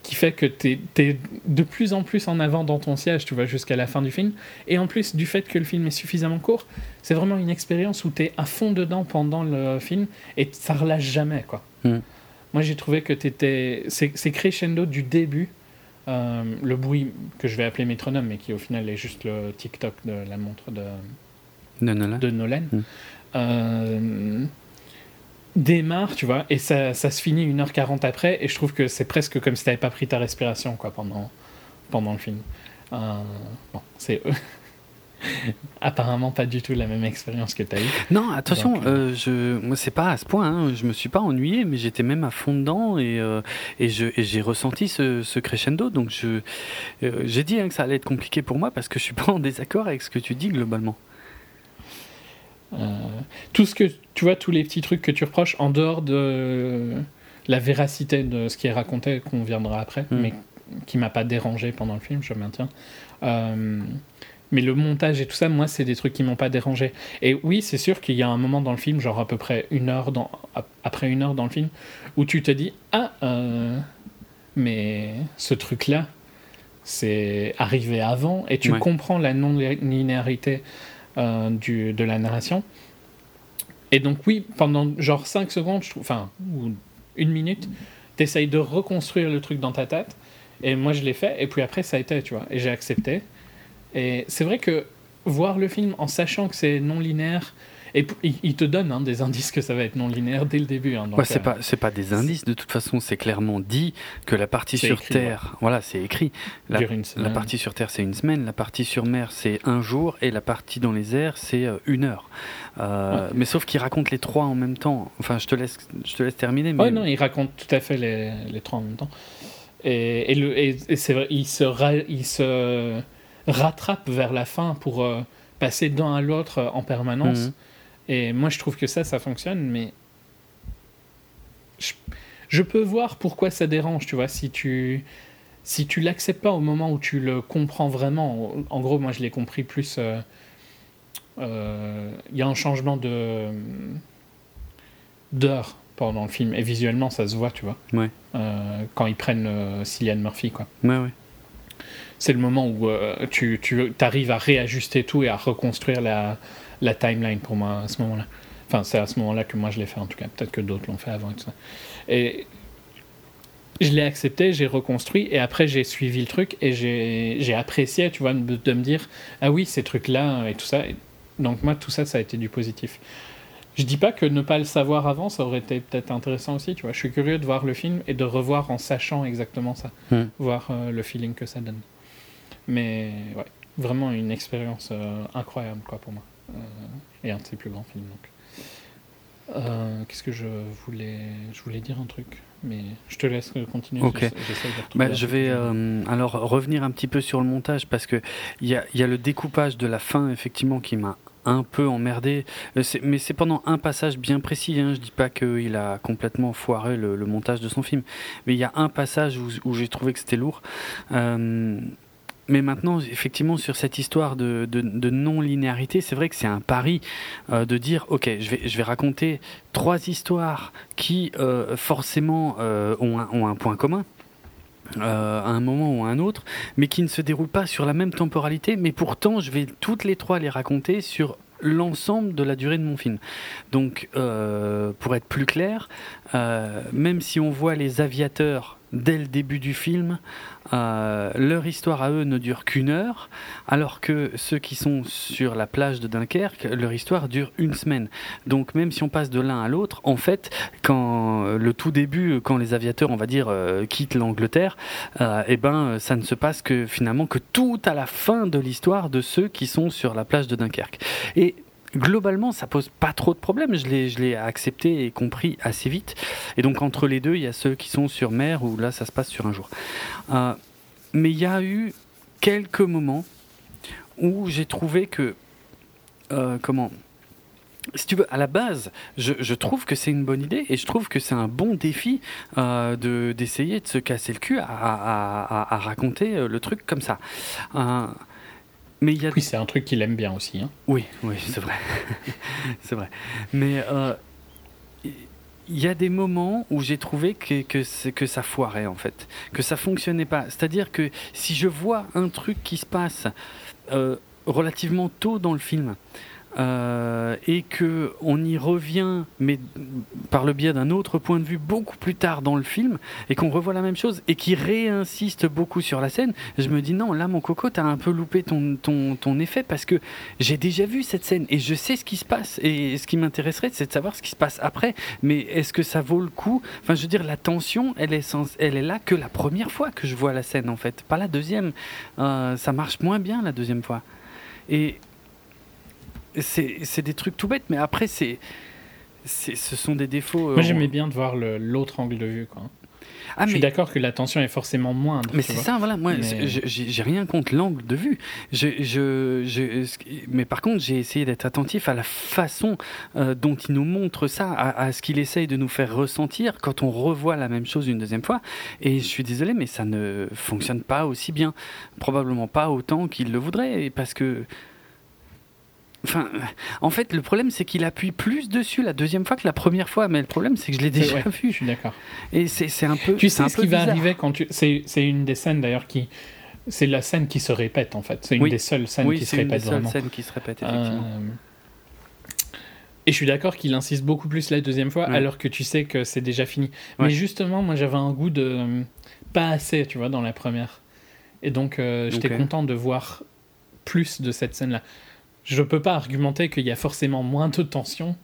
qui fait que tu es, de plus en plus en avant dans ton siège, tu vois, jusqu'à la fin du film. Et en plus du fait que le film est suffisamment court, c'est vraiment une expérience où tu es à fond dedans pendant le film et ça relâche jamais, quoi. Mm. Moi, j'ai trouvé que tu étais. C'est crescendo du début. Euh, le bruit que je vais appeler métronome, mais qui au final est juste le TikTok de la montre de, de Nolan. Mm. Euh, démarre, tu vois, et ça, ça, se finit 1h40 après, et je trouve que c'est presque comme si t'avais pas pris ta respiration, quoi, pendant, pendant le film. Euh, bon, c'est apparemment pas du tout la même expérience que t'as eu. Non, attention, euh, je, moi c'est pas à ce point, hein, je me suis pas ennuyé, mais j'étais même à fond dedans, et, euh, et, j'ai ressenti ce, ce, crescendo, donc je, j'ai dit hein, que ça allait être compliqué pour moi, parce que je suis pas en désaccord avec ce que tu dis globalement. Euh, tout ce que tu vois, tous les petits trucs que tu reproches en dehors de la véracité de ce qui est raconté, qu'on viendra après, mm. mais qui m'a pas dérangé pendant le film, je maintiens. Euh, mais le montage et tout ça, moi, c'est des trucs qui m'ont pas dérangé. Et oui, c'est sûr qu'il y a un moment dans le film, genre à peu près une heure dans, après une heure dans le film, où tu te dis ah, euh, mais ce truc-là, c'est arrivé avant, et tu comprends la non-linéarité euh, du, de la narration. Et donc oui, pendant genre 5 secondes, je trouve, enfin, ou une minute, t'essayes de reconstruire le truc dans ta tête. Et moi, je l'ai fait. Et puis après, ça a été, tu vois. Et j'ai accepté. Et c'est vrai que voir le film en sachant que c'est non linéaire, et il te donne hein, des indices que ça va être non linéaire dès le début. Hein, c'est pas c'est pas des indices de toute façon, c'est clairement dit que la partie sur Terre, voilà, c'est écrit. La, la, partie sur Terre c'est une semaine, la partie sur mer c'est un jour et la partie dans les airs c'est euh, une heure. Euh, mais sauf qu'il raconte les trois en même temps. Enfin, je te laisse je te laisse terminer. Mais... non, il raconte tout à fait les, les trois en même temps. Et, et, le, et, c'est vrai, il se, il se rattrape vers la fin pour euh, passer d'un à l'autre en permanence. Mhm. Et moi, je trouve que ça, ça fonctionne, mais je, peux voir pourquoi ça dérange, tu vois, si tu si tu l'acceptes pas au moment où tu le comprends vraiment. En gros, moi, je l'ai compris plus. Euh, euh, il y a un changement de d'heure pendant le film et visuellement, ça se voit, tu vois. Ouais. Euh, quand ils prennent Cillian Murphy, quoi. Ouais, ouais c'est le moment où tu, tu arrives à réajuster tout et à reconstruire la, la timeline pour moi à ce moment-là. Enfin, c'est à ce moment-là que moi je l'ai fait en tout cas. Peut-être que d'autres l'ont fait avant et tout ça. Et je l'ai accepté, j'ai reconstruit et après j'ai suivi le truc et j'ai apprécié, tu vois, de, de, me dire ah oui, ces trucs-là et tout ça. donc moi, tout ça, ça a été du positif. Je dis pas que ne pas le savoir avant, ça aurait été peut-être intéressant aussi, tu vois. Je suis curieux de voir le film et de revoir en sachant exactement ça, hmm. voir euh, le feeling que ça donne. Mais ouais, vraiment une expérience euh, incroyable quoi pour moi. Euh, et un de ses plus grands films. Donc. Euh, qu'est-ce que je voulais Je voulais dire un truc, mais je te laisse continuer. Ok. Bah, je vais euh, alors revenir un petit peu sur le montage parce que il y a, y a, le découpage de la fin effectivement qui m'a un peu emmerdé, mais c'est pendant un passage bien précis. Hein. Je dis pas qu'il a complètement foiré le, montage de son film, mais il y a un passage où, où j'ai trouvé que c'était lourd. Euh, mais maintenant, effectivement, sur cette histoire de, non-linéarité, c'est vrai que c'est un pari euh, de dire, ok, je vais, raconter trois histoires qui euh, forcément euh, ont, un, point commun. à un moment ou à un autre, mais qui ne se déroulent pas sur la même temporalité, mais pourtant je vais toutes les trois les raconter sur l'ensemble de la durée de mon film. Donc, pour être plus clair, même si on voit les aviateurs dès le début du film, euh, leur histoire à eux ne dure qu'une heure, alors que ceux qui sont sur la plage de Dunkerque, leur histoire dure une semaine. Donc même si on passe de l'un à l'autre, en fait, quand euh, le tout début, quand les aviateurs, on va dire, euh, quittent l'Angleterre, eh ben, ça ne se passe que finalement que tout à la fin de l'histoire de ceux qui sont sur la plage de Dunkerque. Et globalement, ça pose pas trop de problèmes. Je l'ai, accepté et compris assez vite. Et donc, entre les deux, il y a ceux qui sont sur mer où là, ça se passe sur un jour. Euh, mais il y a eu quelques moments où j'ai trouvé que. Euh, comment si tu veux, à la base, je, je trouve que c'est une bonne idée et je trouve que c'est un bon défi euh, de d'essayer de se casser le cul à, à, à, raconter le truc comme ça. Mais il y a... Oui, c'est un truc qu'il aime bien aussi. Hein. Oui, oui, c'est vrai. *laughs* c'est vrai. Mais euh, il y a des moments où j'ai trouvé que, que, que ça foirait en fait, que ça fonctionnait pas. C'est-à-dire que si je vois un truc qui se passe euh, relativement tôt dans le film, euh, et que on y revient, mais par le biais d'un autre point de vue beaucoup plus tard dans le film, et qu'on revoit la même chose, et qui réinsiste beaucoup sur la scène, je me dis non, là mon coco, t'as un peu loupé ton, ton, ton effet, parce que j'ai déjà vu cette scène, et je sais ce qui se passe, et ce qui m'intéresserait, c'est de savoir ce qui se passe après, mais est-ce que ça vaut le coup? Enfin, je veux dire, la tension, elle est, elle est là que la première fois que je vois la scène, en fait, pas la deuxième. Euh, ça marche moins bien la deuxième fois. Et c'est des trucs tout bêtes, mais après, c'est ce sont des défauts. Moi, j'aimais bien de voir l'autre angle de vue. Quoi. Ah, je suis d'accord que la tension est forcément moindre. Mais c'est ça, voilà. Moi, j'ai rien contre l'angle de vue. Je, je, mais par contre, j'ai essayé d'être attentif à la façon euh, dont il nous montre ça, à, à ce qu'il essaye de nous faire ressentir quand on revoit la même chose une deuxième fois. Et je suis désolé, mais ça ne fonctionne pas aussi bien. Probablement pas autant qu'il le voudrait, parce que Enfin, en fait, le problème, c'est qu'il appuie plus dessus la deuxième fois que la première fois. Mais le problème, c'est que je l'ai déjà vu. Je suis d'accord. Et c'est un peu. Tu sais ce qui va arriver quand tu. C'est une des scènes d'ailleurs qui. C'est la scène qui se répète en fait. C'est une des seules scènes qui se répète. Oui, c'est une des seules scènes qui se répète effectivement. Euh, et je suis d'accord qu'il insiste beaucoup plus la deuxième fois, alors que tu sais que c'est déjà fini. Mais justement, moi, j'avais un goût de pas assez, tu vois, dans la première. Et donc, euh, j'étais content de voir plus de cette scène-là je peux pas argumenter qu'il y a forcément moins de tension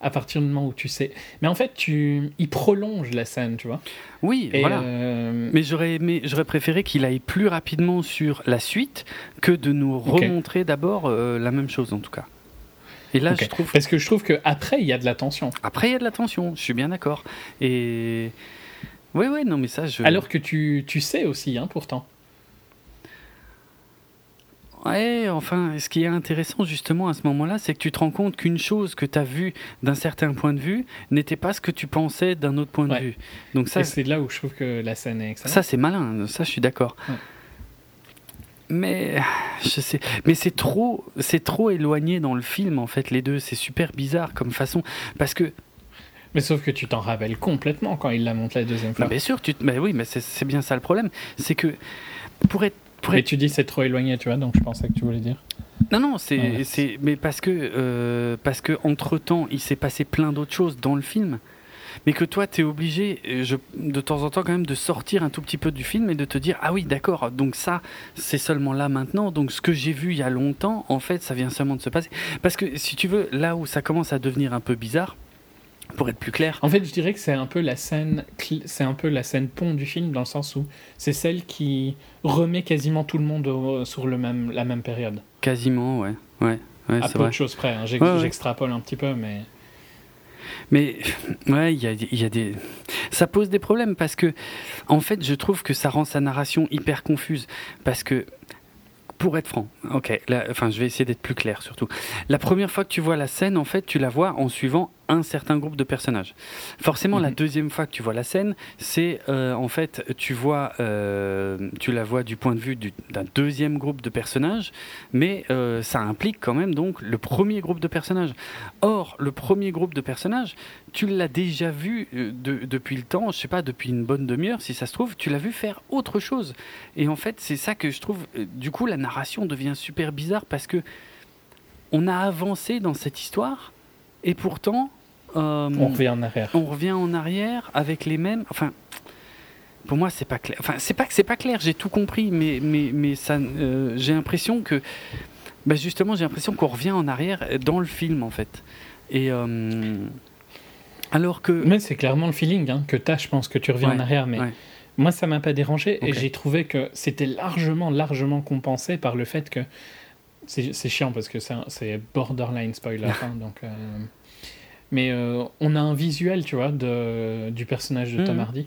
à partir du moment où tu sais. Mais en fait, tu, il prolonge la scène, tu vois. Oui, voilà. Euh, mais j'aurais j'aurais préféré qu'il aille plus rapidement sur la suite que de nous remontrer d'abord euh, la même chose, en tout cas. Et là, je trouve. Parce que je trouve qu'après, il y a de la tension. Après, il y a de la tension, je suis bien d'accord. Et. Oui, oui, non, mais ça, je. Alors que tu, tu sais aussi, hein, pourtant. Ouais, enfin, ce qui est intéressant justement à ce moment-là, c'est que tu te rends compte qu'une chose que tu as vue d'un certain point de vue n'était pas ce que tu pensais d'un autre point de vue. Donc ça, c'est là où je trouve que la scène est excellente. Ça, c'est malin. Ça, je suis d'accord. Mais je sais, mais c'est trop, c'est trop éloigné dans le film en fait. Les deux, c'est super bizarre comme façon parce que mais sauf que tu t'en rappelles complètement quand il la montre la deuxième fois. bien sûr, tu mais oui, mais c'est bien ça le problème. C'est que pour être mais tu dis c'est trop éloigné, tu vois, donc je pensais que tu voulais dire. Non, non, c'est, c'est, mais parce que, euh, parce que entre temps, il s'est passé plein d'autres choses dans le film, mais que toi, tu es obligé, euh, je, de temps en temps quand même, de sortir un tout petit peu du film et de te dire, ah oui, d'accord, donc ça, c'est seulement là maintenant, donc ce que j'ai vu il y a longtemps, en fait, ça vient seulement de se passer. Parce que si tu veux, là où ça commence à devenir un peu bizarre, pour être plus clair. En fait, je dirais que c'est un peu la scène, c'est un peu la scène pont du film dans le sens où c'est celle qui remet quasiment tout le monde sur le même, la même période. Quasiment, ouais, ouais, ouais à peu de choses près. Hein. J'extrapole un petit peu, mais. Mais *laughs* ouais, il y a, y a, des, ça pose des problèmes parce que, en fait, je trouve que ça rend sa narration hyper confuse parce que pour être franc, ok, enfin je vais essayer d'être plus clair surtout. La première fois que tu vois la scène, en fait, tu la vois en suivant un certain groupe de personnages. Forcément, la mhm. deuxième fois que tu vois la scène, c'est euh, en fait, tu vois, euh, tu la vois du point de vue d'un deuxième groupe de personnages, mais euh, ça implique quand même donc le premier groupe de personnages. Or, le premier groupe de personnages, tu l'as déjà vu de, depuis le temps, je sais pas, depuis une bonne demi-heure, si ça se trouve, tu l'as vu faire autre chose. Et en fait, c'est ça que je trouve. Du coup, la narration devient super bizarre parce que on a avancé dans cette histoire et pourtant euh, on revient en arrière. On revient en arrière avec les mêmes. Enfin, pour moi, c'est pas clair. Enfin, c'est pas que c'est pas clair. J'ai tout compris, mais mais mais ça, euh, j'ai l'impression que, bah, justement, j'ai l'impression qu'on revient en arrière dans le film en fait. Et euh, alors que. Mais c'est clairement le feeling hein, que tu as. Je pense que tu reviens en arrière, mais. Moi, ça m'a pas dérangé et j'ai trouvé que c'était largement, largement compensé par le fait que c'est chiant parce que c'est borderline spoiler, *laughs* hein, donc mais euh, on a un visuel, tu vois, de, du personnage de Tom mhm. Hardy.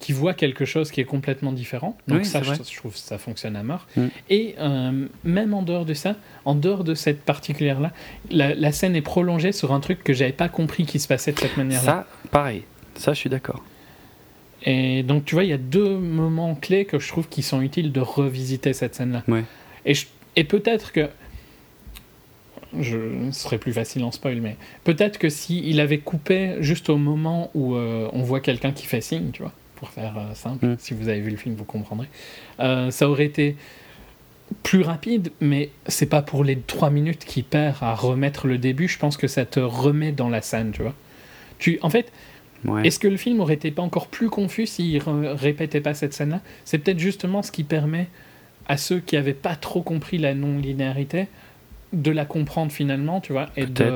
qui voit quelque chose qui est complètement différent. Donc ça, je, trouve que ça fonctionne à mort. Mm. Et euh, même en dehors de ça, en dehors de cette particulière-là, la, la, scène est prolongée sur un truc que j'avais pas compris qui se passait de cette manière-là. Ça, pareil. Ça, je suis d'accord. Et donc, tu vois, il y a deux moments clés que je trouve qui sont utiles de revisiter cette scène-là. Ouais. Et, et peut-être que je ce serait plus facile en spoil, mais peut-être que s'il il avait coupé juste au moment où euh, on voit quelqu'un qui fait signe, tu vois, pour faire euh, simple, Mm. si vous avez vu le film, vous comprendrez, euh, ça aurait été plus rapide, mais c'est pas pour les trois minutes qu'il perd à remettre le début, je pense que ça te remet dans la scène, tu vois. Tu, en fait, Ouais. est-ce que le film aurait été pas encore plus confus s'il répétait pas cette scène-là? C'est peut-être justement ce qui permet à ceux qui avaient pas trop compris la non-linéarité de la comprendre finalement, tu vois, et de,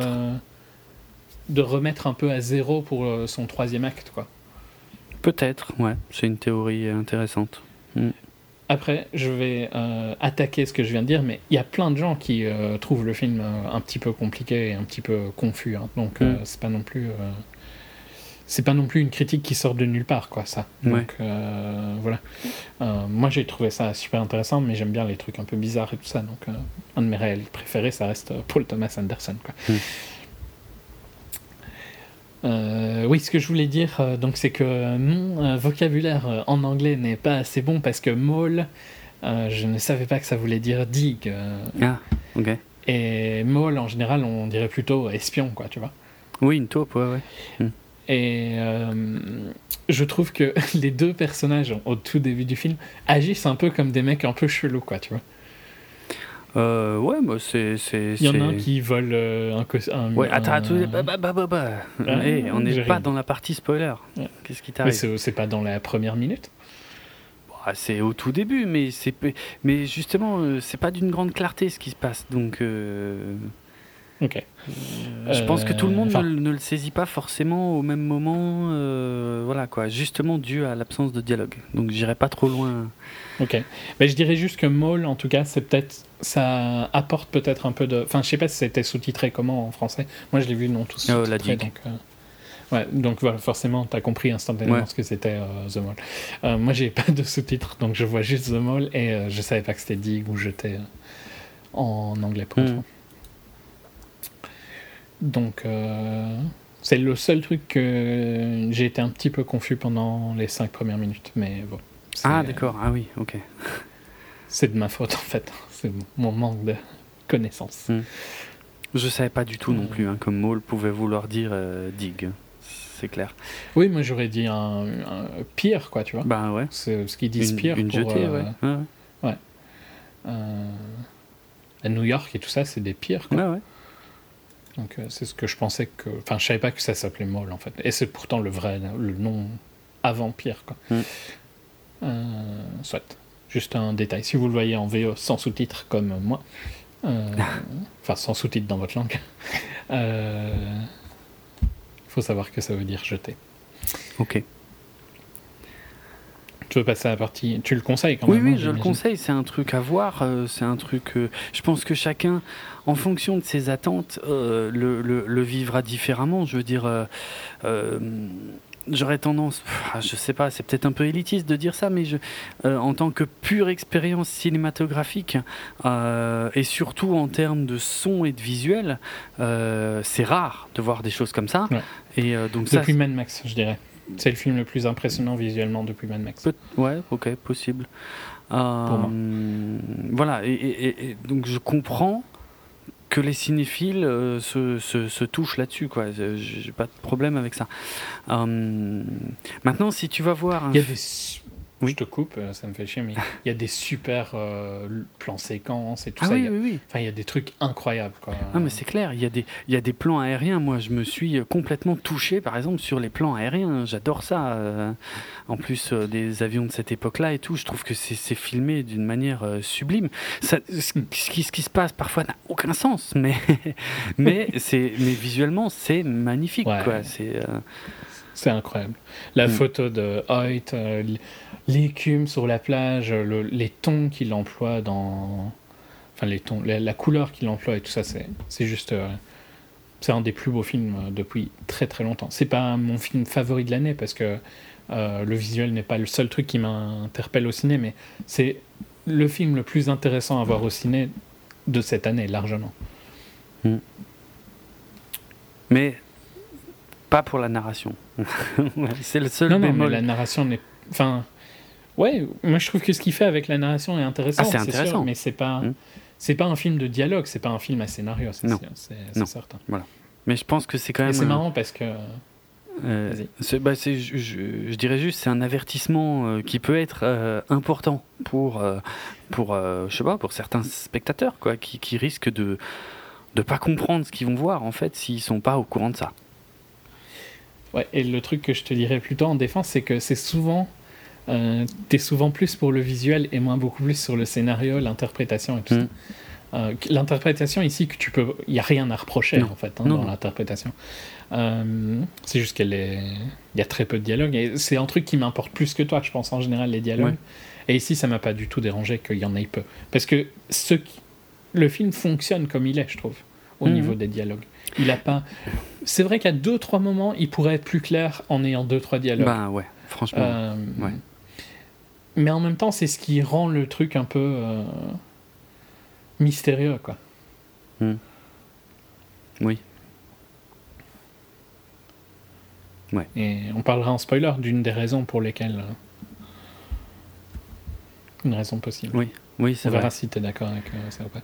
de remettre un peu à zéro pour euh, son troisième acte, quoi. Peut-être, ouais. C'est une théorie intéressante. Après, je vais euh, attaquer ce que je viens de dire, mais il y a plein de gens qui euh, trouvent le film euh, un petit peu compliqué et un petit peu confus, hein. donc Mm. c'est pas non plus. C'est pas non plus une critique qui sort de nulle part, quoi, ça. Ouais. Donc euh, voilà. Euh, moi, j'ai trouvé ça super intéressant, mais j'aime bien les trucs un peu bizarres et tout ça. Donc, euh, un de mes réels préférés, ça reste Paul Thomas Anderson, quoi. Mm. Euh, oui, ce que je voulais dire, donc, c'est que mon vocabulaire en anglais n'est pas assez bon parce que mole, euh, je ne savais pas que ça voulait dire digue. Ah, ok. et mole, en général, on dirait plutôt espion, quoi, tu vois. Oui, une taupe, ouais, ouais. Et euh, je trouve que *laughs* les deux personnages au tout début du film agissent un peu comme des mecs un peu chelous, quoi, tu vois. Euh, ouais, bah, c'est. Il y en a un qui vole euh, un, un Ouais, attends, attends, bah, bah, bah, bah, bah. Ah, Eh, on n'est pas dans la partie spoiler. Ouais. Qu'est-ce qui Mais t'arrive c'est c'est pas dans la première minute. Bah, C'est au tout début, mais c'est mais justement, euh, c'est pas d'une grande clarté ce qui se passe. Donc, euh, Ok. je pense que tout le monde enfin- ne, le- ne le saisit pas forcément au même moment. euh, voilà quoi, justement dû à l'absence de dialogue. Donc, j'irai pas trop loin. Ok. Mais je dirais juste que Maul, en tout cas, c'est peut-être. Ça apporte peut-être un peu de. Enfin, je sais pas si c'était sous-titré comment en français. Moi, je l'ai vu non tout Oh, sous-titré. donc, euh, Ouais, donc voilà, forcément, t'as compris instantanément Ouais. ce que c'était euh, The Mall. Euh, moi, j'ai *laughs* pas de sous-titres, donc je vois juste The Mall et euh, je savais pas que c'était Dig ou jeté euh, en anglais pour Mm. Donc, euh, c'est le seul truc que j'ai été un petit peu confus pendant les cinq premières minutes, mais bon. Ah, d'accord. Ah oui, ok. *laughs* C'est de ma faute en fait. *laughs* C'est mon manque de connaissances. Je savais pas du tout non Mm. plus hein, comme Maul pouvait vouloir dire euh, dig. C'est clair. Oui, moi j'aurais dit un, un pire, quoi, tu vois. Bah ouais. C'est ce qu'ils disent Une, pire. une pour, jetée, euh, ouais. Ouais, euh, à New York et tout ça, c'est des pires. Quoi. ouais. ouais. Donc euh, c'est ce que je pensais que. Enfin, je savais pas que ça s'appelait Moll en fait. Et c'est pourtant le vrai, le nom avant pire, quoi. Mm. Euh, soit. Juste un détail. Si vous le voyez en VO sans sous-titres comme moi, euh, *laughs* enfin sans sous-titres dans votre langue, euh, faut savoir que ça veut dire jeter. Ok. Tu veux passer à la partie. Tu le conseilles quand Oui, même oui, hein, je le conseille. C'est un truc à voir. euh, c'est un truc. euh, je pense que chacun, en fonction de ses attentes, euh, le, le- le vivra différemment. Je veux dire, j'aurais tendance. pff, Je sais pas, c'est peut-être un peu élitiste de dire ça, mais je, en tant que pure expérience cinématographique et surtout en termes de son et de visuel, c'est rare de voir des choses comme ça. Ouais. Et donc ça, Depuis Mad Max, je dirais. C'est le film le plus impressionnant visuellement depuis Mad Max. Peut- ouais, ok, possible. Euh, Pour moi. Voilà, et, et- et- et donc je comprends que les cinéphiles euh, se, se- se touchent là-dessus, quoi. J'ai pas de problème avec ça. Euh, maintenant, si tu vas voir Il y a des. Oui. Je te coupe, euh, ça me fait chier, mais il y a des super euh, plans séquences et tout ah ça. oui, a- oui, oui. Enfin, il y a des trucs incroyables, quoi. Ah, mais c'est clair, il y, a des, il y a des plans aériens. Moi, je me suis euh, complètement touché, par exemple, sur les plans aériens. J'adore ça. en plus des avions de cette époque-là et tout, je trouve que c'est filmé d'une manière sublime. Ça, ce, qui, ce qui se passe parfois n'a aucun sens, mais, *laughs* mais, mais visuellement, c'est magnifique. Ouais. quoi. C'est, euh, C'est incroyable. La Mm. photo de Hoyt, euh, l'écume sur la plage, le- les tons qu'il emploie dans. Enfin, les tons, la, la couleur qu'il emploie et tout ça, c'est c'est juste. euh, c'est un des plus beaux films depuis très très longtemps. C'est pas mon film favori de l'année parce que le visuel n'est pas le seul truc qui m'interpelle au ciné, mais c'est le film le plus intéressant à voir au ciné de cette année, largement. Hmm. Mais pas pour la narration. *laughs* c'est le seul non, non, mais la narration n'est... Enfin, ouais, moi je trouve que ce qu'il fait avec la narration est intéressant, ah, c'est intéressant. Sûr, mais c'est pas... Hmm. C'est pas un film de dialogue, c'est pas un film à scénario, c'est certain. Voilà. Mais je pense que c'est quand même. c'est marrant parce que. Euh, bah, je, je, dirais juste, c'est un avertissement euh, qui peut être euh, important pour, pour, je sais pas, pour certains spectateurs, quoi, qui, qui risquent de ne pas comprendre ce qu'ils vont voir, en fait, s'ils sont pas au courant de ça. Ouais, et le truc que je te dirais plutôt en défense, c'est que c'est souvent. tu es souvent plus pour le visuel et moins beaucoup plus sur le scénario, l'interprétation et tout ça. Mm. Euh, l'interprétation ici, que tu peux, il y a rien à reprocher en fait hein, dans l'interprétation. Euh, c'est juste qu'elle est, il y a très peu de dialogue et c'est un truc qui m'importe plus que toi, je pense en général les dialogues. Et ici, ça m'a pas du tout dérangé qu'il y en ait peu, parce que ce le film fonctionne comme il est, je trouve, au mhm. niveau des dialogues. Il a pas. C'est vrai qu'à deux trois moments, il pourrait être plus clair en ayant deux trois dialogues. Bah ouais, franchement. Euh, ouais. Mais en même temps, c'est ce qui rend le truc un peu mystérieux, quoi. Hmm. Oui. Ouais. Et on parlera en spoiler d'une des raisons pour lesquelles. Euh, une raison possible. Oui, oui c'est. On verra si tu es d'accord avec euh, ça ou pas.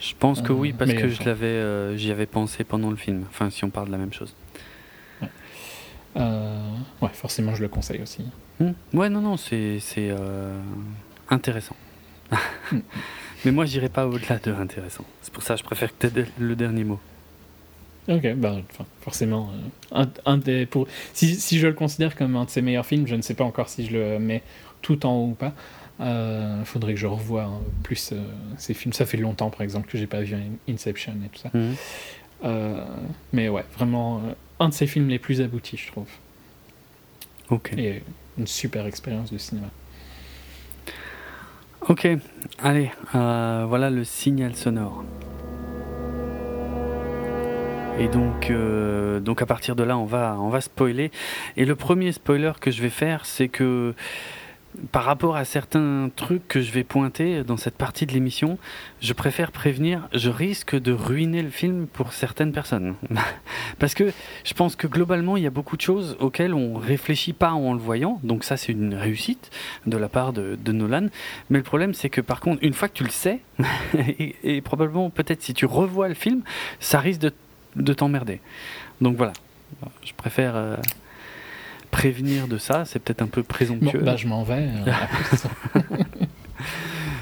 Je pense que oui, parce que je l'avais, j'y avais pensé pendant le film. Enfin, si on parle de la même chose. Ouais, forcément, je le conseille aussi. Hmm. Ouais, non, non, c'est intéressant. Hmm. *laughs* Mais moi, j'irai pas au-delà de intéressant. C'est pour ça que je préfère que tu le dernier mot. Ok, bah, forcément. Euh, un, des, pour, si, si, je le considère comme un de ses meilleurs films, je ne sais pas encore si je le mets tout en haut ou pas. Il euh, faudrait que je revoie hein, plus euh, ces films. Ça fait longtemps, par exemple, que j'ai pas vu Inception et tout ça. Mhm. mais ouais, vraiment un de ses films les plus aboutis, je trouve. Ok. Et une super expérience de cinéma. Ok, allez, euh, voilà le signal sonore. Et donc, euh, donc à partir de là, on va, on va spoiler. Et le premier spoiler que je vais faire, c'est que par rapport à certains trucs que je vais pointer dans cette partie de l'émission, je préfère prévenir, je risque de ruiner le film pour certaines personnes. *laughs* Parce que je pense que globalement, il y a beaucoup de choses auxquelles on réfléchit pas en le voyant. Donc ça, c'est une réussite de la part de, Nolan. Mais le problème, c'est que par contre, une fois que tu le sais, *laughs* et, probablement peut-être si tu revois le film, ça risque de, t'emmerder. Donc voilà, je préfère... Euh, prévenir de ça, c'est peut-être un peu présomptueux. Bon, bah, je m'en vais. Euh, *laughs*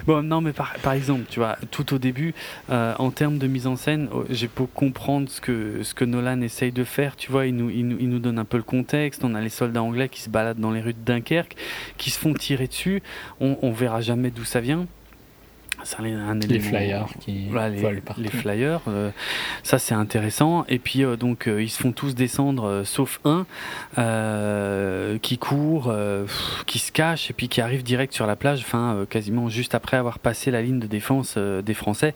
bon, non, mais par, par, exemple, tu vois, tout au début, euh, en termes de mise en scène, oh, j'ai pu comprendre ce que, ce que Nolan essaye de faire. Tu vois, il nous, il, nous, il nous donne un peu le contexte. On a les soldats anglais qui se baladent dans les rues de Dunkerque, qui se font tirer dessus. On, on verra jamais d'où ça vient les flyers qui les, les flyers euh, ça c'est intéressant. Et puis euh, donc euh, ils se font tous descendre sauf un qui court qui se cache et puis qui arrive direct sur la plage enfin quasiment juste après avoir passé la ligne de défense des français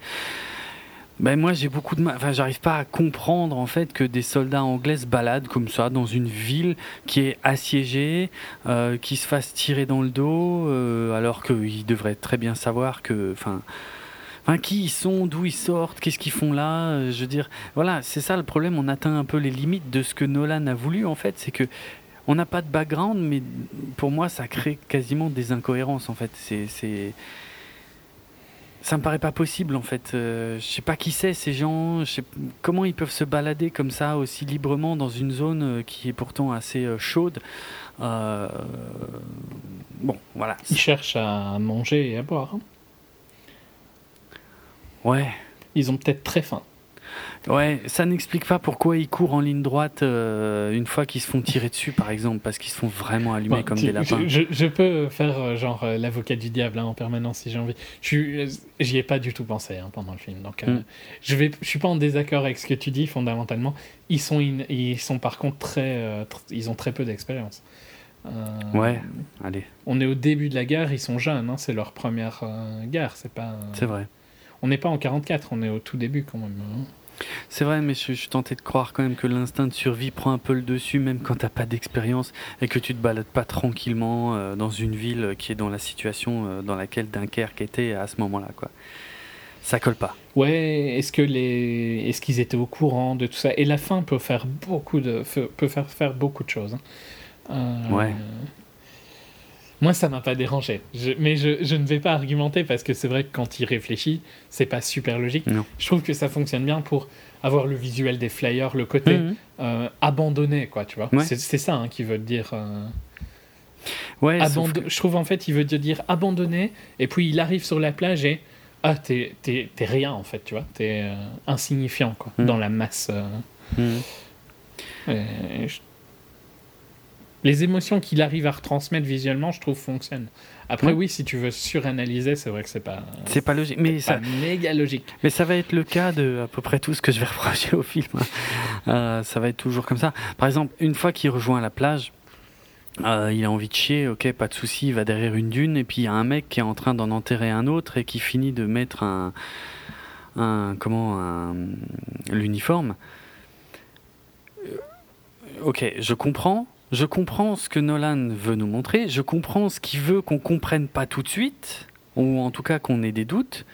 ben moi j'ai beaucoup de mal, enfin j'arrive pas à comprendre en fait que des soldats anglais se baladent comme ça dans une ville qui est assiégée, euh, qui se fassent tirer dans le dos, euh, alors qu'ils devraient très bien savoir que, enfin, enfin qui ils sont, d'où ils sortent, qu'est-ce qu'ils font là, euh, je veux dire, voilà, c'est ça le problème, on atteint un peu les limites de ce que Nolan a voulu en fait, c'est que on n'a pas de background, mais pour moi ça crée quasiment des incohérences en fait, c'est ça me paraît pas possible en fait. Euh, je sais pas qui c'est ces gens, je sais comment ils peuvent se balader comme ça aussi librement dans une zone euh, qui est pourtant assez euh, chaude. bon, voilà. Ils cherchent à manger et à boire. Hein. Ouais. Ils ont peut-être très faim. Ouais, ça n'explique pas pourquoi ils courent en ligne droite euh, une fois qu'ils se font tirer dessus, par exemple, parce qu'ils se font vraiment allumer comme des lapins. Je, peux faire euh, genre euh, l'avocat du diable hein, en permanence si j'ai envie. J'y ai pas du tout pensé hein, pendant le film, donc mm. je vais, je suis pas en désaccord avec ce que tu dis fondamentalement. Ils sont, ils sont par contre très, ils ont très peu d'expérience. ouais, allez. On est au début de la guerre, ils sont jeunes, hein, c'est leur première guerre, c'est pas. C'est vrai. On n'est pas en 44, on est au tout début quand même. C'est vrai, mais je, suis tenté de croire quand même que l'instinct de survie prend un peu le dessus, même quand t'as pas d'expérience et que tu te balades pas tranquillement euh, dans une ville qui est dans la situation euh, dans laquelle Dunkerque était à ce moment-là, quoi. Ça colle pas. Ouais, est-ce que les, est-ce qu'ils étaient au courant de tout ça? Et la fin peut faire beaucoup de, peut faire faire beaucoup de choses. Hein. Euh, ouais. Moi, ça m'a pas dérangé. mais je, je, ne vais pas argumenter parce que c'est vrai que quand il réfléchit, c'est pas super logique. Je trouve que ça fonctionne bien pour avoir le visuel des flyers, le côté mhm. euh, abandonné, quoi, tu vois. C'est ça hein, qui veut dire. Euh, ouais, Je trouve en fait, il veut dire abandonné, et puis il arrive sur la plage et. Ah, t'es rien en fait, tu vois. T'es euh, insignifiant, quoi, mhm. dans la masse. Mhm. je les émotions qu'il arrive à retransmettre visuellement, je trouve, fonctionnent. Après, oui, si tu veux suranalyser, c'est vrai que c'est pas. C'est pas logique, mais ça. méga logique. Mais ça va être le cas de à peu près tout ce que je vais reprocher au film. Euh, ça va être toujours comme ça. Par exemple, une fois qu'il rejoint la plage, euh, il a envie de chier, ok, pas de souci, il va derrière une dune, et puis il y a un mec qui est en train d'en enterrer un autre et qui finit de mettre un, un comment, un, l'uniforme. Euh, ok, je comprends, je comprends ce que Nolan veut nous montrer, je comprends ce qu'il veut qu'on comprenne pas tout de suite, ou en tout cas qu'on ait des doutes.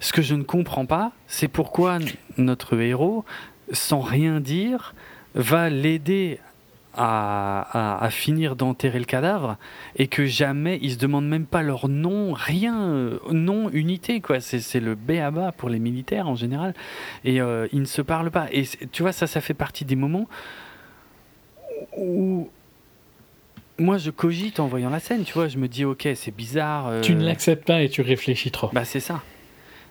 Ce que je ne comprends pas, c'est pourquoi notre héros, sans rien dire, va l'aider à, finir d'enterrer le cadavre et que jamais ils se demandent même pas leur nom, rien, nom, unité quoi. C'est le B à bas pour les militaires en général et euh, ils ne se parlent pas. Et tu vois ça, ça fait partie des moments où moi je cogite en voyant la scène, tu vois, je me dis ok c'est bizarre. Euh, tu ne l'acceptes pas et tu réfléchis trop. Bah c'est ça.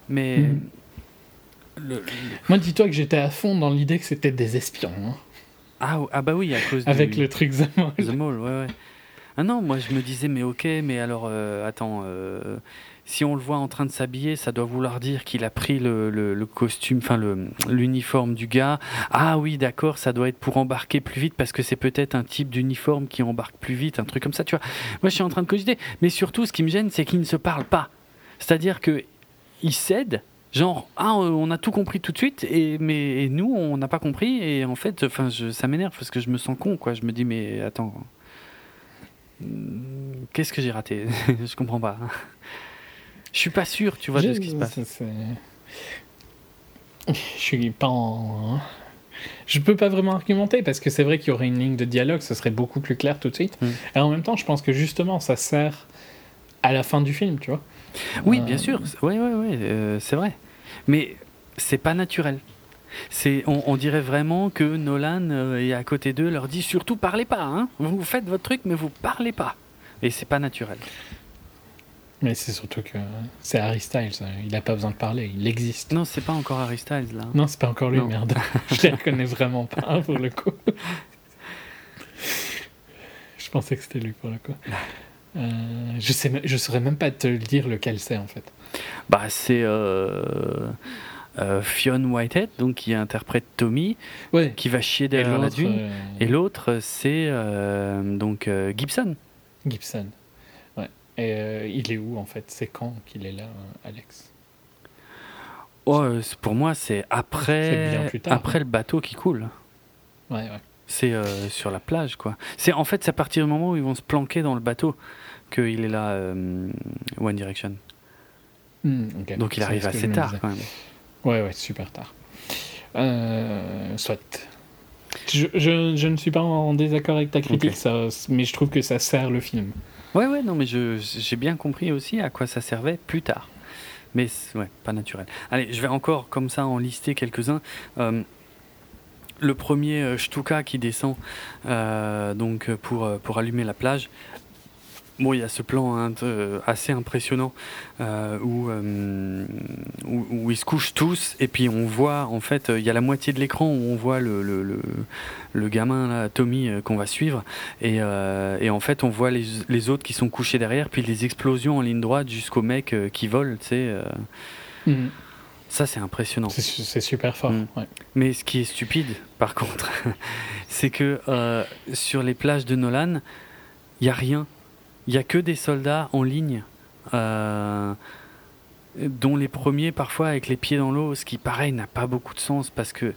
Mais mhm. moi dis-toi que j'étais à fond dans l'idée que c'était des espions. Hein. Ah, ah, bah oui à cause avec le truc The Mall. The Mall ouais ouais. Ah non moi je me disais mais ok mais alors euh, attends euh, si on le voit en train de s'habiller, ça doit vouloir dire qu'il a pris le, costume, enfin l'uniforme du gars. Ah oui, d'accord, ça doit être pour embarquer plus vite parce que c'est peut-être un type d'uniforme qui embarque plus vite, un truc comme ça, tu vois. Moi, je suis en train de cogiter. Mais surtout, ce qui me gêne, c'est qu'ils ne se parlent pas. C'est-à-dire que ils cèdent. Genre, ah, on a tout compris tout de suite, et, mais nous, on n'a pas compris, et en fait, enfin, ça m'énerve parce que je me sens con, quoi. Je me dis, mais attends, qu'est-ce que j'ai raté? *laughs* Je comprends pas. Je suis pas sûr, tu vois, de ce qui se passe. Je suis pas en. Je peux pas vraiment argumenter parce que c'est vrai qu'il y aurait une ligne de dialogue, ce serait beaucoup plus clair tout de suite. Hmm. Et en même temps, je pense que justement, ça sert à la fin du film, tu vois. Oui, bien euh, sûr. Oui, oui, oui, euh, c'est vrai. Mais c'est pas naturel. C'est, on, dirait vraiment que Nolan euh, est à côté d'eux, leur dit surtout parlez pas. Hein. Vous faites votre truc, mais vous parlez pas. Et c'est pas naturel. Mais c'est surtout que c'est Harry Styles, il n'a pas besoin de parler, il existe. Non, c'est pas encore Harry Styles là. Non, c'est pas encore lui, merde. *laughs* Je le reconnais vraiment pas hein, pour le coup. je pensais que c'était lui pour le coup. Euh, je sais, je saurais même pas te dire lequel c'est en fait. Bah c'est euh, euh, Fionn Whitehead, donc qui interprète Tommy, ouais. qui va chier derrière la dune. Et l'autre c'est donc Gibson. Gibson. Et euh, il est où en fait? C'est quand qu'il est là, euh, Alex? Oh, euh, Pour moi, c'est après, après le bateau qui coule. Ouais, ouais. C'est sur la plage, quoi. C'est en fait, c'est à partir du moment où ils vont se planquer dans le bateut qu'il est là, One Direction. Hmm, Donc il arrive assez tard, quand même. Ouais, ouais, super tard. soit. Je, je, je, ne suis pas en désaccord avec ta critique, ça, mais je trouve que ça sert le film. Ouais, ouais, non, mais j'ai bien compris aussi à quoi ça servait plus tard. Mais ouais, pas naturel. Allez, je vais encore comme ça en lister quelques-uns. Euh, le premier euh, Stuka qui descend euh, donc pour, pour allumer la plage. Bon, il y a ce plan hein, assez impressionnant euh, euh, où, où, ils se couchent tous et puis on voit en fait il y a la moitié de l'écran où on voit le, le, le, gamin là, Tommy euh, qu'on va suivre et, et, en fait on voit les, les, autres qui sont couchés derrière puis les explosions en ligne droite jusqu'au mec qui vole, tu sais. Mhm. Ça, c'est impressionnant. C'est super fort. Mhm. Mais ce qui est stupide, par contre, *laughs* c'est que sur les plages de Nolan, il n'y a rien il n'y a que des soldats en ligne. Euh, dont les premiers parfois avec les pieds dans l'eau, ce qui pareil n'a pas beaucoup de sens parce que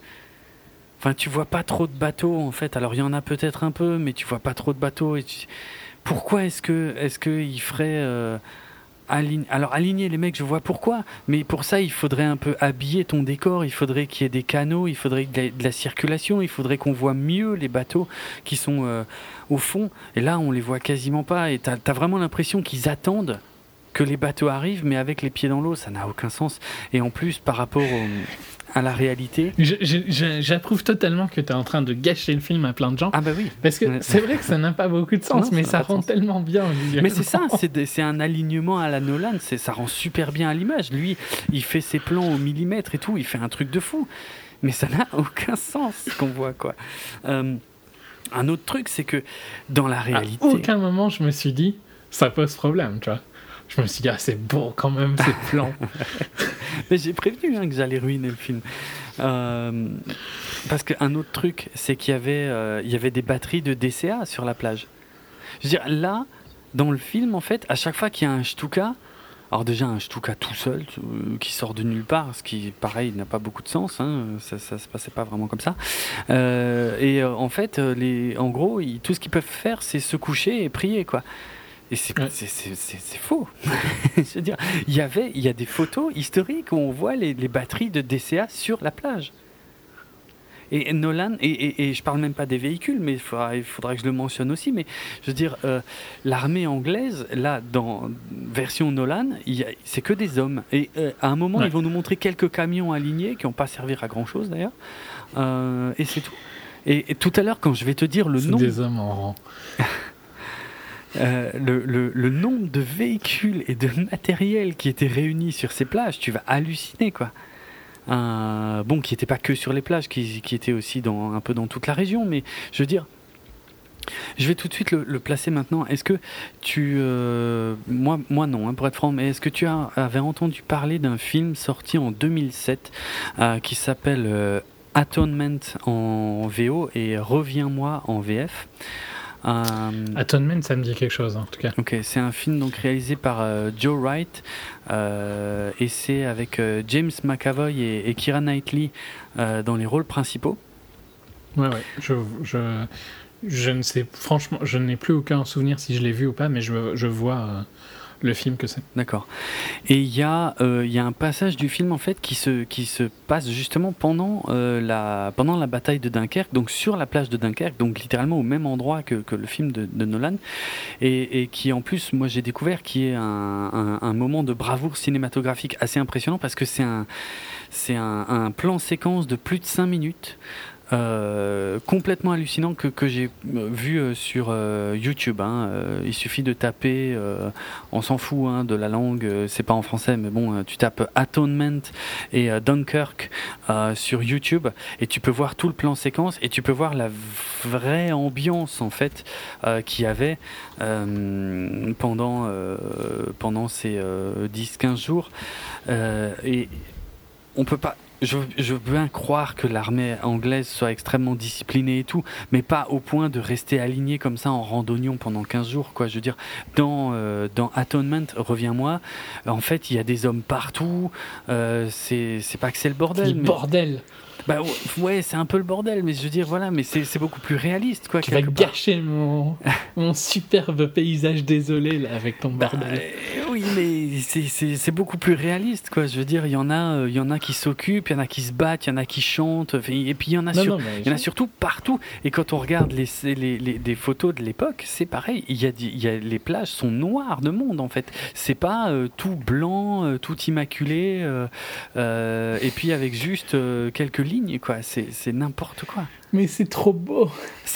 Enfin, tu vois pas trop de bateaux en fait. Alors il y en a peut-être un peu, mais tu vois pas trop de bateaux. Et Pourquoi est-ce que est-ce alors aligner les mecs, je vois pourquoi, mais pour ça il faudrait un peu habiller ton décor. Il faudrait qu'il y ait des canaux, il faudrait de la, circulation, il faudrait qu'on voit mieux les bateaux qui sont euh, au fond. Et là on les voit quasiment pas. Et t'as as vraiment l'impression qu'ils attendent que les bateaux arrivent, mais avec les pieds dans l'eau, ça n'a aucun sens. Et en plus, par rapport au, à la réalité. J'approuve totalement que tu es en train de gâcher le film à plein de gens. Ah bah oui. Parce que c'est vrai que ça n'a pas beaucoup de sens, mais ça, rend tellement bien. Mais c'est ça, c'est un alignement à la Nolan, ça rend super bien à l'image. Lui, il fait ses plans au millimètre et tout, il fait un truc de fou. Mais ça *laughs* n'a aucun sens ce qu'on voit, quoi. Euh, un autre truc, c'est que dans la réalité... À aucun moment, je me suis dit, ça pose problème, tu vois je me suis dit, ah, c'est beau quand même ces plans. *laughs* Mais j'ai prévenu hein, que j'allais ruiner le film. Euh, parce qu'un autre truc, c'est qu'il y, avait, euh, y avait des batteries de DCA sur la plage. Je veux là, dans le film, en fait, à chaque fois qu'il y a un Stuka, alors déjà un Stuka tout seul, euh, qui sort de nulle part, ce qui, pareil, n'a pas beaucoup de sens, hein, ça, ça se passait pas vraiment comme ça. et en fait, les, en gros, tout ce qu'ils peuvent faire, c'est se coucher et prier, quoi. Et c'est faux. *laughs* Je veux dire, il y avait, il y a des photos historiques où on voit les, les batteries de DCA sur la plage. Et Nolan, et, et, je parle même pas des véhicules, mais il faudra, il faudra que je le mentionne aussi, mais je veux dire, euh, l'armée anglaise, là, dans version Nolan, c'est que des hommes. Et euh, à un moment, ils vont nous montrer quelques camions alignés qui n'ont pas servi à grand chose d'ailleurs. Euh, et c'est tout. Et, et, tout à l'heure, quand je vais te dire le nom. des hommes en rang. *laughs* Euh, le, nombre de véhicules et de matériel qui étaient réunis sur ces plages, tu vas halluciner quoi. bon, qui n'était pas que sur les plages, qui, était aussi dans, un peu dans toute la région, mais je veux dire, je vais tout de suite le, placer maintenant. Est-ce que tu. Euh, moi, moi non, hein, pour être franc, mais est-ce que tu as, avais entendu parler d'un film sorti en 2007 euh, qui s'appelle Atonement en VO et Reviens-moi en VF Atonement, ça me dit quelque chose en tout cas. Ok, c'est un film donc réalisé par euh, Joe Wright euh, et c'est avec James McAvoy et, et Kira Knightley dans les rôles principaux. Ouais, ouais. Je, je, je ne sais, franchement, je n'ai plus aucun souvenir si je l'ai vu ou pas, mais je, je vois le film que c'est. D'accord. Et il y, a, euh, y a un passage du film en fait qui se, qui se passe justement pendant, euh, la, pendant la bataille de Dunkerque, donc sur la plage de Dunkerque, donc littéralement au même endroit que, que le film de, Nolan, et, qui en plus, moi j'ai découvert qui est un, un, moment de bravoure cinématographique assez impressionnant parce que c'est un, un, un plan séquence de plus de 5 minutes. Euh, complètement hallucinant que, j'ai euh, vu euh, sur YouTube. Hein. il suffit de taper, on s'en fout hein, de la langue, c'est pas en français, mais bon, tu tapes Atonement et Dunkirk sur YouTube et tu peux voir tout le plan séquence et tu peux voir la vraie ambiance en fait qu'il y avait pendant, pendant ces 10-15 jours. et on peut pas je, veux bien croire que l'armée anglaise soit extrêmement disciplinée et tout, mais pas au point de rester aligné comme ça en randonnion pendant 15 jours. Quoi. Je veux dire, dans, euh, dans Atonement, reviens-moi, en fait, il y a des hommes partout. Euh, c'est pas que c'est le bordel. Le bordel bah ouais, c'est un peu le bordel, mais je veux dire, voilà, mais c'est beaucoup plus réaliste, quoi. Tu vas gâcher mon, mon superbe paysage désolé, là, avec ton bah, bordel. oui, mais c'est beaucoup plus réaliste, quoi. Je veux dire, il y en a, euh, il y en a qui s'occupent, il y en a qui se battent, il y en a qui chantent, et puis il y en a, sur, il y en a surtout partout. Et quand on regarde les, les, les des photos de l'époque, c'est pareil. Il y, a, il y a, les plages sont noires de monde, en fait. C'est pas euh, tout blanc, euh, tout immaculé, et puis avec juste quelques lignes quoi. C'est n'importe quoi. Mais c'est trop beau.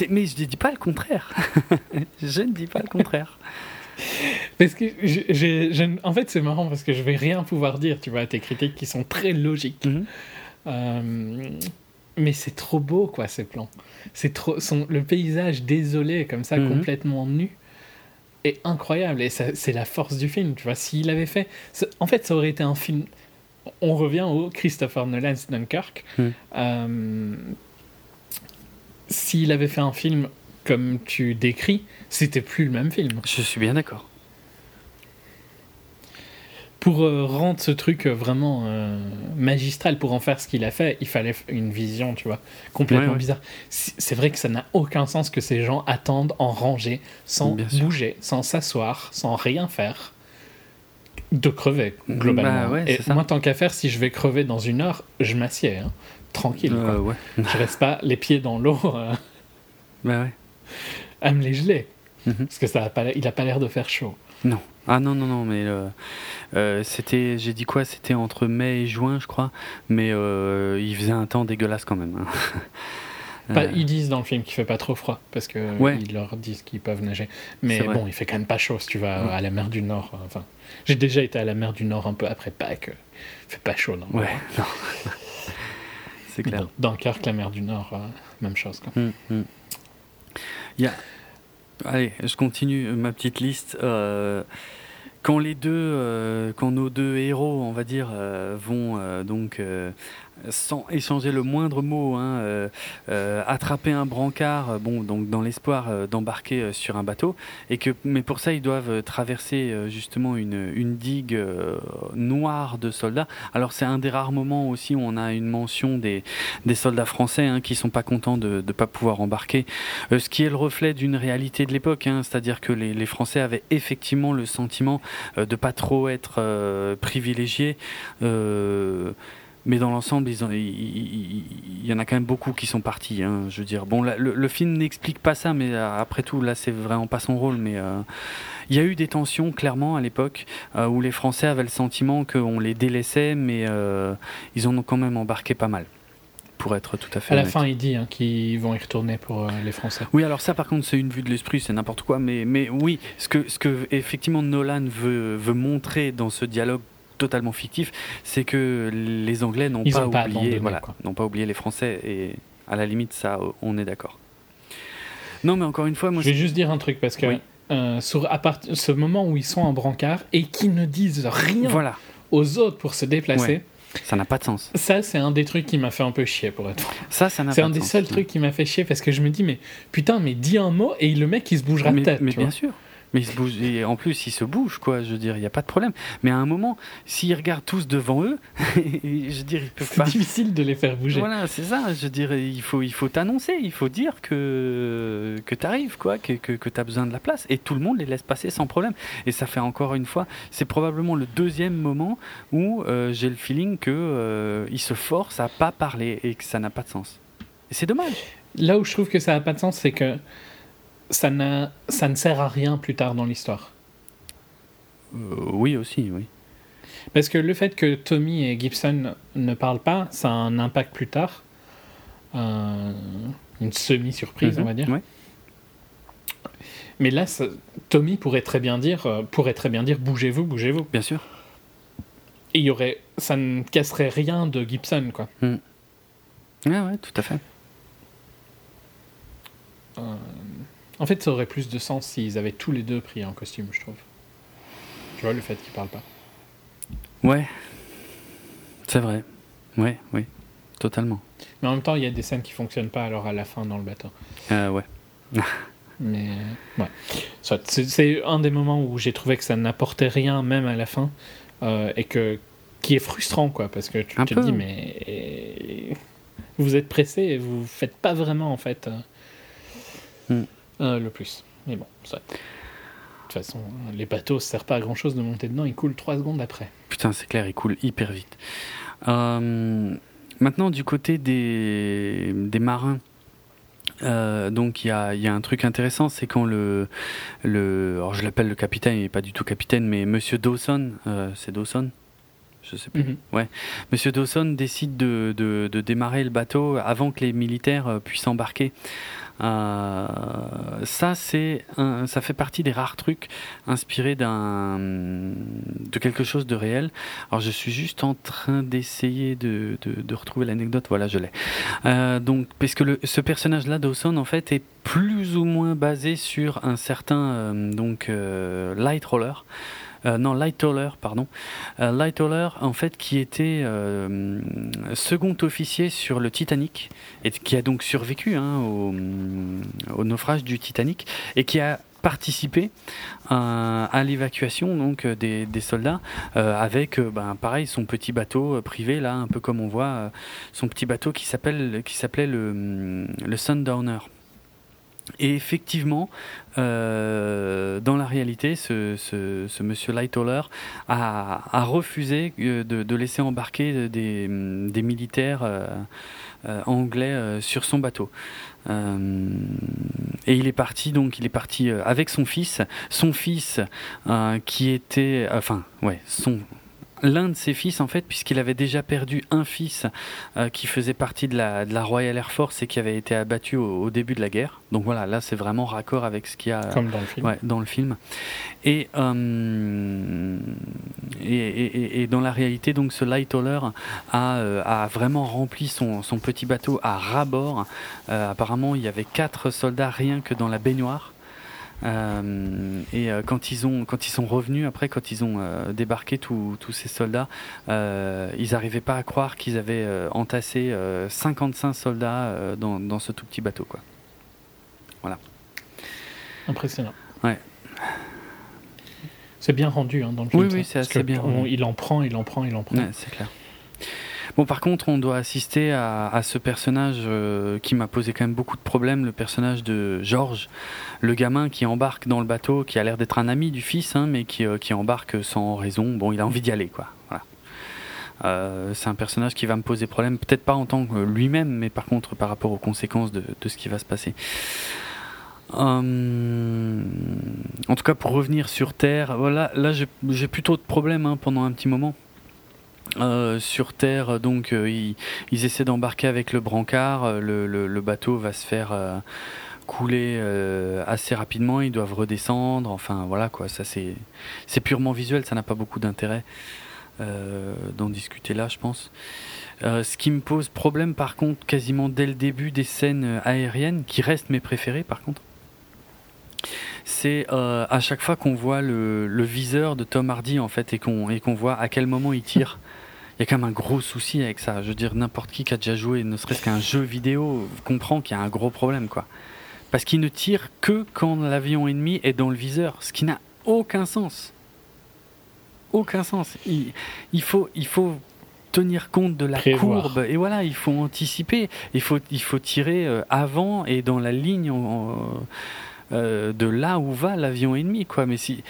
Mais je ne dis pas le contraire. *laughs* je ne dis pas le contraire. Parce que j'ai, en fait, c'est marrant parce que je vais rien pouvoir dire, tu vois, tes critiques qui sont très logiques. Mhm. Euh, mais c'est trop beau, quoi, ces plans. C'est trop, son, le paysage désolé, comme ça, mhm. complètement nu, est incroyable. Et c'est la force du film, tu vois. S'il avait fait. En fait, ça aurait été un film on revient au Christopher Nolan's Dunkirk. Hmm. Euh, s'il avait fait un film comme tu décris, c'était plus le même film. Je suis bien d'accord. pour euh, rendre ce truc euh, vraiment euh, magistral, pour en faire ce qu'il a fait, il fallait une vision, tu vois, complètement bizarre. C'est vrai que ça n'a aucun sens que ces gens attendent en rangée, sans bouger, sans s'asseoir, sans rien faire, de crever, globalement. Bah Et moi, tant qu'à faire, si je vais crever dans une heure, je m'assieds, hein, tranquille. Quoi. je reste pas les pieds dans l'eau bah ouais. à me les geler. Mhm. Parce que ça a pas, il a pas l'air de faire chaud. Non. Ah non, non, non, mais euh, euh, c'était, j'ai dit quoi? C'était entre mai et juin, je crois, mais euh, il faisait un temps dégueulasse quand même. Hein. *laughs* ils disent dans le film qu'il fait pas trop froid, parce que ils leur disent qu'ils peuvent nager. Mais bon, il fait quand même pas chaud si tu vas à la mer du Nord. Enfin, j'ai déjà été à la mer du Nord un peu après Pâques. Il fait pas chaud, non Ouais, non. *laughs* C'est clair. Dans, Dunkerque, la mer du Nord, même chose. Quoi. Hum, hum. Il y a... Allez, je continue ma petite liste. Euh, quand les deux, euh, quand nos deux héros, on va dire, euh, vont donc sans échanger le moindre mot, hein, euh, euh, attraper un brancard, bon, donc dans l'espoir euh, d'embarquer sur un bateau, et que, mais pour ça ils doivent traverser justement une, digue noire de soldats. Alors c'est un des rares moments aussi où on a une mention des, des soldats français hein, qui sont pas contents de ne pas pouvoir embarquer, ce qui est le reflet d'une réalité de l'époque, hein, c'est-à-dire que les, les, Français avaient effectivement le sentiment de pas trop être privilégiés. Mais dans l'ensemble, il, y en a quand même beaucoup qui sont partis. Hein, je veux dire, bon, le, film n'explique pas ça, mais euh, après tout, là, c'est vraiment pas son rôle. Mais euh, il y a eu des tensions clairement à l'époque euh, où les Français avaient le sentiment qu'on les délaissait, mais ils en ont quand même embarqué pas mal pour être tout à fait. À la fin, il dit hein, qu'ils vont y retourner pour les Français. Oui, alors ça, par contre, c'est une vue de l'esprit, c'est n'importe quoi. Mais, mais oui, ce que, ce que effectivement Nolan veut, veut montrer dans ce dialogue totalement fictif, c'est que les Anglais n'ont pas, oublié, voilà, n'ont pas oublié les Français et à la limite ça, on est d'accord. Non, mais encore une fois, moi je vais juste dire un truc parce que euh, sur à part ce moment où ils sont en brancard et qui ne disent rien voilà. aux autres pour se déplacer. Ça n'a pas de sens. Ça, c'est un des trucs qui m'a fait un peu chier, pour être Ça, ça n'a C'est un des seuls trucs qui m'a fait chier parce que je me dis, mais putain, mais dis un mot et le mec, il se bougera mais, tête. Mais bien sûr. Mais il se bouge, et en plus, il se bouge, quoi. Je veux dire, il n'y a pas de problème. Mais à un moment, s'ils regardent tous devant eux, *laughs* je veux dire, ils peuvent pas. C'est difficile de les faire bouger. Voilà, c'est ça. Je veux dire, il faut, il faut t'annoncer, il faut dire que, que tu arrives, quoi, que, que, que tu as besoin de la place. Et tout le monde les laisse passer sans problème. Et ça fait encore une fois, c'est probablement le deuxième moment où euh, j'ai le feeling qu'ils euh, se forcent à pas parler et que ça n'a pas de sens. Et c'est dommage. Là où je trouve que ça n'a pas de sens, c'est que ça, ça ne sert à rien plus tard dans l'histoire. Euh, oui, aussi, oui. Parce que le fait que Tommy et Gibson ne parlent pas, ça a un impact plus tard. Euh, une semi-surprise, on va dire. Mais là, Tommy pourrait très bien dire, euh, pourrait très bien dire, bougez-vous, bougez-vous. Bien sûr. Et il y aurait, ça ne casserait rien de Gibson, quoi. Mm. Ouais, ouais, tout à fait. En fait, ça aurait plus de sens s'ils avaient tous les deux pris en costume, je trouve. Tu vois, le fait qu'ils parlent pas. Ouais. C'est vrai. Ouais, oui. Totalement. Mais en même temps, il y a des scènes qui fonctionnent pas alors à la fin dans le bateau. Euh, ouais. *laughs* Mais ouais. C'est un des moments où j'ai trouvé que ça n'apportait rien, même à la fin, euh, et que qui est frustrant, quoi, parce que tu te dis, mais vous êtes pressé et vous faites pas vraiment, en fait. Euh, hmm. Euh, le plus. Mais bon, ça. De toute façon, les bateaux, ça sert pas à grand chose de monter dedans, ils coulent 3 secondes après. Putain, c'est clair, ils coulent hyper vite. Euh, maintenant, du côté des, des marins, euh, donc il y a, y a, un truc intéressant, c'est quand le, le alors je l'appelle le capitaine, il n'est pas du tout capitaine, mais Monsieur Dawson, c'est Dawson, je sais plus. Mhm. Ouais, Monsieur Dawson décide de, de, de, démarrer le bateau avant que les militaires puissent embarquer. Euh, ça, c'est ça fait partie des rares trucs inspirés d'un de quelque chose de réel. Alors, je suis juste en train d'essayer de, de, retrouver l'anecdote. Voilà, je l'ai. Euh, donc, parce que le, ce personnage-là, Dawson, en fait, est plus ou moins basé sur un certain euh, donc light roller. Euh, non, Lightoller, pardon. Euh, Lightoller, en fait, qui était euh, second officier sur le Titanic et qui a donc survécu hein, au, naufrage du Titanic et qui a participer à l'évacuation donc des, des soldats avec ben, pareil son petit bateau privé là un peu comme on voit son petit bateau qui s'appelle qui s'appelait le, le Sundowner. Et effectivement, euh, dans la réalité, ce, monsieur Lightoller a, refusé euh, de, laisser embarquer des, des militaires euh, anglais sur son bateau. et il est parti donc, il est parti avec son fils, son fils qui était, enfin, ouais, son l'un de ses fils en fait puisqu'il avait déjà perdu un fils euh, qui faisait partie de la, de la, Royal Air Force et qui avait été abattu au, début de la guerre. Donc voilà là c'est vraiment raccord avec ce qu'il y a Comme dans le film, ouais, dans le film. Et, euh, et, et, et, dans la réalité donc ce Lightoller a, euh, a vraiment rempli son, son, petit bateau à ras-bord. Apparemment il y avait quatre soldats rien que dans la baignoire et euh, quand ils ont, quand ils sont revenus après, quand ils ont euh, débarqué tous ces soldats, ils n'arrivaient pas à croire qu'ils avaient entassé 55 soldats dans, dans, ce tout petit bateau, quoi. Voilà. Impressionnant. Ouais. C'est bien rendu hein, dans le film. Oui, oui, c'est assez bien. il en prend, il en prend, il en prend. Ouais, c'est clair. Bon, par contre, on doit assister à, ce personnage euh, qui m'a posé quand même beaucoup de problèmes, le personnage de Georges, le gamin qui embarque dans le bateau, qui a l'air d'être un ami du fils, hein, mais qui, euh, embarque sans raison. Bon, il a envie d'y aller, quoi. Voilà. Euh, c'est un personnage qui va me poser problème, peut-être pas en tant que lui-même, mais par contre par rapport aux conséquences de, de ce qui va se passer. Hum, en tout cas, pour revenir sur Terre, voilà, là j'ai plutôt de problèmes hein, pendant un petit moment. Euh, sur Terre, donc euh, ils, essaient d'embarquer avec le brancard. Euh, le, bateau va se faire couler assez rapidement. Ils doivent redescendre. Enfin voilà quoi. Ça c'est purement visuel. Ça n'a pas beaucoup d'intérêt d'en discuter là, je pense. ce qui me pose problème par contre, quasiment dès le début des scènes aériennes, qui restent mes préférées par contre, c'est à chaque fois qu'on voit le, viseur de Tom Hardy en fait et qu'on voit à quel moment il tire il y a quand même un gros souci avec ça. Je veux dire, n'importe qui qui a déjà joué, ne serait-ce qu'un jeu vidéo, comprend qu'il y a un gros problème, quoi. Parce qu'il ne tire que quand l'avion ennemi est dans le viseur, ce qui n'a aucun sens. Aucun sens. Il, il, faut, il faut tenir compte de la courbe et voilà, il faut anticiper. Il faut, il faut tirer euh, avant et dans la ligne euh, de là où va l'avion ennemi, quoi. Mais si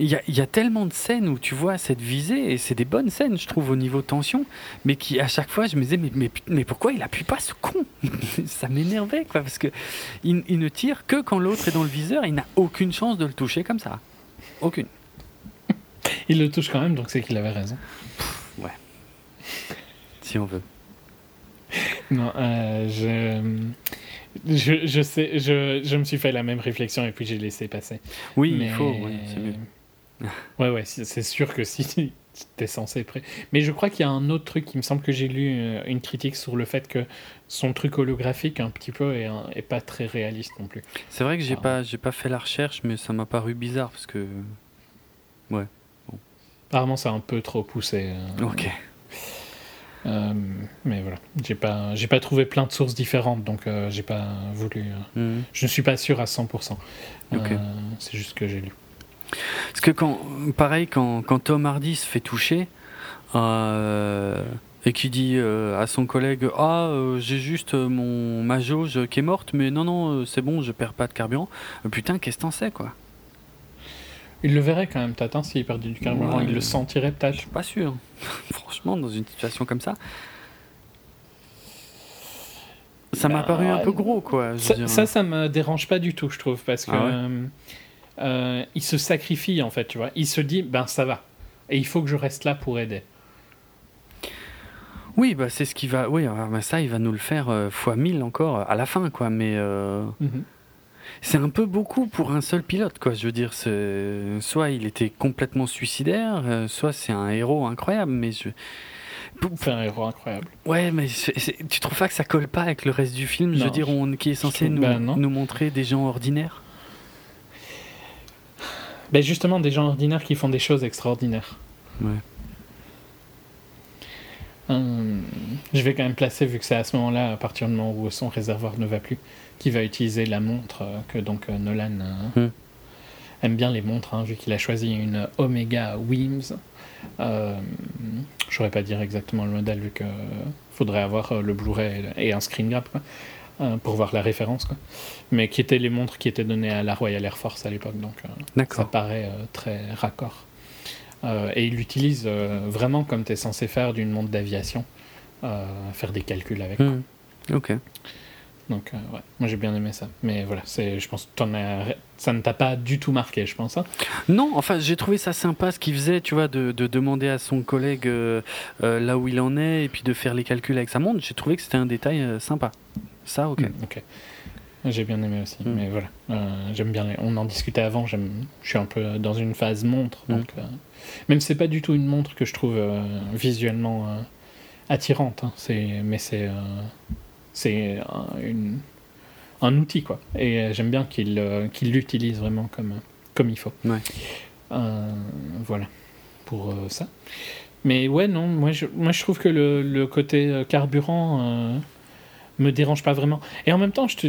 il y, a, tellement de scènes où tu vois cette visée, et c'est des bonnes scènes, je trouve, au niveau tension, mais qui, à chaque fois, je me disais, mais, mais, mais pourquoi il appuie pas ce con *laughs* Ça m'énervait, quoi, parce que il, ne tire que quand l'autre est dans le viseur, il n'a aucune chance de le toucher comme ça. Aucune. il le touche quand même, donc c'est qu'il avait raison. ouais. si on veut. Non, euh, je, je, je, sais, je, je me suis fait la même réflexion et puis j'ai laissé passer. Oui, il faut, c'est mieux. Ouais, ouais, c'est sûr que si t'es censé prêt. Mais je crois qu'il y a un autre truc, il me semble que j'ai lu euh, une critique sur le fait que son truc holographique, un petit peu, est, pas très réaliste non plus. C'est vrai que j'ai pas, j'ai pas fait la recherche, mais ça m'a paru bizarre parce que. Ouais. Bon. Apparemment, c'est un peu trop poussé. Euh, ok. Euh, mais voilà, j'ai pas, j'ai pas trouvé plein de sources différentes, donc j'ai pas voulu. Mhm. Je ne suis pas sûr à 100%. c'est juste que j'ai lu. Parce que quand, pareil, quand, quand Tom Hardy se fait toucher euh, et qui dit euh, à son collègue Ah, euh, j'ai juste mon, ma jauge qui est morte, mais non, non, c'est bon, je perds pas de carburant. putain, qu'est-ce que t'en sais, quoi? Il le verrait quand même, hein, s'il perdait du carburant. il le sentirait peut-être. Je suis pas sûr. *laughs* Franchement, dans une situation comme ça. Ça m'a paru un peu gros, quoi. Ça, ça, ça, me dérange pas du tout, je trouve, parce que. Ah euh, il se sacrifie en fait, tu vois. Il se dit, ben ça va. Et il faut que je reste là pour aider. Oui, bah c'est ce qui va. Oui, bah, ça, il va nous le faire euh, fois mille encore à la fin, quoi. Mais euh, mhm. c'est un peu beaucoup pour un seul pilote, quoi. Je veux dire, soit il était complètement suicidaire, soit c'est un héros incroyable. Mais je. C'est un héros incroyable. Ouais, mais tu trouves pas que ça colle pas avec le reste du film Je veux dire, on, qui est censé nous, ben, nous montrer des gens ordinaires? Ben justement, des gens ordinaires qui font des choses extraordinaires. Ouais. Hum, je vais quand même placer, vu que c'est à ce moment-là, à partir du moment où son réservoir ne va plus, qui va utiliser la montre euh, que donc euh, Nolan euh, Hmm. aime bien les montres, hein, vu qu'il a choisi une Omega Wims. Euh, je saurais pas dire exactement le modèle, vu que faudrait avoir le Blu-ray et un screen grab quoi, euh, pour voir la référence. Quoi. Mais qui étaient les montres qui étaient données à la Royal Air Force à l'époque, donc euh, ça paraît euh, très raccord. Et il l'utilise vraiment comme tu es censé faire d'une montre d'aviation, faire des calculs avec. Hmm. Ok. Donc, euh, ouais, moi j'ai bien aimé ça. Mais voilà, je pense que as- ça ne t'a pas du tout marqué, je pense. hein. Non, enfin, j'ai trouvé ça sympa ce qu'il faisait, tu vois, de, de demander à son collègue euh, euh, là où il en est et puis de faire les calculs avec sa montre. J'ai trouvé que c'était un détail euh, sympa. Ça, ok. Mm, ok. J'ai bien aimé aussi. Mm. Mais voilà, j'aime bien. les- On en discutait avant. Je suis un peu dans une phase montre, Mm. donc euh, même si c'est pas du tout une montre que je trouve visuellement attirante. hein, mais c'est c'est un, une- un outil quoi. Et euh, j'aime bien qu'il euh, qu'il l'utilise vraiment comme comme il faut. Ouais. Euh, voilà pour ça. Mais ouais, non, moi je, moi je trouve que le, le côté carburant euh, me dérange pas vraiment. Et en même temps, je te,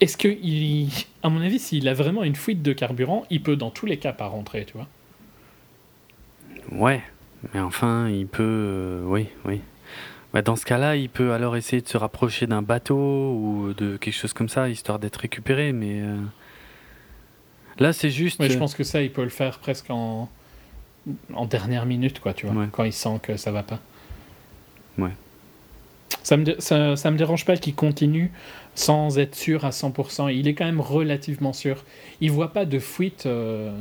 est-ce que, il, à mon avis, s'il a vraiment une fuite de carburant, il peut dans tous les cas pas rentrer, tu vois? Ouais, mais enfin, il peut. euh, oui, oui. Bah, dans ce cas-là, il peut alors essayer de se rapprocher d'un bateau ou de quelque chose comme ça, histoire d'être récupéré, mais. euh, Là, c'est juste. Ouais, je pense que ça, il peut le faire presque en, en dernière minute, quoi, tu vois, Ouais. quand il sent que ça va pas. Ouais. Ça me, ça, ça me dérange pas qu'il continue sans être sûr à 100%. Il est quand même relativement sûr. Il voit pas de fuite euh,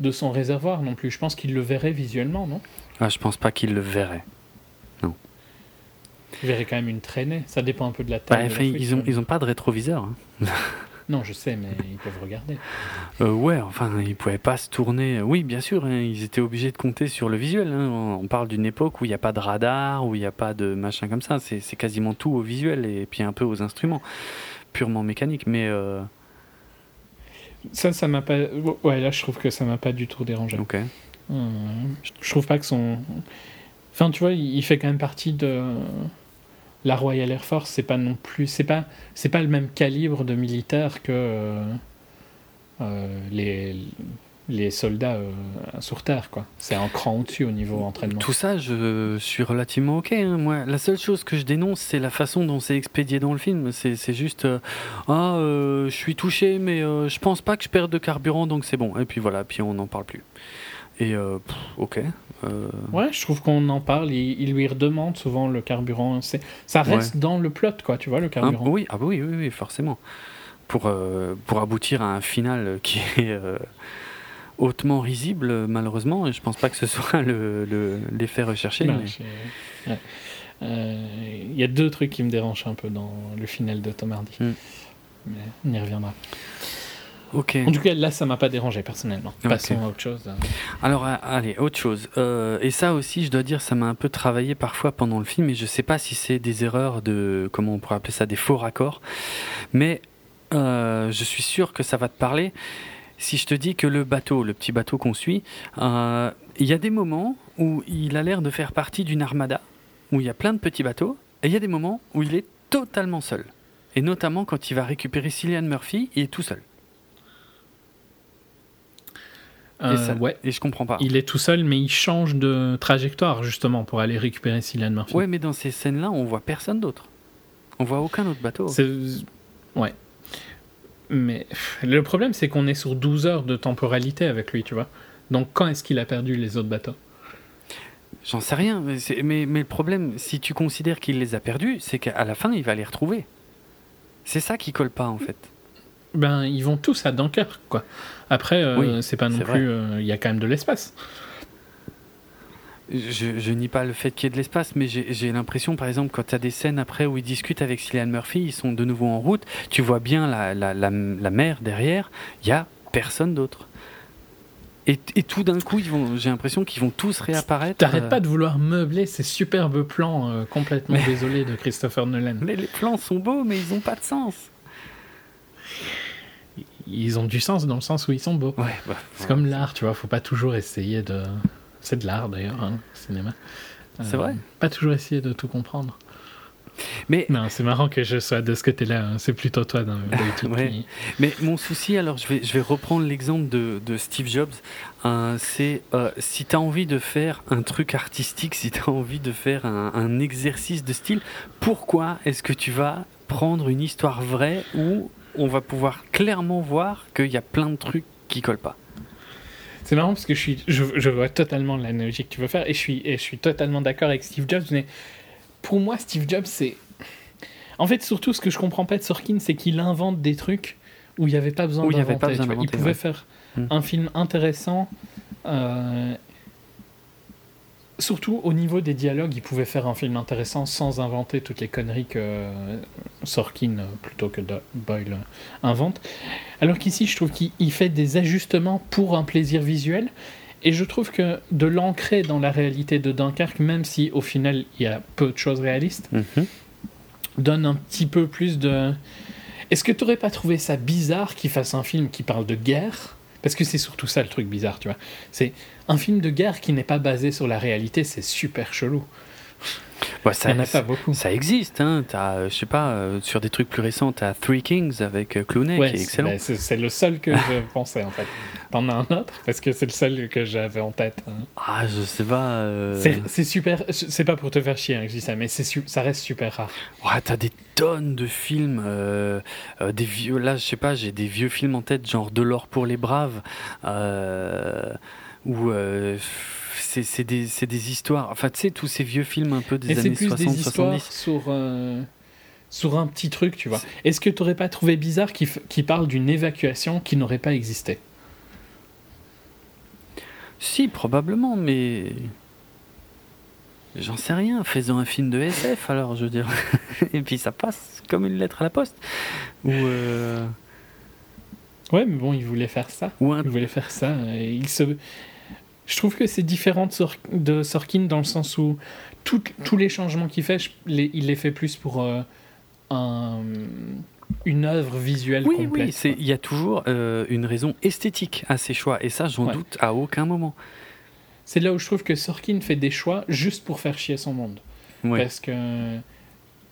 de son réservoir non plus. Je pense qu'il le verrait visuellement, non? Ah, je pense pas qu'il le verrait. Il verrait quand même une traînée. Ça dépend un peu de la Bah, taille. de la enfin, fuite, ils ont, mais- ils ont pas de rétroviseur. hein. *laughs* Non, je sais, mais ils peuvent regarder. Euh, ouais, enfin, ils pouvaient pas se tourner. Oui, bien sûr, hein, ils étaient obligés de compter sur le visuel. hein. On on parle d'une époque où il n'y a pas de radar, où il n'y a pas de machin comme ça. C'est c'est quasiment tout au visuel et puis un peu aux instruments, purement mécanique. Mais euh, Ça, ça m'a pas. Ouais, là, je trouve que ça m'a pas du tout dérangé. ok. Euh, je- je trouve pas que son. Enfin, tu vois, il fait quand même partie de la Royal Air Force. C'est pas non plus. C'est pas. C'est pas le même calibre de militaire que euh, euh, les les soldats euh, sur Terre, quoi. C'est un cran au-dessus au niveau entraînement. Tout ça, je suis relativement ok. hein. Moi, la seule chose que je dénonce, c'est la façon dont c'est expédié dans le film. C'est juste, ah, je suis touché, mais je pense pas que je perde de carburant, donc c'est bon. Et puis voilà, puis on n'en parle plus. Et euh, pff, ok. Euh, Ouais, je trouve qu'on en parle. Il, il lui redemande souvent le carburant. C'est, ça reste dans le plot, quoi. Tu vois, le Hein, carburant. oui, ah bah oui, oui, oui, forcément. Pour, euh, pour aboutir à un final qui *laughs* est hautement risible, malheureusement, et je pense pas que ce soit le- le- l'effet recherché. Ben, mais- j'ai- ouais. Euh, Il y a deux trucs qui me dérangent un peu dans le final de Tom Hardy. Hmm. Mais on y reviendra. Ok. En tout cas, là, ça m'a pas dérangé personnellement. Ok. Passons à autre chose. Alors, euh, allez, autre chose. Euh, et ça aussi, je dois dire, ça m'a un peu travaillé parfois pendant le film, et je sais pas si c'est des erreurs de, comment on pourrait appeler ça, des faux raccords, mais euh, je suis sûr que ça va te parler. Si je te dis que le bateau, le petit bateau qu'on suit, euh, il y a des moments où il a l'air de faire partie d'une armada, où il y a plein de petits bateaux, et il y a des moments où il est totalement seul. Et notamment quand il va récupérer Cillian Murphy, il est tout seul. Euh, et, ça- ouais. et je comprends pas. Il est tout seul, mais il change de trajectoire justement pour aller récupérer Cillian Murphy. Ouais, mais dans ces scènes-là, on voit personne d'autre. On voit aucun autre bateau. Ouais. Mais le problème, c'est qu'on est sur 12 heures de temporalité avec lui, tu vois. Donc quand est-ce qu'il a perdu les autres bateaux? J'en sais rien. Mais, mais, mais le problème, si tu considères qu'il les a perdus, c'est qu'à la fin, il va les retrouver. C'est ça qui colle pas, en fait. Ben, ils vont tous à Dunkerque, quoi. Après, euh, Oui, c'est pas non plus. euh, Il y a quand même de l'espace. Je, je nie pas le fait qu'il y ait de l'espace, mais j'ai l'impression, par exemple, quand tu as des scènes après où ils discutent avec Cillian Murphy, ils sont de nouveau en route, tu vois bien la, la, la, la mer derrière, il y a personne d'autre. Et, et tout d'un coup, ils vont- j'ai l'impression qu'ils vont tous réapparaître. T'arrêtes euh, pas de vouloir meubler ces superbes plans euh, complètement Mais- désolés de Christopher Nolan. *laughs* mais les plans sont beaux, mais ils ont pas de sens. Ils ont du sens dans le sens où ils sont beaux. Ouais, bah, C'est comme l'art, tu vois. Faut pas toujours essayer de. C'est de l'art d'ailleurs, hein, le cinéma. C'est vrai. Pas toujours essayer de tout comprendre. Mais non, c'est marrant que je sois de ce côté-là. Hein. C'est plutôt toi dans, *laughs* Mais mon souci, alors je vais, je vais reprendre l'exemple de, de, Steve Jobs. Euh, c'est euh, si tu as envie de faire un truc artistique, si tu as envie de faire un, un exercice de style, pourquoi est-ce que tu vas prendre une histoire vraie où on va pouvoir clairement voir qu'il y a plein de trucs qui collent pas c'est marrant parce que je, suis, je, je vois totalement l'analogie que tu veux faire et je suis, et je suis totalement d'accord avec Steve Jobs, mais pour moi, Steve Jobs, c'est. En fait, surtout, ce que je comprends pas de Sorkin, c'est qu'il invente des trucs où il n'y avait pas besoin d'inventer. Il pouvait faire hmm. un film intéressant. Euh, surtout au niveau des dialogues, il pouvait faire un film intéressant sans inventer toutes les conneries que Sorkin, euh, plutôt que Boyle, invente. Alors qu'ici, je trouve qu'il fait des ajustements pour un plaisir visuel. Et je trouve que de l'ancrer dans la réalité de Dunkerque, même si au final il y a peu de choses réalistes, mhm. donne un petit peu plus de. Est-ce que tu n'aurais pas trouvé ça bizarre qu'il fasse un film qui parle de guerre? Parce que c'est surtout ça le truc bizarre, tu vois. C'est un film de guerre qui n'est pas basé sur la réalité, c'est super chelou ça, pas beaucoup. Ça existe, hein. As, euh, je sais pas, euh, sur des trucs plus récents, tu as Three Kings avec euh, Clooney qui est excellent. C'est le seul que je *laughs* pensais en fait. T'en as un autre? Parce que c'est le seul que j'avais en tête. Hein. Ah, je sais pas. C'est super. C'est pas pour te faire chier hein, que je dis ça, mais ça reste super rare. Ouais, t'as des tonnes de films. des vieux, là, je sais pas, j'ai des vieux films en tête, genre De l'or pour les braves. ou c'est des, des, histoires. Enfin, tu sais, tous ces vieux films un peu des années 60, des histoires Sur, euh, sur un petit truc, tu vois. Est-ce que tu n'aurais pas trouvé bizarre qu'il parle d'une évacuation qui n'aurait pas existé? Si, probablement, mais. J'en sais rien. Faisons un film de SF, alors, je veux dire. *laughs* Et puis ça passe comme une lettre à la poste. Ou. Euh, ouais, mais bon, il voulait faire ça. Ou Il voulait faire ça. Et il se, je trouve que c'est différent de, Sorkin dans le sens où tous les changements qu'il fait, il les fait plus pour euh, une œuvre visuelle oui, complète. Oui, il y a toujours euh, une raison esthétique à ses choix, et ça, j'en doute à aucun moment. C'est là où je trouve que Sorkin fait des choix juste pour faire chier son monde. Parce que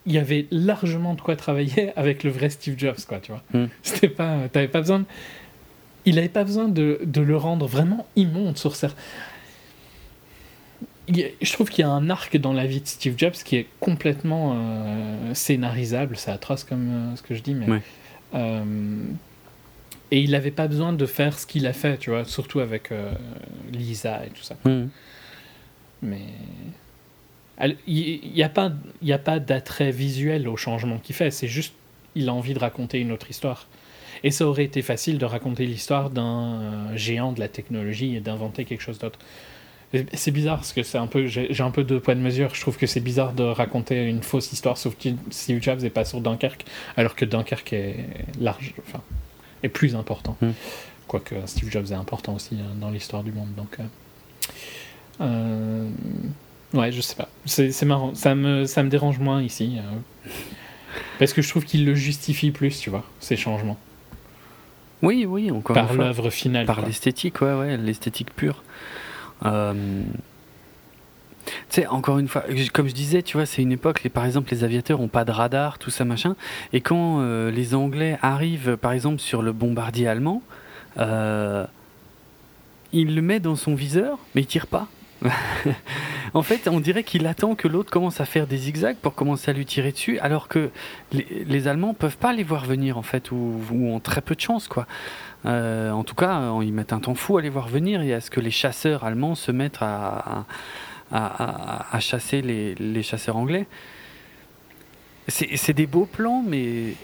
il y avait largement de quoi travailler avec le vrai Steve Jobs, quoi, tu vois. Hmm. C'était pas, t'avais pas besoin. De il n'avait pas besoin de, de, le rendre vraiment immonde sur ça. Je trouve qu'il y a un arc dans la vie de Steve Jobs qui est complètement euh, scénarisable. C'est atroce comme euh, ce que je dis, mais. Euh, et il n'avait pas besoin de faire ce qu'il a fait, tu vois, surtout avec Lisa et tout ça. Mais. Il n'y a pas, a pas d'attrait visuel au changement qu'il fait, c'est juste il a envie de raconter une autre histoire. Et ça aurait été facile de raconter l'histoire d'un euh, géant de la technologie et d'inventer quelque chose d'autre. C'est bizarre parce que c'est un peu, j'ai un peu deux poids de mesure. Je trouve que c'est bizarre de raconter une fausse histoire sur Steve Jobs et pas sur Dunkerque, alors que Dunkerque est large, enfin, est plus important. Hmm. Quoique Steve Jobs est important aussi hein, dans l'histoire du monde. Donc, euh, euh, ouais, je sais pas. C'est marrant. Ça me, ça me dérange moins ici. parce que je trouve qu'il le justifie plus, tu vois, ces changements. Oui, oui, encore Par l'œuvre finale. Par l'esthétique, ouais, ouais, l'esthétique pure. Euh, tu sais, encore une fois, comme je disais, tu vois, c'est une époque, les, par exemple, les aviateurs n'ont pas de radar, tout ça, machin. Et quand euh, les Anglais arrivent, par exemple, sur le bombardier allemand, euh, il le met dans son viseur, mais il tire pas. *laughs* en fait, on dirait qu'il attend que l'autre commence à faire des zigzags pour commencer à lui tirer dessus, alors que les, les Allemands peuvent pas les voir venir, en fait, ou, ont très peu de chance, quoi. Euh, en tout cas, ils mettent un temps fou à les voir venir et à ce que les chasseurs allemands se mettent à, à, chasser les, les, chasseurs anglais. C'est des beaux plans, mais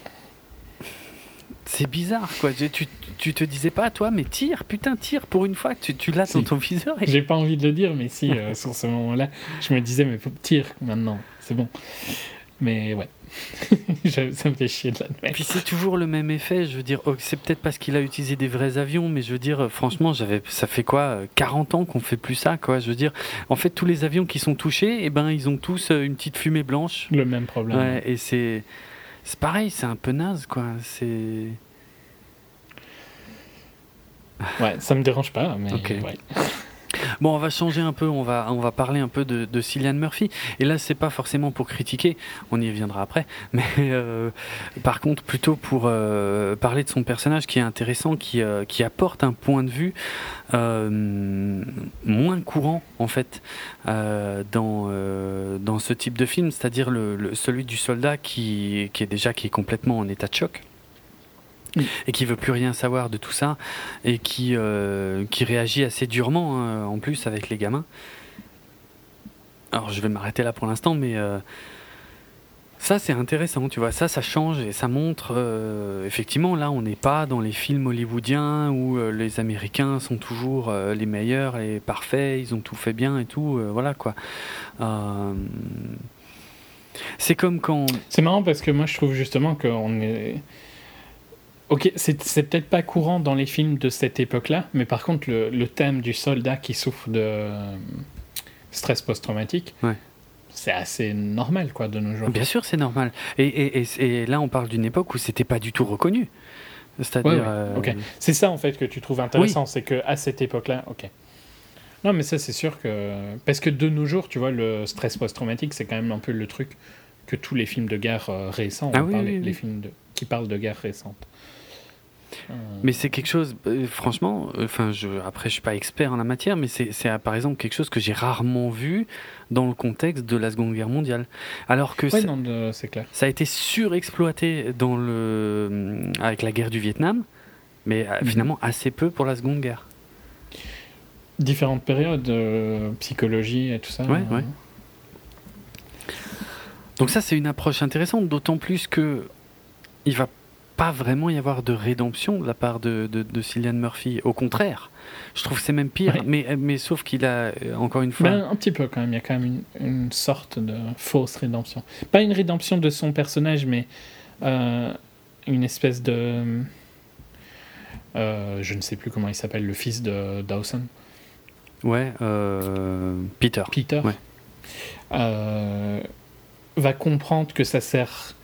c'est bizarre, quoi. Tu, tu te disais pas, toi, mais tire, putain, tire, pour une fois, tu, tu l'as dans ton viseur. J'ai pas envie de le dire, mais si, euh, sur ce moment-là, je me disais, mais faut tire maintenant, c'est bon. Mais ouais, *laughs* ça me fait chier de l'admettre. Puis c'est toujours le même effet, je veux dire, oh, c'est peut-être parce qu'il a utilisé des vrais avions, mais je veux dire, franchement, j'avais, ça fait quoi, 40 ans qu'on fait plus ça, quoi. Je veux dire, en fait, tous les avions qui sont touchés, eh ben, ils ont tous euh, une petite fumée blanche. Le même problème. Ouais, et c'est c'est pareil, c'est un peu naze, quoi. C'est. Ouais, ça me dérange pas, mais. Ouais. Bon, on va changer un peu, on va, on va parler un peu de, de Cillian Murphy. Et là, c'est pas forcément pour critiquer, on y reviendra après, *laughs* mais euh, par contre, plutôt pour euh, parler de son personnage qui est intéressant, qui, euh, qui apporte un point de vue moins courant, en fait, dans, dans ce type de film, c'est-à-dire le, celui du soldat qui, qui est déjà qui est complètement en état de choc et qui veut plus rien savoir de tout ça et qui, euh, qui réagit assez durement hein, en plus avec les gamins. Alors je vais m'arrêter là pour l'instant, mais euh, ça c'est intéressant, tu vois, ça ça change et ça montre euh, effectivement là on n'est pas dans les films hollywoodiens où les Américains sont toujours les meilleurs et parfaits, ils ont tout fait bien et tout, voilà quoi. c'est comme quand. C'est marrant parce que moi je trouve justement qu'on est Ok, c'est peut-être pas courant dans les films de cette époque-là, mais par contre, le, thème du soldat qui souffre de euh, stress post-traumatique, c'est assez normal, quoi, de nos jours. Bien sûr, c'est normal. Et, et, là, on parle d'une époque où c'était pas du tout reconnu. C'est-à-dire. Euh, c'est ça, en fait, que tu trouves intéressant, c'est qu'à cette époque-là, ok. Non, mais ça, c'est sûr que. Parce que de nos jours, tu vois, le stress post-traumatique, c'est quand même un peu le truc que tous les films de guerre euh, récents, ah, les films de... qui parlent de guerre récente. Mais c'est quelque chose, euh, franchement, enfin, je, après, je suis pas expert en la matière, mais c'est, par exemple quelque chose que j'ai rarement vu dans le contexte de la Seconde Guerre mondiale. Alors que c'est clair. ça a été surexploité dans le, avec la guerre du Vietnam, mais euh, mhm. finalement assez peu pour la Seconde Guerre. Différentes périodes, euh, psychologie et tout ça. Ouais, ouais. Donc ça, c'est une approche intéressante, d'autant plus que il va pas vraiment y avoir de rédemption de la part de, de, Cillian Murphy. Au contraire, je trouve que c'est même pire. Mais, mais sauf qu'il a, euh, encore une fois. Ben, un petit peu quand même. Il y a quand même une, une, sorte de fausse rédemption. Pas une rédemption de son personnage, mais euh, une espèce de. Euh, je ne sais plus comment il s'appelle, le fils de Dawson. Ouais, Peter. Peter. Ouais. va comprendre que ça sert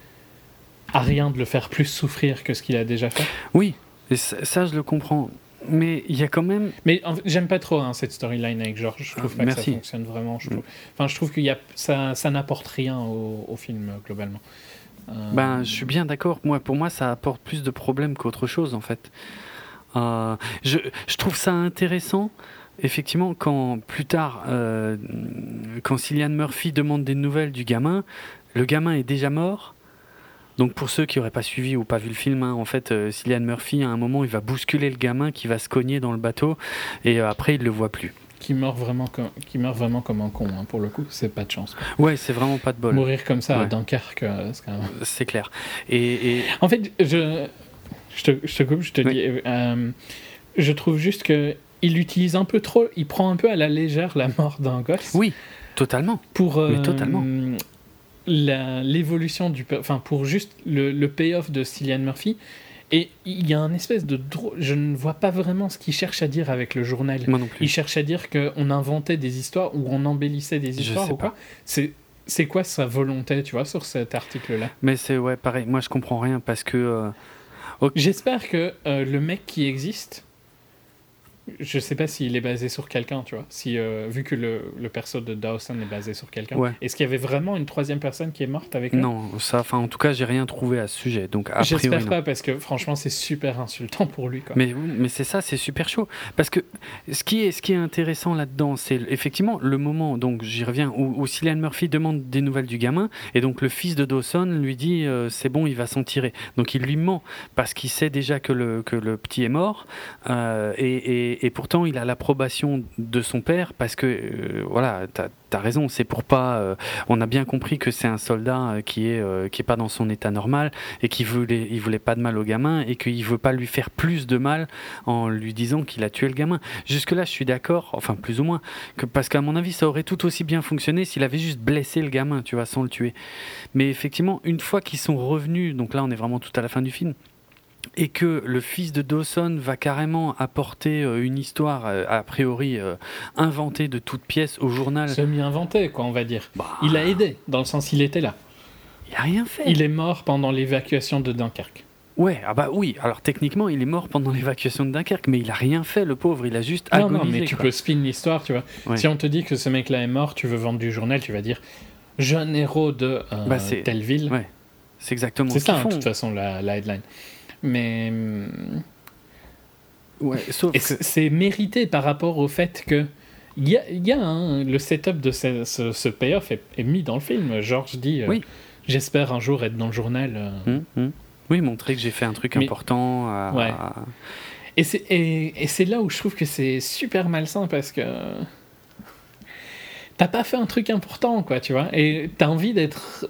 à rien de le faire plus souffrir que ce qu'il a déjà fait. Oui, ça, je le comprends. Mais il y a quand même. Mais j'aime pas trop hein, cette storyline avec George. Je trouve pas que ça fonctionne vraiment. Je trouve, enfin, je trouve que y a, ça, ça n'apporte rien au, film globalement. Euh, ben, je suis bien d'accord. Moi, pour moi, ça apporte plus de problèmes qu'autre chose en fait. Euh, je, je, trouve ça intéressant. Effectivement, quand plus tard, euh, quand Cillian Murphy demande des nouvelles du gamin, le gamin est déjà mort donc pour ceux qui n'auraient pas suivi ou pas vu le film, hein, en fait, euh, Cillian Murphy, à un moment, il va bousculer le gamin qui va se cogner dans le bateau et euh, après, il le voit plus. Qui meurt vraiment comme, qui meurt vraiment comme un con, hein, pour le coup, c'est pas de chance. Ouais, c'est vraiment pas de bol. Mourir comme ça à Dunkerque, euh, c'est clair. Et, En fait, je, je, te, je te coupe, je te dis, je trouve juste que il utilise un peu trop, il prend un peu à la légère la mort d'un gosse. Oui, totalement. Pour, Mais totalement l'évolution du. Enfin, pour juste le, le payoff de Cillian Murphy. Et il y a un espèce de. Je ne vois pas vraiment ce qu'il cherche à dire avec le journal. Moi non plus. Il cherche à dire qu'on inventait des histoires ou on embellissait des histoires ou pas. C'est. C'est quoi sa volonté, tu vois, sur cet article-là? Mais c'est, ouais, pareil, moi je comprends rien parce que. Euh, J'espère que euh, le mec qui existe, je sais pas s'il est basé sur quelqu'un, tu vois. Si, euh, vu que le, le, perso de Dawson est basé sur quelqu'un. Est-ce qu'il y avait vraiment une troisième personne qui est morte avec lui? Non, ça, enfin, en tout cas, j'ai rien trouvé à ce sujet. Donc, J'espère pas, parce que franchement, c'est super insultant pour lui. Quoi. Mais, mais c'est ça, c'est super chaud. Parce que ce qui est, ce qui est intéressant là-dedans, c'est effectivement le moment, donc j'y reviens, où, où, Cillian Murphy demande des nouvelles du gamin, et donc le fils de Dawson lui dit euh, c'est bon, il va s'en tirer. Donc il lui ment, parce qu'il sait déjà que le, que le petit est mort, euh, et, et et, pourtant il a l'approbation de son père parce que euh, voilà, t'as as raison, c'est pour pas. Euh, on a bien compris que c'est un soldat euh, qui est qui est pas dans son état normal et qui voulait il voulait pas de mal au gamin et qu'il veut pas lui faire plus de mal en lui disant qu'il a tué le gamin. Jusque là, je suis d'accord, enfin plus ou moins, que parce qu'à mon avis, ça aurait tout aussi bien fonctionné s'il avait juste blessé le gamin, tu vois, sans le tuer. Mais effectivement, une fois qu'ils sont revenus, donc là, on est vraiment tout à la fin du film et que le fils de Dawson va carrément apporter euh, une histoire euh, a priori euh, inventée de toutes pièces au journal. Semi-inventée, quoi, on va dire. Bah. Il a aidé, dans le sens il était là. Il a rien fait. Il est mort pendant l'évacuation de Dunkerque. Ouais, ah bah oui. Alors techniquement, il est mort pendant l'évacuation de Dunkerque, mais il a rien fait, le pauvre. Il a juste Non, agonisé. non, mais tu quoi. peux spin l'histoire, tu vois. Ouais. Si on te dit que ce mec-là est mort, tu veux vendre du journal, tu vas dire jeune héros de euh, Bah, telle ville. Ouais, c'est exactement C'est ce ça, hein, de toute façon, la, la headline. Mais hum, Ouais, sauf que- c'est mérité par rapport au fait que il y a, y a, hein, le setup de ce, ce- ce payoff est, est mis dans le film. Georges dit euh, Oui. J'espère un jour être dans le journal. euh. Hum, hum. Oui, montrer que j'ai fait un truc Mais- important. Ouais. Et c'est et, et c'est là où je trouve que c'est super malsain parce que t'as pas fait un truc important, quoi, tu vois. Et t'as envie d'être.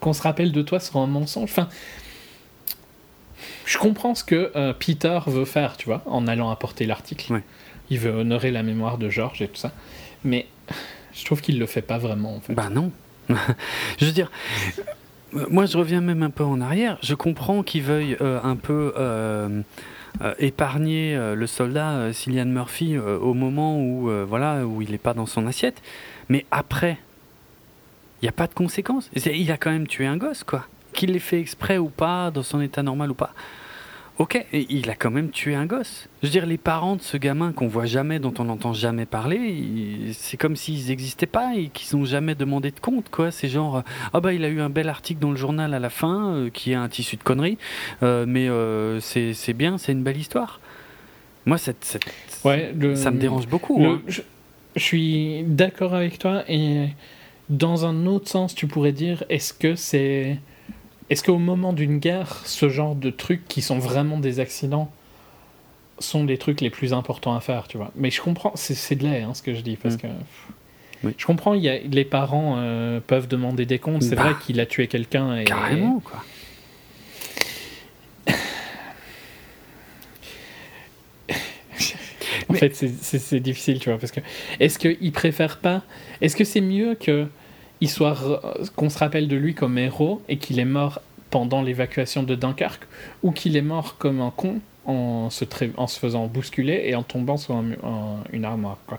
qu'on se rappelle de toi sur un mensonge. Enfin. Je comprends ce que euh, Peter veut faire, tu vois, en allant apporter l'article. Ouais. Il veut honorer la mémoire de George et tout ça. Mais *laughs* je trouve qu'il le fait pas vraiment, en fait. Bah non. *laughs* je veux dire, euh, moi je reviens même un peu en arrière. Je comprends qu'ils veuillent euh, un peu euh, épargner le soldat Cillian Murphy au moment où voilà où il n'est pas dans son assiette. Mais après, il n'y a pas de conséquences. Il a quand même tué un gosse, quoi. Qu'il l'ait fait exprès ou pas, dans son état normal ou pas. Ok, et il a quand même tué un gosse. Je veux dire, les parents de ce gamin qu'on voit jamais, dont on n'entend jamais parler, c'est comme s'ils n'existaient pas et qu'ils n'ont jamais demandé de compte, quoi. C'est genre, euh, ah bah il a eu un bel article dans le journal à la fin, euh, qui est un tissu de conneries, euh, mais euh, c'est c'est bien, c'est une belle histoire. Moi, cette, cette- Ouais, le- ça me dérange beaucoup. Le- hein. je, je suis d'accord avec toi et dans un autre sens, tu pourrais dire est-ce que c'est est-ce qu'au moment d'une guerre, ce genre de trucs qui sont vraiment des accidents sont les trucs les plus importants à faire, tu vois? Mais je comprends, c'est de lait hein, ce que je dis parce Mm. que Oui. je comprends, il y a, les parents euh, peuvent demander des comptes. C'est Bah, vrai qu'il a tué quelqu'un et Carrément, quoi. *laughs* En Mais- fait, c'est difficile, tu vois, parce que est-ce qu'il préfère pas Est-ce que c'est mieux que qu'on se rappelle de lui comme héros et qu'il est mort pendant l'évacuation de Dunkerque, ou qu'il est mort comme un con en se, tra- en se faisant bousculer et en tombant sur un mu- un- une armoire, quoi.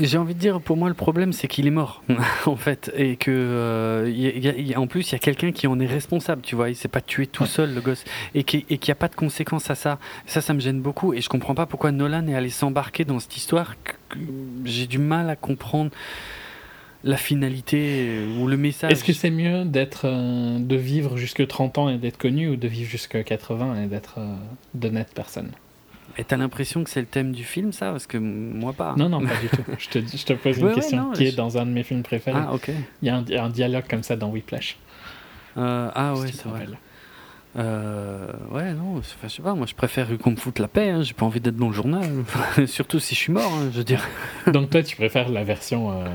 J'ai envie de dire, pour moi, le problème, c'est qu'il est mort, *laughs* en fait, et que, euh, y a- y a- y a- en plus, il y a quelqu'un qui en est responsable, tu vois. Il s'est pas tué tout seul, le gosse, et qui- et qu'il n'y a pas de conséquences à ça. Ça, ça me gêne beaucoup, et je comprends pas pourquoi Nolan est allé s'embarquer dans cette histoire. J'ai du mal à comprendre la finalité euh, ou le message. Est-ce que c'est mieux d'être euh, de vivre jusque 30 ans et d'être connu, ou de vivre jusque 80 et d'être euh, d'honnête personne? Et t'as l'impression que c'est le thème du film, ça? Parce que moi, pas. Non, non, pas du *laughs* tout. Je te, je te pose une Ouais, ouais, question non, qui je- est dans un de mes films préférés. Ah, ok. Il y a un, il y a un dialogue comme ça dans Whiplash. Euh, ah, ouais, c'est vrai. Euh, ouais, non, je sais pas, moi je préfère qu'on me foute la paix, hein, j'ai pas envie d'être dans le journal, *laughs* surtout si je suis mort, hein, je veux dire. *laughs* Donc toi, tu préfères la version euh,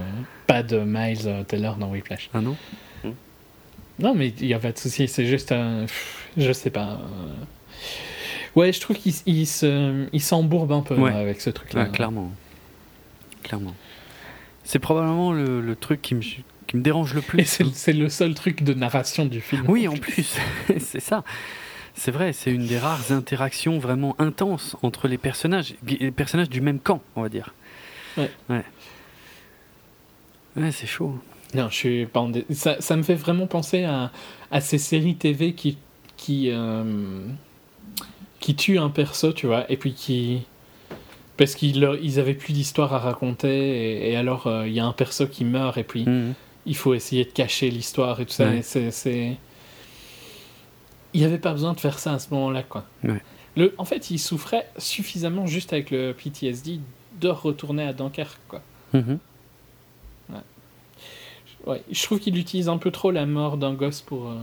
pas de Miles euh, Taylor dans Whiplash? Ah non Non, mais il y a pas de souci. C'est juste un, je sais pas. Ouais, je trouve qu'il il se, il s'embourbe un peu Ouais. euh, avec ce truc-là. Clairement. Clairement. C'est probablement le, le truc qui me, qui me dérange le plus. C'est le seul truc de narration du film. Oui, en plus, *laughs* c'est ça. C'est vrai, c'est une des rares interactions vraiment intenses entre les personnages, les personnages du même camp, on va dire. Ouais. Ouais, Ouais, c'est chaud. Non, je suis pas en dé- ça, ça me fait vraiment penser à, à ces séries TV qui qui euh, qui tuent un perso, tu vois, et puis qui parce qu'ils ils avaient plus d'histoire à raconter et, et alors euh, il y a un perso qui meurt et puis Mhm. Il faut essayer de cacher l'histoire et tout ça. Ouais. c'est il n'y avait pas besoin de faire ça à ce moment-là, quoi. Ouais. Le, en fait, il souffrait suffisamment juste avec le PTSD de retourner à Dunkerque, quoi. Mhm. Ouais, je trouve qu'il utilise un peu trop la mort d'un gosse pour euh,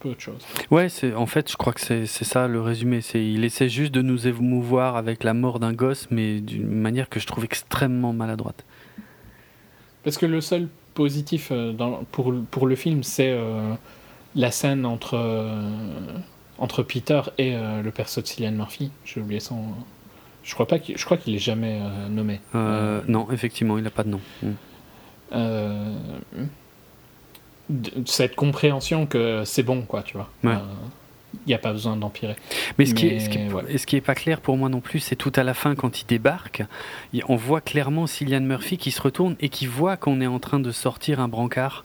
peu autre chose. Ouais, c'est en fait, je crois que c'est c'est ça le résumé. C'est il essaie juste de nous émouvoir avec la mort d'un gosse, mais d'une manière que je trouve extrêmement maladroite. Parce que le seul positif euh, dans, pour, pour le film, c'est euh, la scène entre, euh, entre Peter et le perso de Cillian Murphy. J'ai oublié son. Je crois pas qu'il, je crois qu'il est jamais euh, nommé. Euh, Non, effectivement, il n'a pas de nom. Euh, de- cette compréhension que c'est bon, quoi, tu vois. Ouais. Il n'y a pas besoin d'empirer. Mais ce qui, est, Mais, ce, qui est, ouais. et ce qui est pas clair pour moi non plus, c'est tout à la fin quand il débarque, on voit clairement Cillian Murphy qui se retourne et qui voit qu'on est en train de sortir un brancard.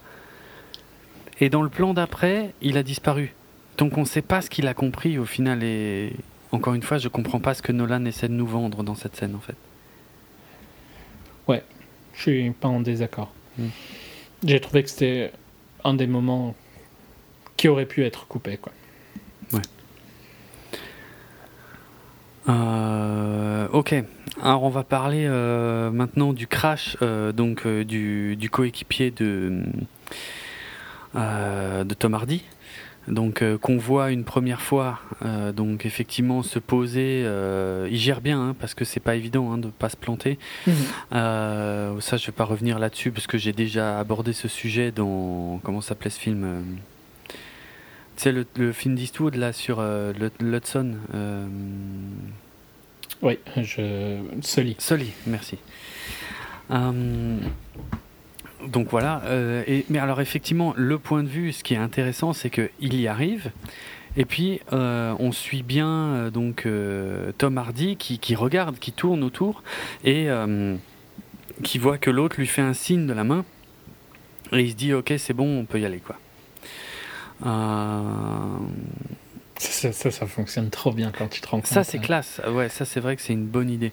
Et dans le plan d'après, il a disparu. Donc on ne sait pas ce qu'il a compris au final. Et encore une fois, je comprends pas ce que Nolan essaie de nous vendre dans cette scène en fait. Ouais, je suis pas en désaccord. Hmm. J'ai trouvé que c'était un des moments qui aurait pu être coupé quoi. Ouais. Euh, ok. Alors on va parler euh, maintenant du crash euh, donc du, du coéquipier de de Tom Hardy donc qu'on voit une première fois, donc effectivement se poser, il gère bien hein, parce que c'est pas évident hein, de pas se planter. Mhm. ça, je vais pas revenir là-dessus parce que j'ai déjà abordé ce sujet dans comment s'appelait ce film. Tu sais le, film d'Eastwood là sur l'Hudson. Oui, je Sully. Sully, merci donc voilà. Euh, et, mais alors effectivement, le point de vue, ce qui est intéressant, c'est qu'il y arrive. Et puis euh, on suit bien euh, donc Tom Hardy qui, qui, regarde, qui tourne autour et qui voit que l'autre lui fait un signe de la main. Et il se dit ok c'est bon, on peut y aller quoi. 啊 Ça, ça, fonctionne trop bien quand tu te rends compte. Ça, c'est classe. Ouais, ça, c'est vrai que c'est une bonne idée.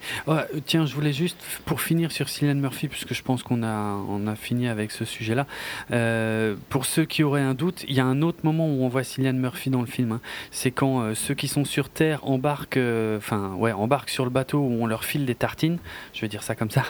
tiens, je voulais juste, pour finir sur Cillian Murphy, puisque je pense qu'on a, on a fini avec ce sujet-là. Euh, pour ceux qui auraient un doute, il y a un autre moment où on voit Cillian Murphy dans le film. Hein. C'est quand euh, ceux qui sont sur Terre embarquent, euh, ouais, embarquent sur le bateau où on leur file des tartines, je vais dire ça comme ça,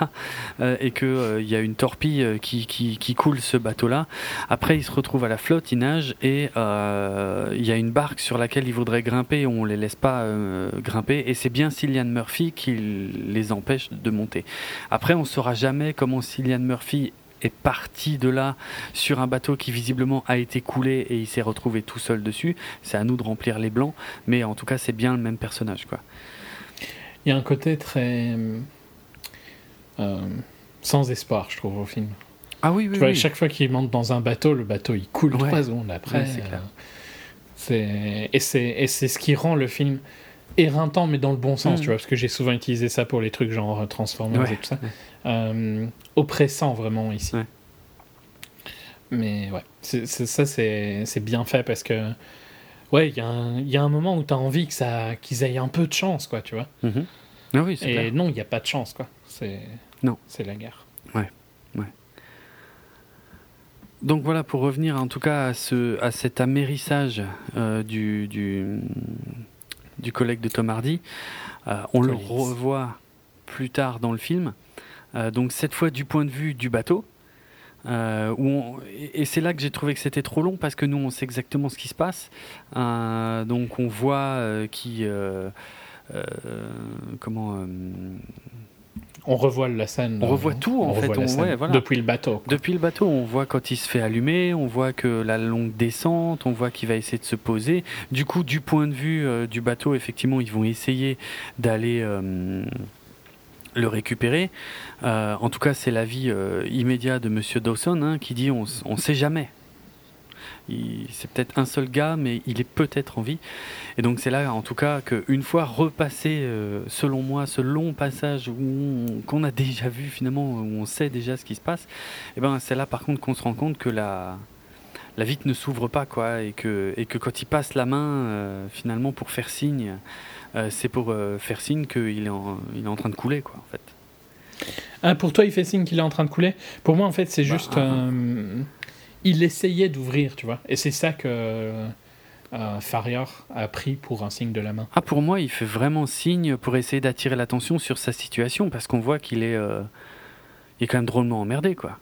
*laughs* et qu'il il y a une torpille qui, qui, qui coule ce bateau-là. Après, ils se retrouvent à la flotte, ils nagent, et il y a une barque sur laquelle ils voudraient grimper, on les laisse pas euh, grimper, et c'est bien Cillian Murphy qui les empêche de monter. Après, on saura jamais comment Cillian Murphy est parti de là sur un bateau qui visiblement a été coulé et il s'est retrouvé tout seul dessus. C'est à nous de remplir les blancs, mais en tout cas, c'est bien le même personnage, quoi. Il y a un côté très euh, sans espoir, je trouve, au film. Ah oui, oui. Tu vois, chaque fois qu'il monte dans un bateau, le bateau il coule trois secondes après. c'est clair. Et c'est ce qui rend le film éreintant, mais dans le bon sens, mm. tu vois, parce que j'ai souvent utilisé ça pour les trucs genre Transformers et tout ça. Euh, oppressant vraiment ici. Mais ouais, ça c'est bien fait parce que, ouais, il y, y, a un moment où tu as envie qu'ils aient un peu de chance, quoi, tu vois. Ah oui, et non, il n'y a pas de chance, quoi. C'est la guerre. Ouais. Donc voilà, pour revenir en tout cas à, ce, à cet amérissage euh, du, du, du, collègue de Tom Hardy, euh, on le revoit plus tard dans le film. Euh, donc cette fois du point de vue du bateau. où et c'est là que j'ai trouvé que c'était trop long parce que nous on sait exactement ce qui se passe. donc on voit qui comment on revoit la scène. On revoit tout en fait. Depuis le bateau. Depuis le bateau, on voit quand il se fait allumer, on voit que la longue descente, on voit qu'il va essayer de se poser. Du coup, du point de vue euh, du bateau, effectivement, ils vont essayer d'aller euh, le récupérer. Euh, en tout cas, c'est l'avis immédiat de Monsieur Dawson hein, qui dit on ne sait jamais c'est peut-être un seul gars, mais il est peut-être en vie. Et donc c'est là, en tout cas, qu'une fois repassé, euh, selon moi, ce long passage qu'on a déjà vu finalement, où on sait déjà ce qui se passe, et eh ben c'est là par contre qu'on se rend compte que la, la vitre ne s'ouvre pas, quoi, et que, et que quand il passe la main, euh, finalement, pour faire signe, euh, c'est pour faire signe qu'il est, en, il est en train de couler, quoi, en fait. Ah, pour toi, il fait signe qu'il est en train de couler? Pour moi, en fait, c'est bah, juste il essayait d'ouvrir, tu vois. Et c'est ça que euh, Farrier a pris pour un signe de la main. Ah, pour moi, il fait vraiment signe pour essayer d'attirer l'attention sur sa situation, parce qu'on voit qu'il est, euh, il est quand même drôlement emmerdé, quoi.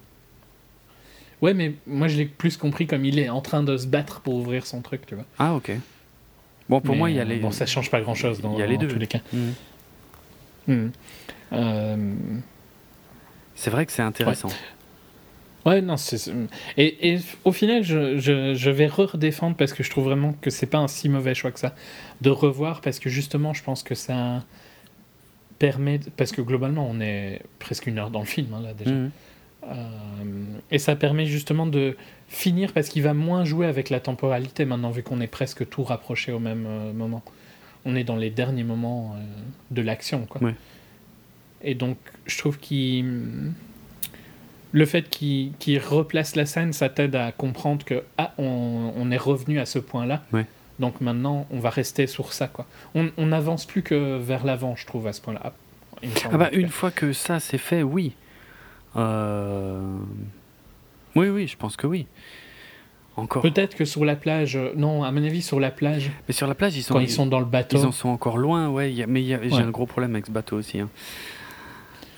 Ouais, mais moi, je l'ai plus compris comme il est en train de se battre pour ouvrir son truc, tu vois. Ah, ok. Bon, pour moi, il y a les. Bon, ça change pas grand-chose dans, il y a les deux. tous les cas. Mmh. Mmh. Euh, c'est vrai que c'est intéressant. Ouais, non, c'est. Et, et, au final, je, je, je vais redéfendre parce que je trouve vraiment que c'est pas un si mauvais choix que ça de revoir parce que justement, je pense que ça permet. Parce que globalement, on est presque une heure dans le film, hein, là, déjà. Mhm. Euh, et ça permet justement de finir parce qu'il va moins jouer avec la temporalité maintenant, vu qu'on est presque tout rapproché au même euh, moment. On est dans les derniers moments euh, de l'action, quoi. Ouais. Et donc, je trouve qu'il le fait qu'il replace la scène, ça t'aide à comprendre que ah, on, est revenu à ce point-là. Donc maintenant, on va rester sur ça. Quoi. On n'avance plus que vers l'avant, je trouve, à ce point-là. Ah bah, une fois que ça c'est fait, oui. Euh, oui, oui, je pense que oui. Encore. Peut-être que sur la plage, euh, non, à mon avis, sur la plage. Mais sur la plage, ils sont. Quand ils, sont dans le bateau. Ils en sont encore loin, ouais. mais j'ai un gros problème avec ce bateau aussi. Hein.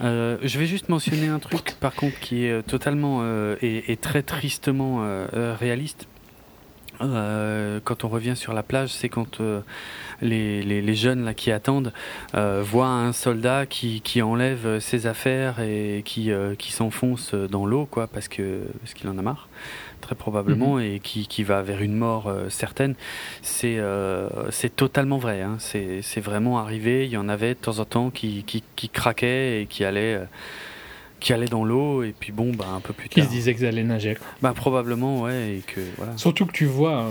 Euh, je vais juste mentionner un truc, par contre, qui est totalement et, très tristement réaliste. quand on revient sur la plage, c'est quand les, jeunes là, qui attendent euh, voient un soldat qui, enlève ses affaires et qui, euh, qui s'enfonce dans l'eau quoi parce que parce qu'il en a marre très probablement mhm. et qui, qui, va vers une mort euh, certaine c'est c'est totalement vrai hein. c'est vraiment arrivé il y en avait de temps en temps qui, qui, qui craquaient et qui allaient qui allaient dans l'eau et puis bon bah un peu plus tard qui se disaient qu'ils allaient nager bah probablement ouais et que voilà surtout que tu vois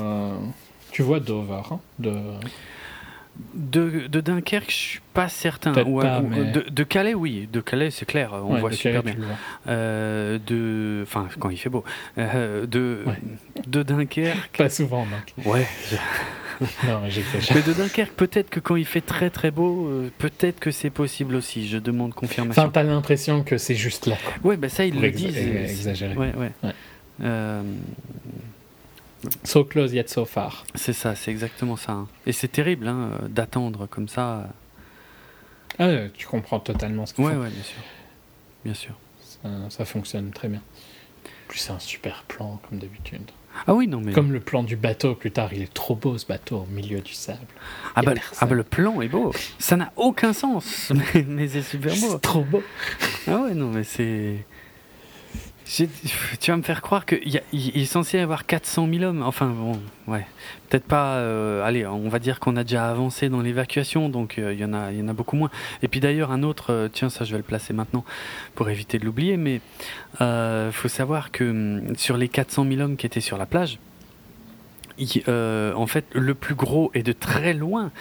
tu vois Dover hein, de de, de, Dunkerque, je suis pas certain. de, Calais, oui. De Calais, c'est clair. On voit super bien. Euh, de, enfin, quand il fait beau. Euh, de, de Dunkerque. Pas souvent, Ouais. *laughs* non, mais de Dunkerque, peut-être que quand il fait très très beau, euh, peut-être que c'est possible aussi. Je demande confirmation. Enfin, t'as l'impression que c'est juste là. Ouais, bah ça, ils le disent. Exagéré. Ouais, ouais. Euh, So close yet so far. C'est ça, c'est exactement ça. Hein. Et c'est terrible hein, d'attendre comme ça. Ah, tu comprends totalement ce que Ouais, ouais, bien sûr. Bien sûr. Ça, fonctionne très bien. Plus c'est un super plan, comme d'habitude. Ah oui, non, mais. Comme le plan du bateau plus tard, il est trop beau ce bateau au milieu du sable. Ah bah, ah bah, le plan est beau. Ça n'a aucun sens, *laughs* mais c'est super beau. C'est trop beau. Ah ouais, non, mais c'est. *laughs* Tu vas me faire croire qu'il est censé y avoir 400 000 hommes. Enfin, bon, ouais. Peut-être pas. Euh, allez, on va dire qu'on a déjà avancé dans l'évacuation, donc euh, il y, en a, y en a beaucoup moins. Et puis d'ailleurs, un autre, euh, tiens, ça je vais le placer maintenant pour éviter de l'oublier, mais il faut savoir que hum, sur les 400 000 hommes qui étaient sur la plage, euh, en fait, le plus gros et de très loin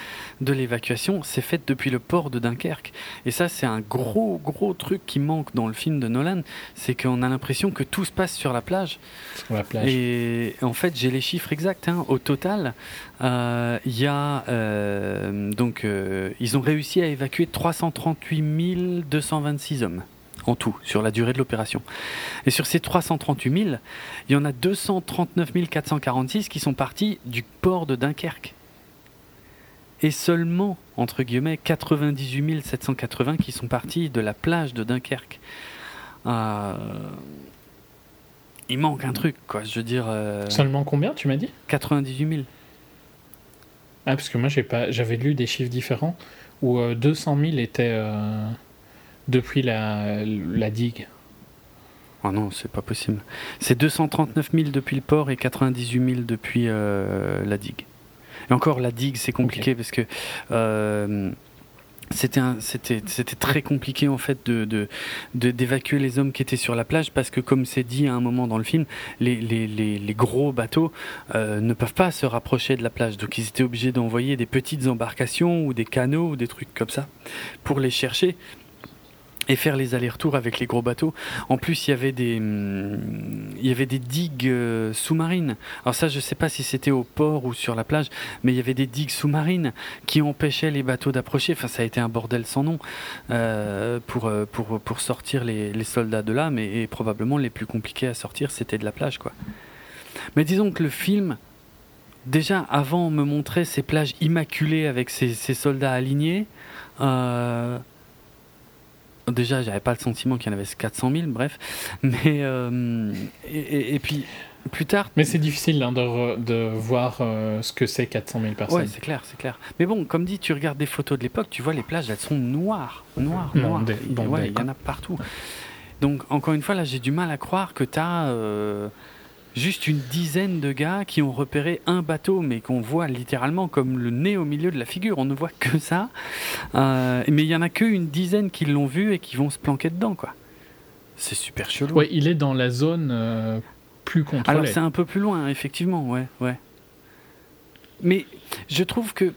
de l'évacuation s'est fait depuis le port de Dunkerque. Et ça, c'est un gros, gros truc qui manque dans le film de Nolan, c'est qu'on a l'impression que tout se passe sur la plage. Sur la plage. Et en fait, j'ai les chiffres exacts. Hein. Au total, euh, il y a euh, donc ils ont réussi à évacuer 338 226 hommes en tout sur la durée de l'opération. Et sur ces 338 000, il y en a 239 446 qui sont partis du port de Dunkerque. Et seulement, entre guillemets, 98 780 qui sont partis de la plage de Dunkerque. Euh, il manque un truc, quoi. Je veux dire. Euh, seulement combien, tu m'as dit? 98 000. Ah, parce que moi, j'avais lu des chiffres différents où 200 euh, 000 étaient depuis la, la digue. Oh non, c'est pas possible. C'est 239 000 depuis le port et 98 000 depuis euh, la digue. Et encore, la digue, c'est compliqué parce que euh, c'était c'était très compliqué en fait de d'évacuer les hommes qui étaient sur la plage parce que comme c'est dit à un moment dans le film les, les, les, gros bateaux euh, ne peuvent pas se rapprocher de la plage donc ils étaient obligés d'envoyer des petites embarcations ou des canaux ou des trucs comme ça pour les chercher et faire les allers-retours avec les gros bateaux. En plus, il y avait des, hum, il y avait des digues euh, sous-marines. Alors ça, je ne sais pas si c'était au port ou sur la plage, mais il y avait des digues sous-marines qui empêchaient les bateaux d'approcher. Enfin, ça a été un bordel sans nom euh, pour, euh, pour, pour sortir les, les soldats de là, mais probablement les plus compliqués à sortir, c'était de la plage, quoi. Mais disons que le film, déjà avant, me montrait ces plages immaculées avec ces, ces soldats alignés. Déjà, j'avais pas le sentiment qu'il y en avait 400 000, bref. Mais euh, et, puis plus tard. Mais c'est difficile hein, de, de, voir euh, ce que c'est 400 000 personnes. Ouais, c'est clair, c'est clair. Mais bon, comme dit, tu regardes des photos de l'époque, tu vois les plages, elles sont noires, noires, noires. il y en a partout. Donc encore une fois, là, j'ai du mal à croire que tu as euh, juste une dizaine de gars qui ont repéré un bateau, mais qu'on voit littéralement comme le nez au milieu de la figure. On ne voit que ça. Euh, mais il y en a qu'une dizaine qui l'ont vu et qui vont se planquer dedans, quoi. C'est super chelou. Ouais, il est dans la zone euh, plus contrôlée. Alors c'est un peu plus loin, effectivement, ouais, ouais. Mais je trouve que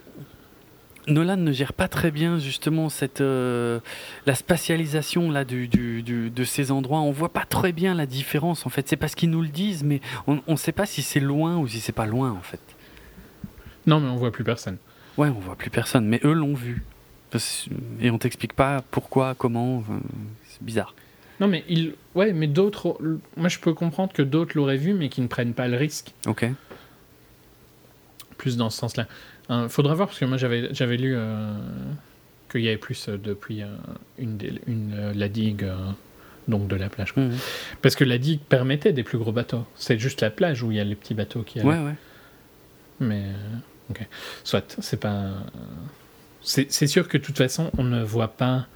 Nolan ne gère pas très bien justement cette euh, la spatialisation là du, du, de ces endroits. On voit pas très bien la différence en fait. C'est parce qu'ils nous le disent, mais on ne sait pas si c'est loin ou si c'est pas loin en fait. Non, mais on voit plus personne. Ouais, on voit plus personne, mais eux l'ont vu. Et on t'explique pas pourquoi, comment. C'est bizarre. Non, mais il, ouais, mais d'autres. Moi, je peux comprendre que d'autres l'auraient vu, mais qui ne prennent pas le risque. Ok. Plus dans ce sens-là. Hein, faudra voir parce que moi, j'avais, j'avais lu euh, qu'il y avait plus euh, depuis euh, une, une la digue. donc de la plage. Mhm. Parce que la digue permettait des plus gros bateaux. C'est juste la plage où il y a les petits bateaux qui allaient. Ouais, ouais. Mais ok. Soit, c'est pas. C'est sûr que de toute façon, on ne voit pas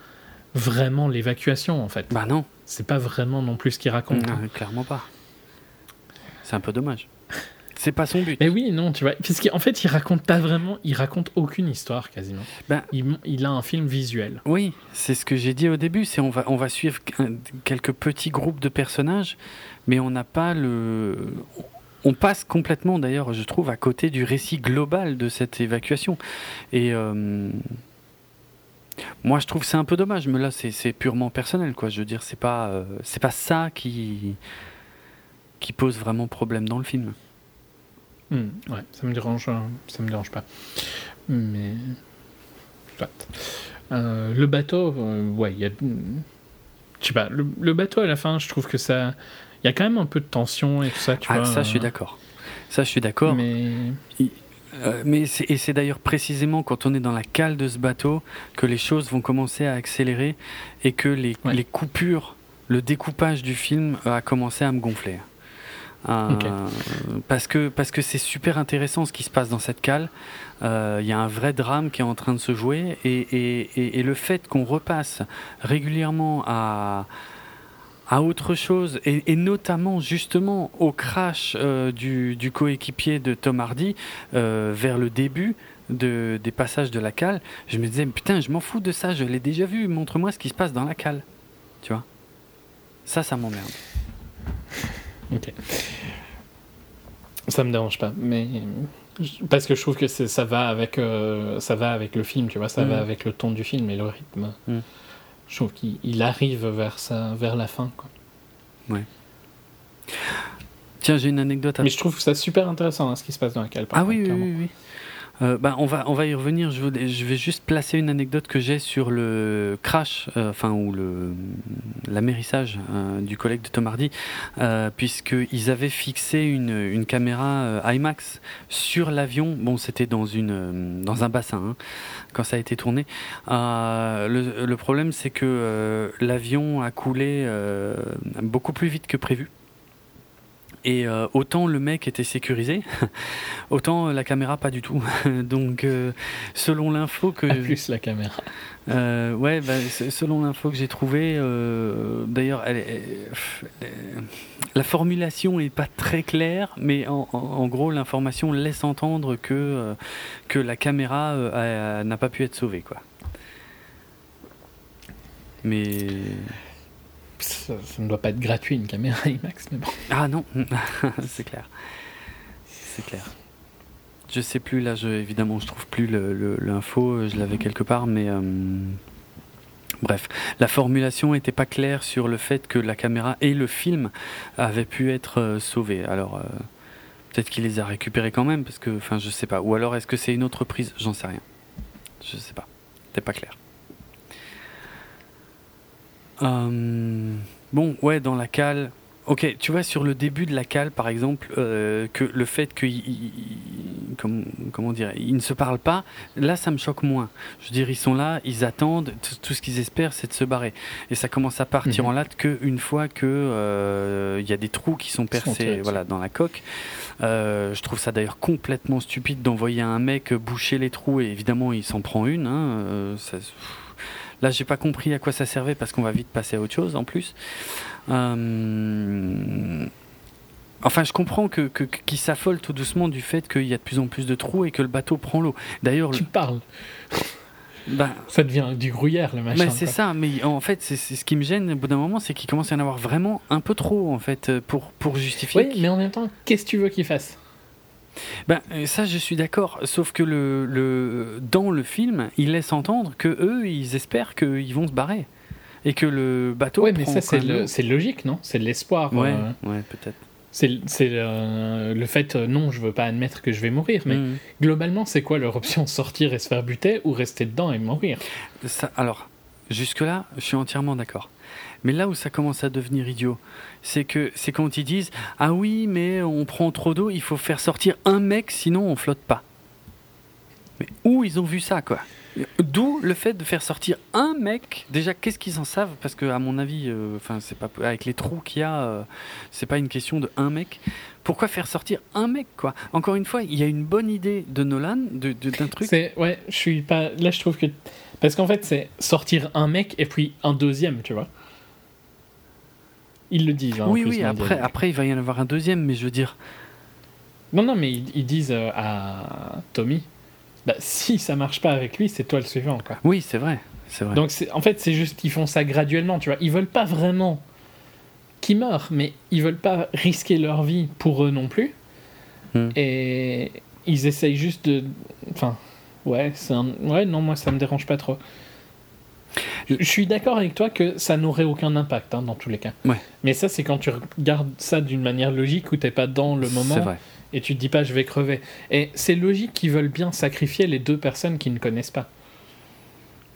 vraiment l'évacuation en fait. Bah non. C'est pas vraiment non plus ce qu'il raconte. Non, clairement pas. C'est un peu dommage. C'est pas son but. Mais oui, non, tu vois. Puisqu'en fait, il raconte pas vraiment, il raconte aucune histoire quasiment. Ben, il, a un film visuel. Oui, c'est ce que j'ai dit au début. C'est on va, on va suivre quelques petits groupes de personnages, mais on n'a pas le. On passe complètement, d'ailleurs, je trouve, à côté du récit global de cette évacuation. Et. Euh, moi, je trouve que c'est un peu dommage, mais là, c'est purement personnel, quoi. Je veux dire, c'est pas, euh, c'est pas ça qui, qui pose vraiment problème dans le film. Hmm, ouais, ça me dérange, hein. ça me dérange pas. Mais, euh, le bateau, euh, ouais, il y a, je sais pas, le, bateau à la fin, je trouve que ça, il y a quand même un peu de tension et tout ça, tu ah, Ça, je suis d'accord. Ça, je suis d'accord. Mais euh, mais et c'est d'ailleurs précisément quand on est dans la cale de ce bateau que les choses vont commencer à accélérer et que les, les coupures, le découpage du film a commencé à me gonfler. Euh, parce que parce que c'est super intéressant ce qui se passe dans cette cale. Euh, il y a un vrai drame qui est en train de se jouer et, et, et le fait qu'on repasse régulièrement à à autre chose, et, notamment justement au crash euh, du, du coéquipier de Tom Hardy euh, vers le début de, des passages de la cale, je me disais putain je m'en fous de ça, je l'ai déjà vu, montre-moi ce qui se passe dans la cale, tu vois? Ça, ça m'emmerde. Ok. Ça me dérange pas, mais parce que je trouve que ça va avec euh, ça va avec le film, tu vois, ça va mm. avec le ton du film et le rythme. Mm je trouve qu'il arrive vers, ça, vers la fin. Quoi. Ouais. Tiens, j'ai une anecdote. À... Mais je trouve ça super intéressant hein, ce qui se passe dans la cale. Ah oui, oui, oui, euh, bah, on, va, on va y revenir. Je, vais juste placer une anecdote que j'ai sur le crash, euh, enfin, ou le, l'amérissage euh, du collègue de Tom Hardy, puisqu'ils avaient fixé une, caméra IMAX sur l'avion. Bon, c'était dans, une, dans un bassin hein, quand ça a été tourné. Le, problème, c'est que l'avion a coulé beaucoup plus vite que prévu. Et euh, autant le mec était sécurisé, *laughs* autant la caméra pas du tout. *laughs* Donc euh, selon l'info que... plus la caméra. Euh, ouais, bah, selon l'info que j'ai trouvée, d'ailleurs, la formulation n'est pas très claire, mais en, gros, l'information laisse entendre que, que la caméra n'a pas pu être sauvée. Quoi. Mais ça, ne doit pas être gratuit une caméra *laughs* IMAX, mais bon. Ah non, *laughs* c'est clair. C'est clair. Je sais plus, là, je, évidemment, je trouve plus l'info, je l'avais quelque part, mais. Euh, bref, la formulation n'était pas claire sur le fait que la caméra et le film avaient pu être euh, sauvés. Alors, euh, peut-être qu'il les a récupérés quand même, parce que, enfin, je sais pas. Ou alors, est-ce que c'est une autre prise? J'en sais rien. Je sais pas. C'était pas clair. Euh, bon, ouais, dans la cale. Ok, tu vois, sur le début de la cale, par exemple, euh, que le fait qu'ils comment dire, ils ne se parlent pas, là, ça me choque moins. Je veux dire, ils sont là, ils attendent, tout ce qu'ils espèrent, c'est de se barrer. Et ça commence à partir mhm. en latte qu'une fois que euh, il y a des trous qui sont percés, voilà, dans la coque. je trouve ça d'ailleurs complètement stupide d'envoyer un mec boucher les trous et évidemment, il s'en prend une. Hein, ça, Là, j'ai pas compris à quoi ça servait parce qu'on va vite passer à autre chose en plus. Euh, enfin, je comprends que, qu'ils s'affolent tout doucement du fait qu'il y a de plus en plus de trous et que le bateau prend l'eau. D'ailleurs, tu parles. Ben, ça devient du gruyère le machin. Ben c'est ça, mais en fait, c'est, ce qui me gêne au bout d'un moment, c'est qu'il commence à y en avoir vraiment un peu trop en fait pour, pour justifier. Oui, mais en même temps, qu'est-ce que tu veux qu'il fasse? Ben, euh, ça, je suis d'accord. Sauf que le, le, dans le film, il laisse entendre que eux, ils espèrent qu'ils vont se barrer. Et que le bateau. Ouais, mais ça, c'est, le, logique, non? C'est de l'espoir. Ouais, euh. ouais peut-être. C'est le fait, euh, non, je veux pas admettre que je vais mourir, mais Mm. globalement, c'est quoi leur option? *laughs* Sortir et se faire buter ou rester dedans et mourir? Ça, alors, jusque-là, je suis entièrement d'accord. Mais là où ça commence à devenir idiot, c'est que c'est quand ils disent Ah oui, mais on prend trop d'eau, il faut faire sortir un mec, sinon on flotte pas. Mais où ils ont vu ça, quoi? D'où le fait de faire sortir un mec. Déjà, qu'est-ce qu'ils en savent? Parce que, à mon avis, euh, enfin, c'est pas avec les trous qu'il y a, euh, c'est pas une question de un mec. Pourquoi faire sortir un mec, quoi? Encore une fois, il y a une bonne idée de Nolan, de- de- d'un truc. Ouais, je suis pas. Là, je trouve que parce qu'en fait, c'est sortir un mec et puis un deuxième, tu vois. Ils le disent. hein, Oui, oui. le Après, il va y en avoir un deuxième, mais je veux dire. Non, non, mais ils, ils disent euh, à Tommy, bah, *laughs* si ça marche pas avec lui, c'est toi le suivant, quoi. Oui, c'est vrai. C'est vrai. Donc en fait, c'est juste qu'ils font ça graduellement, tu vois. Ils veulent pas vraiment qu'ils meurent, mais ils veulent pas risquer leur vie pour eux non plus. Hmm. Et ils essayent juste de. Enfin, ouais, un... ouais, non, moi ça me dérange pas trop. Je suis d'accord avec toi que ça n'aurait aucun impact hein, dans tous les cas. Ouais. Mais ça, c'est quand tu regardes ça d'une manière logique où t'es pas dans le moment vrai. et tu te dis pas je vais crever. Et c'est logique qu'ils veulent bien sacrifier les deux personnes qui ne connaissent pas.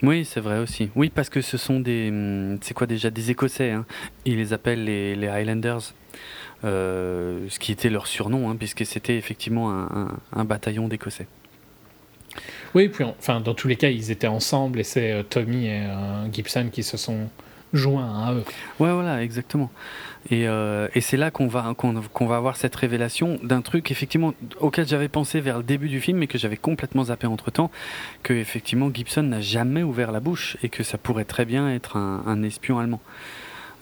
Oui, c'est vrai aussi. Oui, parce que ce sont des. hum, C'est quoi déjà Des Écossais. Hein. Ils les appellent les, les Highlanders. euh, ce qui était leur surnom, hein, puisque c'était effectivement un, un- un bataillon d'Écossais. Oui, puis enfin, dans tous les cas, ils étaient ensemble et c'est euh, Tommy et euh, Gibson qui se sont joints à eux. Ouais, voilà, exactement. Et, euh, et c'est là qu'on va, qu'on, va avoir cette révélation d'un truc, effectivement, auquel j'avais pensé vers le début du film, mais que j'avais complètement zappé entre temps, que effectivement Gibson n'a jamais ouvert la bouche et que ça pourrait très bien être un espion allemand.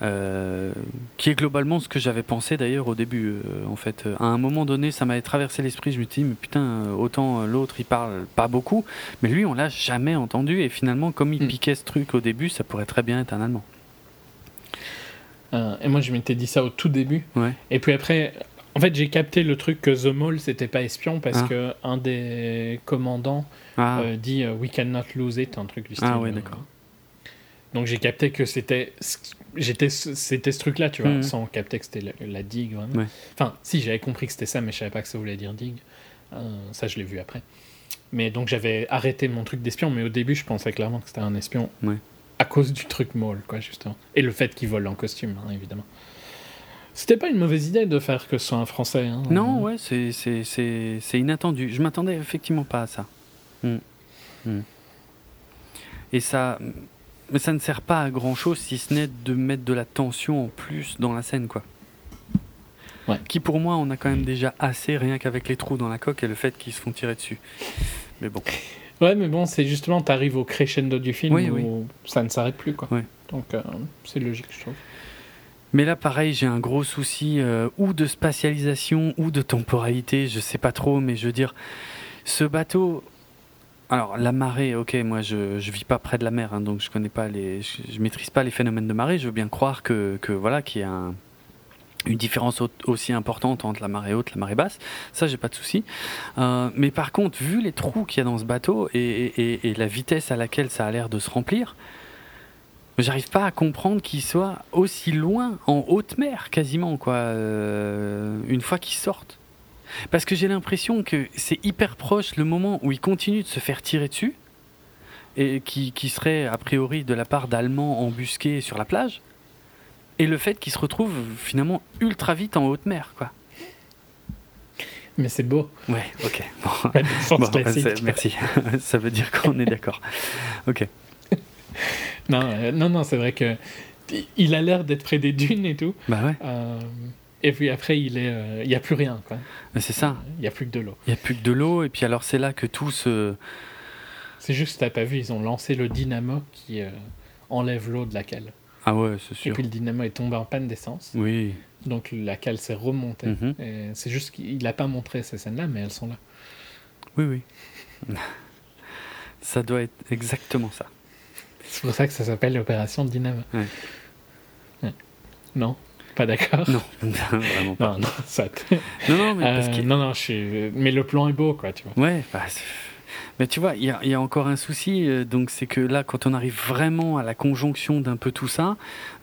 Euh, qui est globalement ce que j'avais pensé d'ailleurs au début. euh, en fait, à un moment donné, ça m'avait traversé l'esprit. Je me suis dit, mais putain, euh, autant l'autre il parle pas beaucoup, mais lui on l'a jamais entendu. Et finalement, comme il Mm. piquait ce truc au début, ça pourrait très bien être un Allemand. Euh, et moi, je m'étais dit ça au tout début. Ouais. Et puis après, en fait, j'ai capté le truc que The Mole, c'était pas espion parce Ah. que un des commandants Ah, dit We cannot lose it, un truc du style. Ah ouais, d'accord. Donc j'ai capté que c'était j'étais c'était ce truc là tu vois Mhm. sans capter que c'était la, la digue. Ouais. enfin si j'avais compris que c'était ça mais je savais pas que ça voulait dire digue Euh, ça je l'ai vu après mais donc j'avais arrêté mon truc d'espion mais au début je pensais clairement que c'était un espion Ouais. à cause du truc molle quoi justement et le fait qu'il vole en costume hein, évidemment c'était pas une mauvaise idée de faire que ce soit un français hein. Non, ouais, c'est inattendu. Je m'attendais effectivement pas à ça. Mm. Mm. Et ça, mais ça ne sert pas à grand chose si ce n'est de mettre de la tension en plus dans la scène, quoi. Ouais. Qui pour moi, on a quand même déjà assez, rien qu'avec les trous dans la coque et le fait qu'ils se font tirer dessus. Mais bon. ouais mais bon c'est justement t'arrives au crescendo du film Oui, où oui. ça ne s'arrête plus quoi Ouais. donc euh, c'est logique je trouve Mais là, pareil, j'ai un gros souci euh, ou de spatialisation ou de temporalité, je sais pas trop, mais je veux dire, ce bateau. Alors, la marée, ok, moi je, je vis pas près de la mer, hein, donc je connais pas les. Je, maîtrise pas les phénomènes de marée, je veux bien croire que, voilà, qu'il y a un- une différence au- aussi importante entre la marée haute et la marée basse, ça j'ai pas de souci. Euh, mais par contre, vu les trous qu'il y a dans ce bateau et- et la vitesse à laquelle ça a l'air de se remplir, J'arrive pas à comprendre qu'il soit aussi loin en haute mer, quasiment, quoi, euh, une fois qu'ils sortent. Parce que j'ai l'impression que c'est hyper proche le moment où il continue de se faire tirer dessus, et qui, qui serait a priori de la part d'Allemands embusqués sur la plage, et le fait qu'il se retrouve finalement ultra vite en haute mer, quoi. mais c'est beau Ouais, ok. *laughs* Bon. Merci. *laughs* Ça veut dire qu'on est d'accord. Ok. *laughs* Non, euh, non, non, c'est vrai que il a l'air d'être près des dunes et tout. Bah ouais, euh, et puis après, il est, euh, a plus rien, c'est ça. Il y a plus que de l'eau. Il n'y a plus que de l'eau, et puis alors c'est là que tout se. C'est juste, t'as pas vu, ils ont lancé le dynamo qui euh, enlève l'eau de la cale. Ah ouais, c'est Et sûr. puis le dynamo est tombé en panne d'essence, Oui. donc la cale s'est remontée. Et C'est juste qu'il a pas montré ces scènes-là, mais elles sont là. Oui, oui. *laughs* Ça doit être exactement ça. C'est pour ça que ça s'appelle l'opération Dynamo. Ouais. Ouais. Non, pas d'accord. Non, *laughs* vraiment pas. Non, non, ça. Non, non, mais parce Euh, non, non, je suis... mais le plan est beau, quoi, tu vois. Ouais, bah, Mais tu vois, il y, a encore un souci, euh, donc c'est que là, quand on arrive vraiment à la conjonction d'un peu tout ça,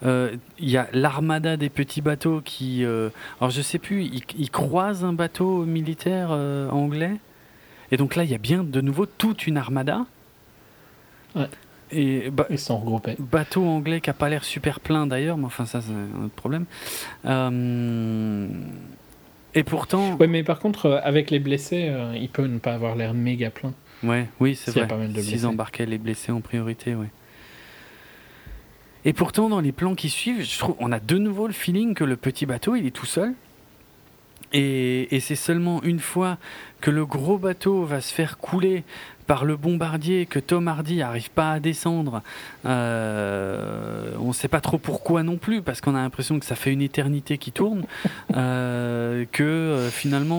euh, il y a l'armada des petits bateaux qui. Euh, alors je sais plus, ils, croisent un bateau militaire anglais. Et donc là, il y a bien de nouveau toute une armada. Ouais. Et Ils sont regroupés. Bateau anglais qui a pas l'air super plein d'ailleurs, mais enfin, ça, c'est un autre problème. Et pourtant. Ouais, mais par contre, euh, avec les blessés, euh, il peut ne pas avoir l'air méga plein. Ouais, oui, c'est vrai. S'ils embarquaient les blessés en priorité, ouais. Et pourtant, dans les plans qui suivent, je trouve, on a de nouveau le feeling que le petit bateau, il est tout seul. Et, et c'est seulement une fois que le gros bateau va se faire couler par le bombardier que Tom Hardy n'arrive pas à descendre. Euh, on ne sait pas trop pourquoi non plus, parce qu'on a l'impression que ça fait une éternité qui tourne, *laughs* euh, que euh, finalement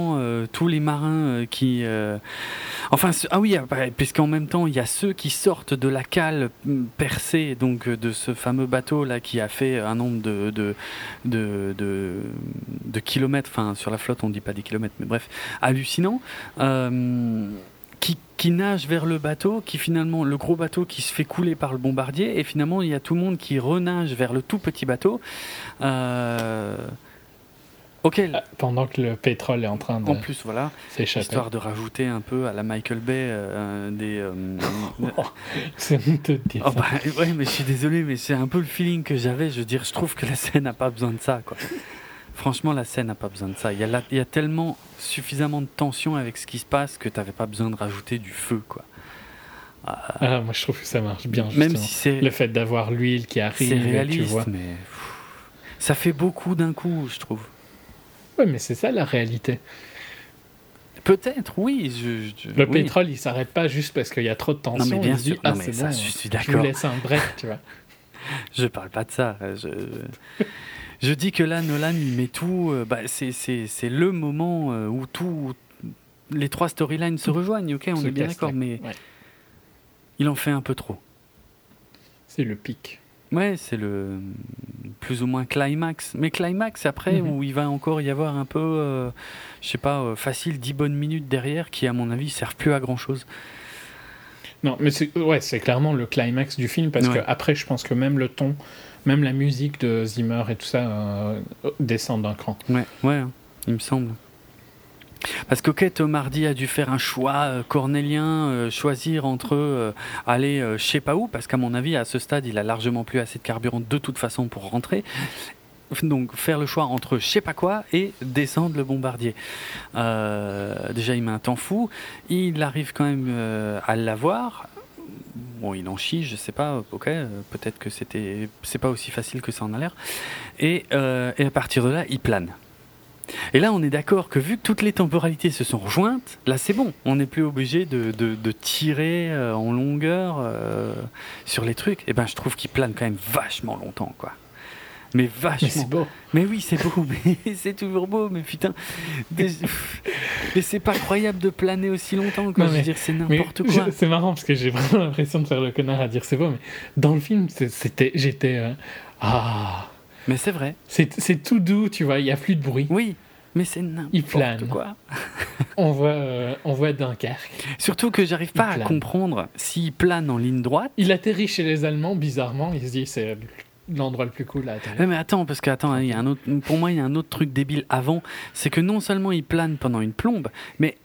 tous les marins qui... enfin, ah oui, puisqu'en même temps, il y a ceux qui sortent de la cale percée, donc de ce fameux bateau-là qui a fait un nombre de, de, de, de, kilomètres, enfin sur la flotte on ne dit pas des kilomètres, mais bref, hallucinant qui, nage vers le bateau, qui finalement, le gros bateau qui se fait couler par le bombardier, et finalement, il y a tout le monde qui renage vers le tout petit bateau. Euh, auquel... Ah, pendant que le pétrole est en train de. En plus, voilà. Histoire de rajouter un peu à la Michael Bay euh, des. Euh, *laughs* c'est te dire. Oh, bah, ouais, mais je suis désolé, mais c'est un peu le feeling que j'avais. Je veux dire, je trouve que la scène n'a pas besoin de ça, quoi. Franchement, la scène n'a pas besoin de ça. Il y, a il y, a tellement suffisamment de tension avec ce qui se passe que tu n'avais pas besoin de rajouter du feu, quoi. Ah, moi je trouve que ça marche bien. Même si c'est le fait d'avoir l'huile qui arrive, c'est réaliste, tu vois. mais ça fait beaucoup d'un coup, je trouve. Oui, mais c'est ça la réalité. Peut-être, oui. le pétrole, il s'arrête pas juste parce qu'il y a trop de tension. Non, mais bien sûr. ah, bon, je suis d'accord. Je vous laisse un break, tu vois. *laughs* je parle pas de ça. Je... Je dis que là, Nolan, il met tout. Euh, bah, c'est le moment euh, où tout, les trois storylines se rejoignent, ok, on est bien d'accord, mais il en fait un peu trop. C'est le pic. Ouais, c'est le plus ou moins climax. Mais climax après, mhm. où il va encore y avoir un peu, euh, je sais pas, facile 10 bonnes minutes derrière qui, à mon avis, servent plus à grand chose. Non, mais c'est ouais, clairement le climax du film parce que après, je pense que même le ton même la musique de Zimmer et tout ça euh, descend d'un cran. Ouais, ouais, hein, il me semble. Parce que Hardy a dû faire un choix euh, cornélien, euh, choisir entre aller je sais pas où, parce qu'à mon avis, à ce stade, il a largement plus assez de carburant de toute façon pour rentrer. Donc faire le choix entre je sais pas quoi et descendre le bombardier. déjà, il met un temps fou. Il arrive quand même à l'avoir bon, il en chie, je sais pas, ok, euh, peut-être que c'était, c'est pas aussi facile que ça en a l'air. Et, euh, et à partir de là, il plane. Et là, on est d'accord que vu que toutes les temporalités se sont rejointes, là c'est bon, on n'est plus obligé de, tirer euh, en longueur sur les trucs. Et ben, je trouve qu'il plane quand même vachement longtemps, quoi. Mais vachement. Mais c'est beau. Mais oui, c'est beau, *laughs* mais c'est toujours beau, mais putain. *laughs* mais c'est pas croyable de planer aussi longtemps, quoi. je veux dire, c'est n'importe quoi. C'est marrant parce que j'ai vraiment l'impression de faire le connard à dire c'est beau, mais dans le film, c'était, j'étais. Euh, ah. Mais c'est vrai. C'est tout doux, tu vois, il y a plus de bruit. Oui. Mais c'est n'importe quoi. *laughs* on, voit, euh, on voit Dunkerque. Surtout que j'arrive pas à comprendre s'il plane en ligne droite. Il atterrit chez les Allemands, bizarrement. Il se dit c'est l'endroit le plus cool là. mais attends, parce que attends, pour moi, il y a un autre truc débile avant, c'est que non seulement il plane pendant une plombe, mais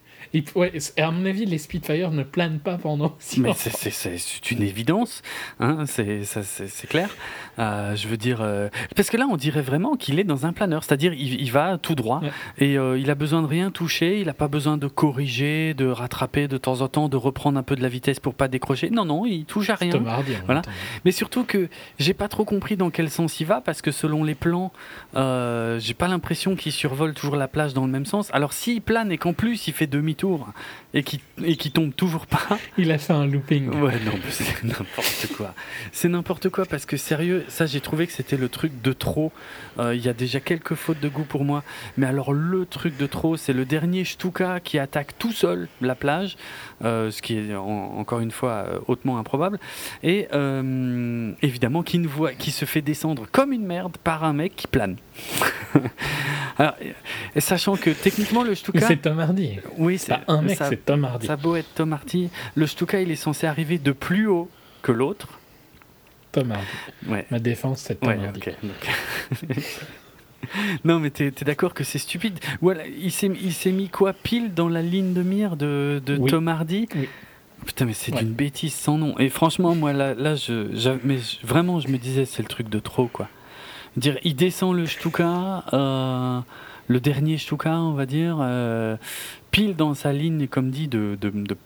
ouais, à mon avis, les Spitfire ne planent pas pendant six Mais c'est une évidence, hein, c'est clair. Euh, je veux dire, euh, parce que là, on dirait vraiment qu'il est dans un planeur, c'est-à-dire il, va tout droit et euh, il a besoin de rien toucher, il n'a pas besoin de corriger, de rattraper de temps en temps, de reprendre un peu de la vitesse pour pas décrocher. Non, non, il touche à rien. voilà. Mais surtout que j'ai pas trop compris dans quel sens il va parce que selon les plans, j'ai pas l'impression qu'il survole toujours la plage dans le même sens. Alors s'il plane et qu'en plus il fait demi et qui, et qui tombe toujours pas. Il a fait un looping. Ouais, non, c'est *laughs* n'importe quoi. C'est n'importe quoi parce que sérieux, ça j'ai trouvé que c'était le truc de trop. Euh, il y a déjà quelques fautes de goût pour moi, mais alors le truc de trop, c'est le dernier Stuka qui attaque tout seul la plage, ce qui est encore une fois euh, hautement improbable, et évidemment qui, ne voit, qui se fait descendre comme une merde par un mec qui plane. *laughs* Alors, et sachant que techniquement le Stuka. C'est Tom Hardy. Oui, c'est pas un mec, c'est Tom Hardy. Ça a beau être Tom Hardy, le Stuka il est censé arriver de plus haut que l'autre. Tom Hardy. Ouais. Ma défense, c'est Tom Hardy. *laughs* *laughs* non, mais t'es es, d'accord que c'est stupide. Voilà, il s'est mis quoi pile dans la ligne de mire de, de Tom Hardy? Oui. Putain, mais c'est une bêtise sans nom. Et franchement, moi, là, là je, mais vraiment, je me disais, c'est le truc de trop, quoi. Dire, il descend le Stuka, euh, le dernier Stuka, on va dire, euh, pile dans sa ligne, comme dit, de, de, de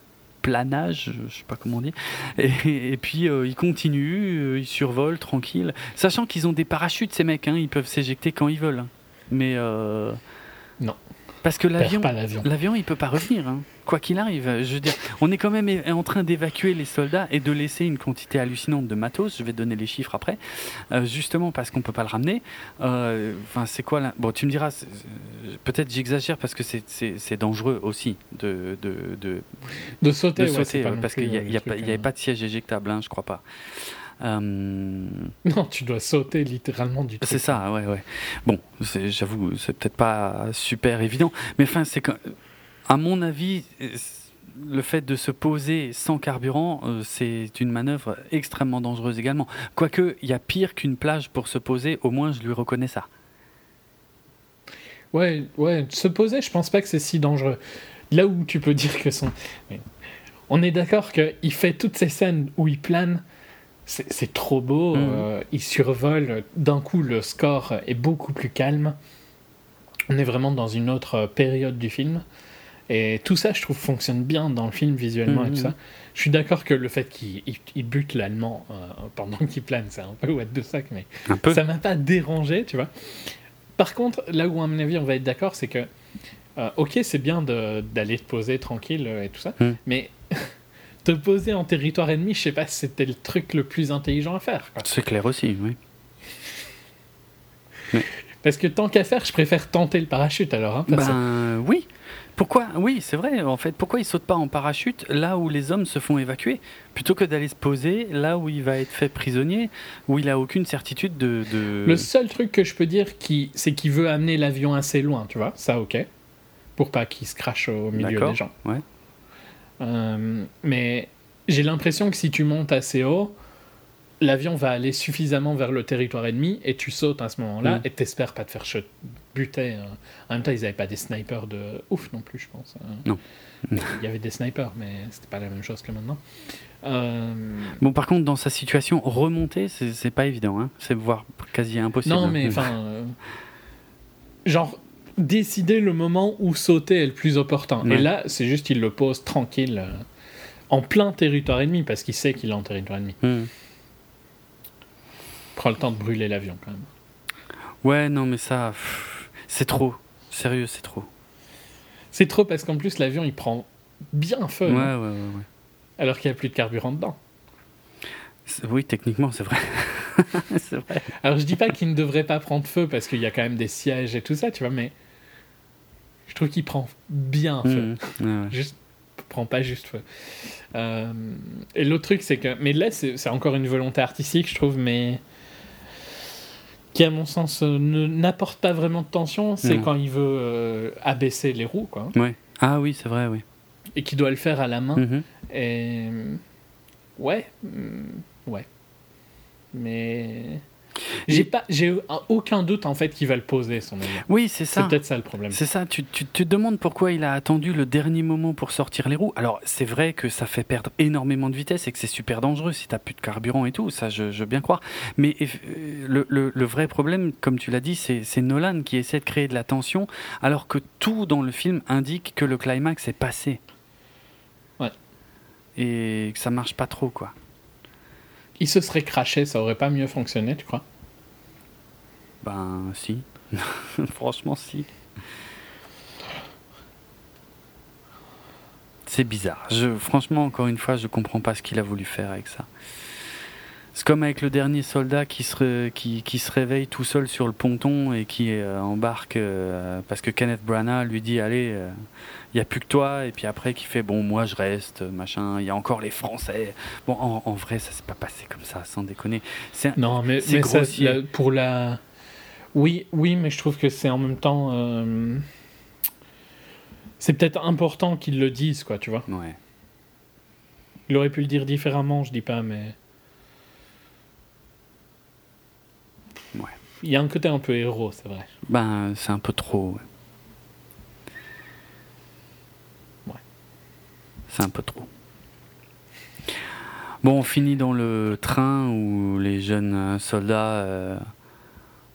planage, je sais pas comment on dit. Et, puis euh, ils continuent, ils survolent tranquille, sachant qu'ils ont des parachutes ces mecs, hein, ils peuvent s'éjecter quand ils veulent. Mais non. Parce que l'avion, l'avion, il peut pas revenir. Hein. Quoi qu'il arrive, je veux dire, on est quand même en train d'évacuer les soldats et de laisser une quantité hallucinante de matos. Je vais donner les chiffres après, euh, justement parce qu'on peut pas le ramener. Euh, enfin, c'est quoi là Bon, tu me diras, peut-être j'exagère parce que c'est dangereux aussi de de, de, de sauter, parce qu'il n'y avait pas de siège éjectable, hein, je crois pas. Euh, non, tu dois sauter littéralement du. C'est ça, ouais, ouais. Bon, j'avoue, c'est peut-être pas super évident, mais enfin, c'est à mon avis, le fait de se poser sans carburant, euh, c'est une manœuvre extrêmement dangereuse également. Quoique, il y a pire qu'une plage pour se poser, au moins je lui reconnais ça. Ouais, ouais, se poser, je pense pas que c'est si dangereux. Là où tu peux dire que son. On est d'accord qu'il fait toutes ces scènes où il plane c'est trop beau. Mm. Euh, il survole. D'un coup, le score est beaucoup plus calme. On est vraiment dans une autre période du film. Et tout ça, je trouve, fonctionne bien dans le film visuellement et tout mm. ça. Je suis d'accord que le fait qu'il bute l'allemand euh, pendant qu'il plane, c'est un peu what the fuck, mais ça m'a pas dérangé, tu vois. Par contre, là où à mon avis on va être d'accord, c'est que, euh, ok, c'est bien d'aller te poser tranquille et tout ça, mm. mais te poser en territoire ennemi, je sais pas si c'était le truc le plus intelligent à faire. C'est clair aussi, oui. *laughs* Parce que tant qu'à faire, je préfère tenter le parachute alors. Hein, ben oui. Pourquoi Oui, c'est vrai. En fait, pourquoi il saute pas en parachute là où les hommes se font évacuer, plutôt que d'aller se poser là où il va être fait prisonnier, où il a aucune certitude de. Le seul truc que je peux dire, qui, c'est qu'il veut amener l'avion assez loin, tu vois. Ça, ok. Pour pas qu'il se crache au milieu des gens. Ouais. Euh, mais j'ai l'impression que si tu montes assez haut, l'avion va aller suffisamment vers le territoire ennemi et tu sautes à ce moment-là mm. et t'espères pas te faire buter. Hein. En même temps, ils n'avaient pas des snipers de ouf non plus, je pense. Hein. Non. Il y avait des snipers, mais c'était pas la même chose que maintenant. Euh, bon, par contre, dans sa situation, remonter, c'est pas évident. Hein. C'est voire quasi impossible. Non, mais enfin. Euh, genre, décider le moment où sauter est le plus opportun. Et là, c'est juste qu'il le pose tranquille, euh, en plein territoire ennemi, parce qu'il sait qu'il est en territoire ennemi. Hmm. Prends le temps de brûler l'avion quand même. Ouais, non, mais ça, c'est trop. Sérieux, c'est trop. C'est trop parce qu'en plus, l'avion, il prend bien feu. Ouais, ouais, ouais, ouais. Alors qu'il n'y a plus de carburant dedans. Oui, techniquement, c'est vrai. *laughs* vrai. Alors, je dis pas qu'il ne devrait pas prendre feu parce qu'il y a quand même des sièges et tout ça, tu vois, mais je trouve qu'il prend bien feu. Mmh, juste, prend pas juste feu. Euh, et l'autre truc, c'est que. Mais là, c'est encore une volonté artistique, je trouve, mais. qui, à mon sens, euh, n'apporte pas vraiment de tension, c'est quand il veut euh, abaisser les roues, quoi. Ouais. Ah oui, c'est vrai, oui. Et qui doit le faire à la main. Mmh. Et. Ouais. Mmh, ouais. Mais. J'ai pas, j'ai aucun doute en fait qu'il va le poser son avion. Oui, c'est ça. C'est peut-être ça le problème. C'est ça. Tu, tu, te demandes pourquoi il a attendu le dernier moment pour sortir les roues. Alors c'est vrai que ça fait perdre énormément de vitesse et que c'est super dangereux si t'as plus de carburant et tout. Ça, je, veux bien croire. Mais euh, le, le, le vrai problème, comme tu l'as dit, c'est, c'est Nolan qui essaie de créer de la tension, alors que tout dans le film indique que le climax est passé. Ouais. Et que ça marche pas trop, quoi il se serait craché, ça aurait pas mieux fonctionné, tu crois? Ben, si. *laughs* Franchement, si. C'est bizarre. Franchement, encore une fois, je comprends pas ce qu'il a voulu faire avec ça. C'est comme avec le dernier soldat qui se, qui, qui, se réveille tout seul sur le ponton et qui euh, embarque euh, parce que Kenneth Branagh lui dit Allez, euh, il n'y a plus que toi. Et puis après, qui fait Bon, moi je reste, machin, il y a encore les Français. Bon, en, vrai, ça s'est pas passé comme ça, sans déconner. non, mais, mais pour la Oui, oui, mais je trouve que c'est en même temps. euh, C'est peut-être important qu'ils le disent, quoi, tu vois. Ouais. Il aurait pu le dire différemment, je dis pas, mais. Ouais. Il y a un côté un peu héros, c'est vrai. Ben, c'est un peu trop. ouais. Ouais. C'est un peu trop. Bon, on finit dans le train où les jeunes soldats. euh,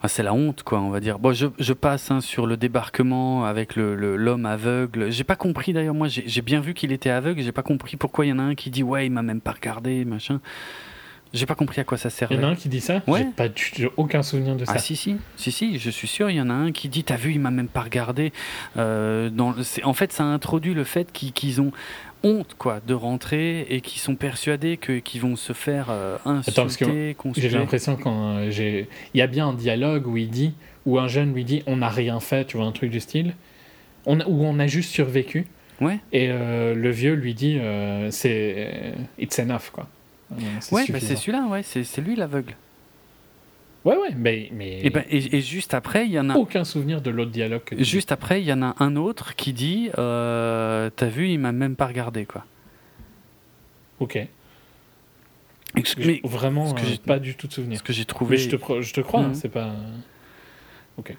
ah, c'est la honte, quoi, on va dire. Bon, je, je passe hein, sur le débarquement avec le- le- l'homme aveugle. J'ai pas compris d'ailleurs, moi j'ai j'ai bien vu qu'il était aveugle, j'ai pas compris pourquoi il y en a un qui dit ouais, il m'a même pas regardé, machin. J'ai pas compris à quoi ça Il servait. y en a un qui dit ça? Ouais. J'ai pas du- aucun souvenir de ça. Ah si si si si je suis sûr il y en a un qui dit t'as vu il m'a même pas regardé Euh, dans en fait ça introduit le fait qu'ils ont honte quoi de rentrer et qu'ils sont persuadés que qu'ils vont se faire euh, insulter J'ai l'impression quand euh, j'ai. Il y a bien un dialogue où il dit, où un jeune lui dit on n'a rien fait, tu vois, un truc du style. On où on a juste survécu. ouais Et euh, le vieux lui dit c'est. It's enough, quoi. Euh, c'est ouais bah, c'est celui-là ouais c'est c'est lui l'aveugle Ouais, ouais, mais. mais... et, ben, et, et juste après il y en a Aucun souvenir de l'autre dialogue. que juste après il y en a un autre qui dit euh, t'as vu il m'a même pas regardé quoi Ok. Et ce- mais Vraiment, ce que euh, j'ai- pas du tout de souvenir. ce que j'ai Mais trouvé je te, je te crois, hein, Mhm. c'est pas. Ok.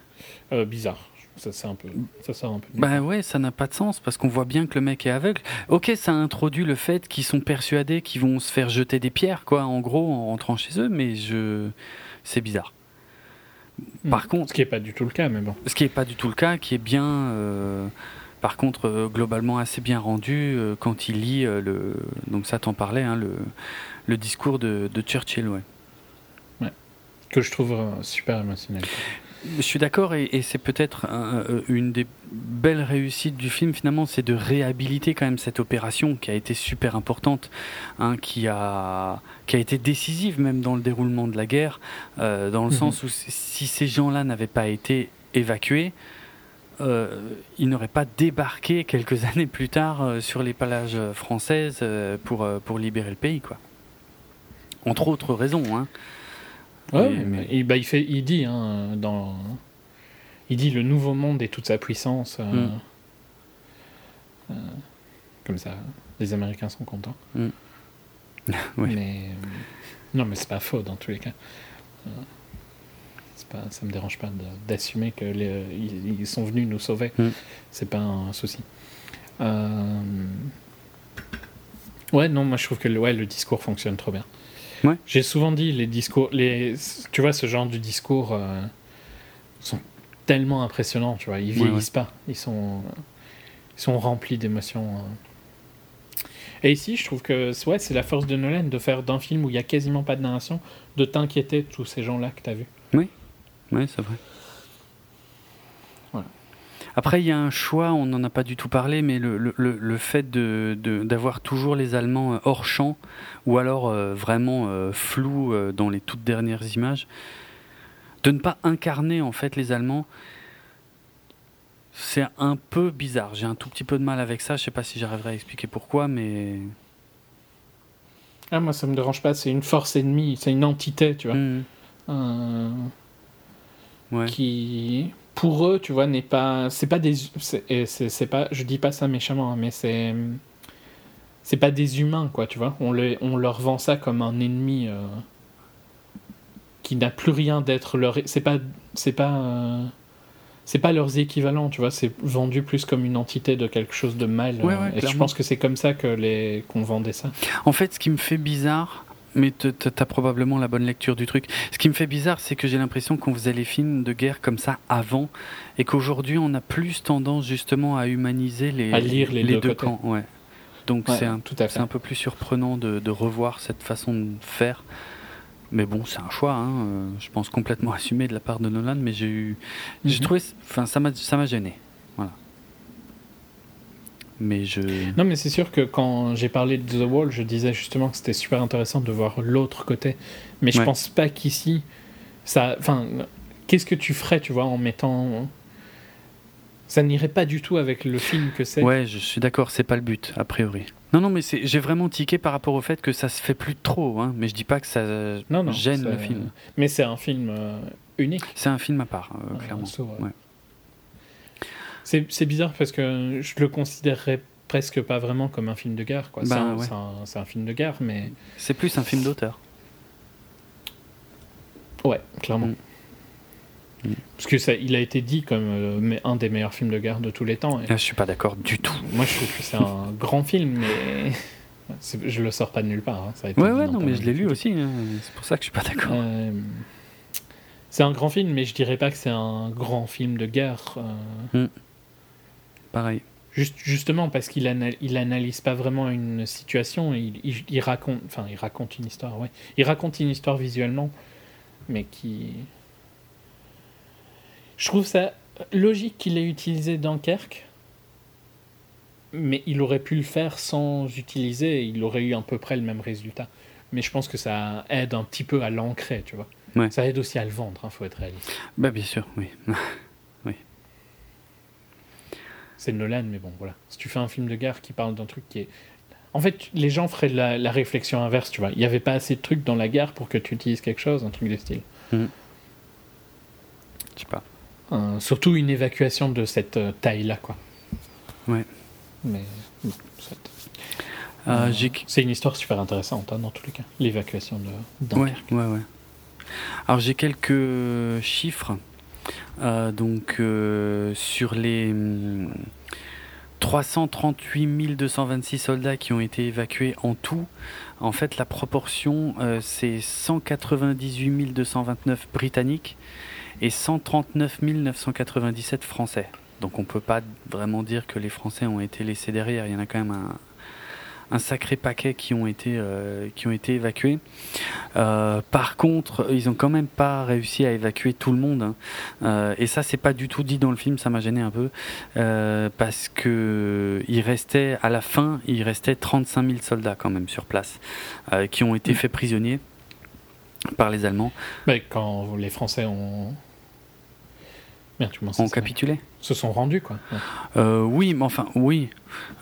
Euh, bizarre. Ça, c'est un peu. Ça un peu. Bah ouais, ça n'a pas de sens parce qu'on voit bien que le mec est aveugle. Ok, ça introduit le fait qu'ils sont persuadés qu'ils vont se faire jeter des pierres, quoi, en gros, en rentrant chez eux, mais je. C'est bizarre. Hmm. Par contre, Ce qui est pas du tout le cas, mais bon. ce qui n'est pas du tout le cas, qui est bien. euh, Par contre, euh, globalement assez bien rendu euh, quand il lit le. Donc ça t'en parlait, hein, le, le discours de, de Churchill, ouais. Que je trouve super émotionnel. Je suis d'accord et, et c'est peut-être un- euh, une des belles réussites du film finalement, c'est de réhabiliter quand même cette opération qui a été super importante, hein, qui a qui a été décisive même dans le déroulement de la guerre, euh, dans le Mhm. sens où si- ces gens-là n'avaient pas été évacués, euh, ils n'auraient pas débarqué quelques *laughs* années plus tard euh, sur les plages françaises euh, pour pour libérer le pays, quoi. Entre autres raisons, hein. Ouais, Mais- bah, il, fait, il dit hein, dans. Il dit le nouveau monde et toute sa puissance. euh, Mm. euh, comme ça, les Américains sont contents. Mm. *laughs* Ouais. Mais. euh, non, mais c'est pas faux dans tous les cas. Pas, ça me dérange pas d'assumer que les, ils, ils sont venus nous sauver. Mm. C'est pas un souci. Euh, Ouais, non, moi je trouve que ouais, le discours fonctionne trop bien. Ouais. J'ai souvent dit les discours, les, tu vois, ce genre de discours euh, sont tellement impressionnants, tu vois, ils Ouais, vieillissent pas, ils sont, ils sont remplis d'émotions. euh. Et ici, je trouve que ouais, c'est la force de Nolan de faire d'un film où il y a quasiment pas de narration, de t'inquiéter de tous ces gens-là que tu as vus. Oui, c'est vrai. Après, il y a un choix, on n'en a pas du tout parlé, mais le, le, le- fait de- de- d'avoir toujours les Allemands euh, hors champ, ou alors euh, vraiment euh, flous euh, dans les toutes dernières images, de ne pas incarner en fait les Allemands, c'est un peu bizarre. J'ai un tout petit peu de mal avec ça, je sais pas si j'arriverai à expliquer pourquoi, mais... Ah, moi, ça me dérange pas, c'est une force ennemie, c'est une entité, tu vois. Euh, ouais. qui pour eux tu vois n'est pas c'est pas des c'est et c'est c'est pas je dis pas ça méchamment hein, mais c'est c'est pas des humains quoi tu vois. On les on leur vend ça comme un ennemi euh, qui n'a plus rien d'être leur c'est pas c'est pas euh, c'est pas leurs équivalents tu vois. C'est vendu plus comme une entité de quelque chose de mal Ouais, euh, ouais, et je pense que c'est comme ça que les qu'on vendait ça. En fait, ce qui me fait bizarre, mais t'as probablement la bonne lecture du truc. Ce qui me fait bizarre, c'est que j'ai l'impression qu'on faisait les films de guerre comme ça avant, et qu'aujourd'hui, on a plus tendance justement à humaniser les, À lire les deux camps. Ouais. Donc Ouais, c'est un, un peu plus surprenant de, de revoir cette façon de faire. Mais bon, c'est un choix, hein, euh, je pense complètement *laughs* assumé de la part de Nolan, mais j'ai eu, j'ai Mhm. trouvé, enfin, ça m'a, ça m'a gêné. Mais je, Non, mais c'est sûr que quand j'ai parlé de The Wall, je disais justement que c'était super intéressant de voir l'autre côté. Mais je Ouais. pense pas qu'ici, ça. Enfin, qu'est-ce que tu ferais, tu vois, en mettant. Ça n'irait pas du tout avec le film que c'est. ouais, je suis d'accord, c'est pas le but a priori. Non, non, mais j'ai vraiment tiqué par rapport au fait que ça se fait plus trop, hein, mais je dis pas que ça gêne le film. Mais c'est un film unique. C'est un film à part, clairement. C'est bizarre parce que je le considérerais presque pas vraiment comme un film de guerre. Quoi. Bah, c'est un, film de guerre, mais. C'est plus un film d'auteur. Ouais, clairement. Mm. Mm. Parce que ça, il a été dit comme euh, un des meilleurs films de guerre de tous les temps. Et... Là, je suis pas d'accord du tout. Moi, je trouve que c'est un *laughs* grand film, mais *laughs* je le sors pas de nulle part. Hein. Ça a été ouais, ouais, non, mais je l'ai lu aussi. Hein. C'est pour ça que je suis pas d'accord. Euh, c'est un grand film, mais je dirais pas que c'est un grand film de guerre. Euh. Mm. Pareil. Juste, justement parce qu'il il analyse pas vraiment une situation, il, il, raconte, enfin il raconte une histoire, ouais. Il raconte une histoire visuellement, mais qui, je trouve ça logique qu'il ait utilisé Dunkerque, mais il aurait pu le faire sans utiliser, il aurait eu à peu près le même résultat. Mais je pense que ça aide un petit peu à l'ancrer, tu vois. Ça aide aussi à le vendre, il hein, faut être réaliste. Bah bien sûr, oui. *laughs* C'est Nolan, mais bon, voilà. Si tu fais un film de guerre qui parle d'un truc qui est... En fait, les gens feraient la, réflexion inverse, tu vois. Il n'y avait pas assez de trucs dans la guerre pour que tu utilises quelque chose, un truc de style. Hmm. Je sais pas. surtout une évacuation de cette euh, taille-là, quoi. Ouais. Mais euh, euh, c'est une histoire super intéressante, hein, dans tous les cas. L'évacuation de Ouais, ouais, ouais. Alors j'ai quelques chiffres. Donc sur les 338 hum, 226 soldats qui ont été évacués en tout, en fait la proportion c'est 198 229 britanniques et 139 997 Français. Donc on ne peut pas vraiment dire que les Français ont été laissés derrière. Il y en a quand même un, sacré paquet qui ont été, euh, qui ont été évacués. Euh, par contre, ils n'ont quand même pas réussi à évacuer tout le monde. Hein. Euh, et ça, c'est pas du tout dit dans le film. Ça m'a gêné un peu parce que il restait à la fin, il restait 35 000 soldats quand même sur place qui ont été mmh. faits prisonniers par les Allemands. Mais quand les Français ont Merde, ont capitulé Se sont rendus, quoi. Euh, oui, mais enfin, oui.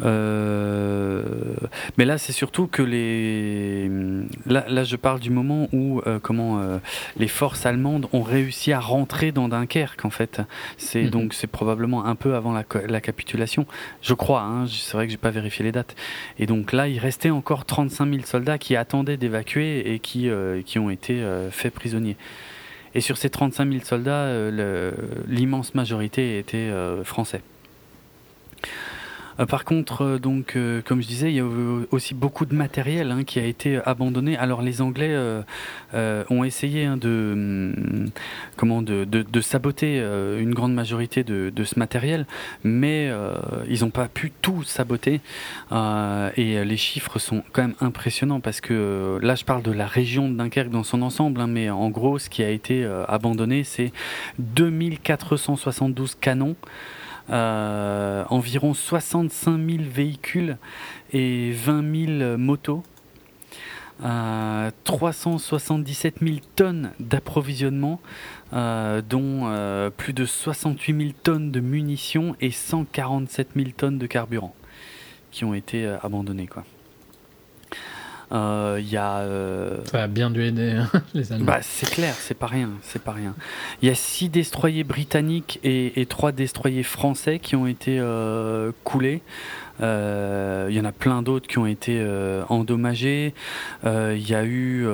Euh, mais là, c'est surtout que les. Là, là, je parle du moment où euh, comment les forces allemandes ont réussi à rentrer dans Dunkerque, en fait. C'est mhm. donc c'est probablement un peu avant la, la capitulation, je crois. Hein, c'est vrai que j'ai pas vérifié les dates. Et donc là, il restait encore 35 000 soldats qui attendaient d'évacuer et qui qui ont été faits prisonniers. Et sur ces 35 000 soldats, euh, l'immense majorité étaient euh, français. Euh, par contre, euh, donc, euh, comme je disais, il y a aussi beaucoup de matériel hein, qui a été abandonné. Alors, les Anglais ont essayé hein, de, hum, comment, de, saboter une grande majorité de, de ce matériel, mais ils n'ont pas pu tout saboter. et les chiffres sont quand même impressionnants parce que là, je parle de la région de Dunkerque dans son ensemble, hein, mais en gros, ce qui a été abandonné, c'est 2472 canons. Euh, environ 65 000 véhicules et 20 000 motos. 377 000 tonnes d'approvisionnement, euh, dont euh, plus de 68 000 tonnes de munitions et 147 000 tonnes de carburant qui ont été abandonnées. Quoi. Euh, y a. Euh, Ça a bien dû aider hein, les Allemands. Bah, c'est clair, c'est pas rien, c'est pas rien. Il y a six destroyers britanniques et, et trois destroyers français qui ont été euh, coulés. Euh, il y en a plein d'autres qui ont été euh, endommagés. Euh, il y a eu,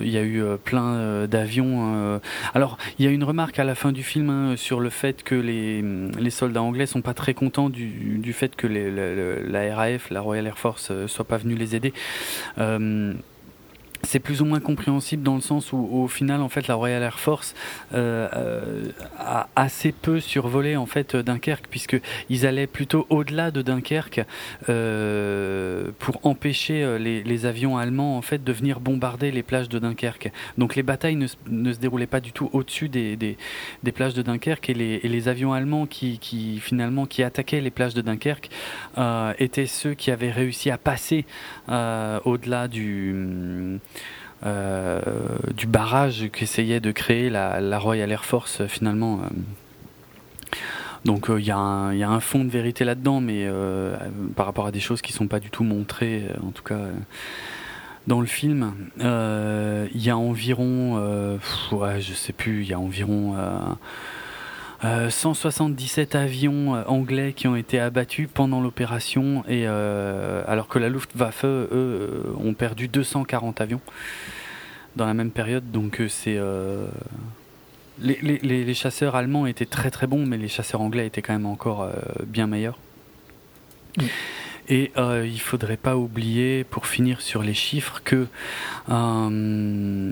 y a eu plein d'avions. Alors, il y a une remarque à la fin du film hein, sur le fait que les, les, soldats anglais sont pas très contents du, du fait que la RAF, la Royal Air Force, soit pas venue les aider c'est plus ou moins compréhensible dans le sens où au final en fait la Royal Air Force euh, euh, a assez peu survolé en fait Dunkerque puisque ils allaient plutôt au-delà de Dunkerque euh, pour empêcher les, avions allemands en fait de venir bombarder les plages de Dunkerque. Donc les batailles ne, se déroulaient pas du tout au-dessus des, des, plages de Dunkerque et les, les avions allemands qui, qui, finalement qui attaquaient les plages de Dunkerque étaient ceux qui avaient réussi à passer au-delà du euh, du barrage qu'essayait de créer la, Royal Air Force euh, finalement Donc il y, a un fond de vérité là-dedans, mais par rapport à des choses qui sont pas du tout montrées, en tout cas dans le film, il y a environ, ouais, je sais plus, il y a environ 177 euh, avions euh, anglais qui ont été abattus pendant l'opération, et euh, alors que la Luftwaffe, eux, ont perdu 240 avions dans la même période. Donc c'est les, les, les, chasseurs allemands étaient très très bons, mais les chasseurs anglais étaient quand même encore bien meilleurs. Et euh, il faudrait pas oublier, pour finir sur les chiffres, que euh,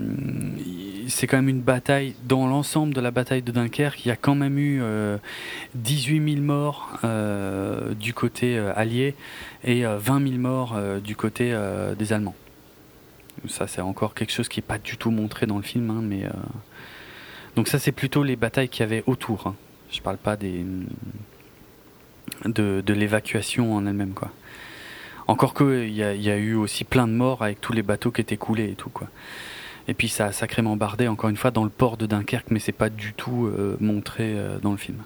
c'est quand même une bataille, dans l'ensemble de la bataille de Dunkerque, il y a quand même eu 18 euh, 000 morts euh, du côté allié et 20 000 morts du côté des Allemands. Ça, c'est encore quelque chose qui n'est pas du tout montré dans le film, hein, mais donc ça, c'est plutôt les batailles qu'il y avait autour. Hein. Je parle pas des de, de l'évacuation en elle-même, quoi. Encore qu'il y, y, a eu aussi plein de morts avec tous les bateaux qui étaient coulés et tout quoi. Et puis ça a sacrément bardé encore une fois dans le port de Dunkerque, mais c'est pas du tout euh, montré euh, dans le film.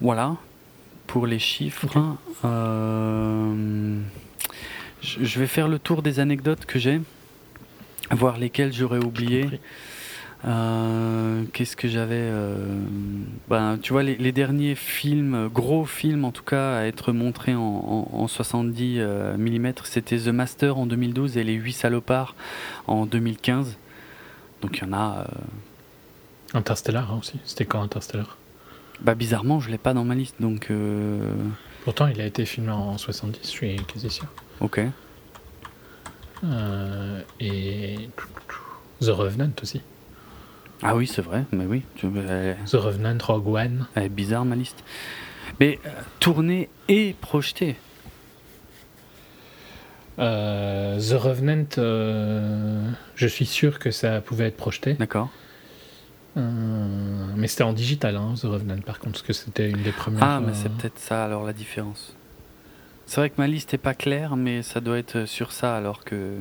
Voilà pour les chiffres. Euh, je vais faire le tour des anecdotes que j'ai, voir lesquelles j'aurais oublié. Euh, qu'est-ce que j'avais euh, ben, Tu vois, les, derniers films, gros films en tout cas, à être montrés en, 70 euh, mm, c'était The Master en 2012 et Les 8 salopards en 2015. Donc il y en a. Interstellar hein, aussi. C'était quand Interstellar? Bah bizarrement, je l'ai pas dans ma liste, donc. Pourtant, il a été filmé en 70, je suis quasi sûr. Ok. et The Revenant aussi. Ah oui, c'est vrai, mais oui. The Revenant, Rogue One. Elle est bizarre ma liste. Mais euh, tourner et projeter. Euh, The Revenant, euh, je suis sûr que ça pouvait être projeté. D'accord. mais c'était en digital, hein, The Revenant, par contre, parce que c'était une des premières. Ah, mais c'est peut-être ça alors la différence. C'est vrai que ma liste n'est pas claire, mais ça doit être sur ça alors que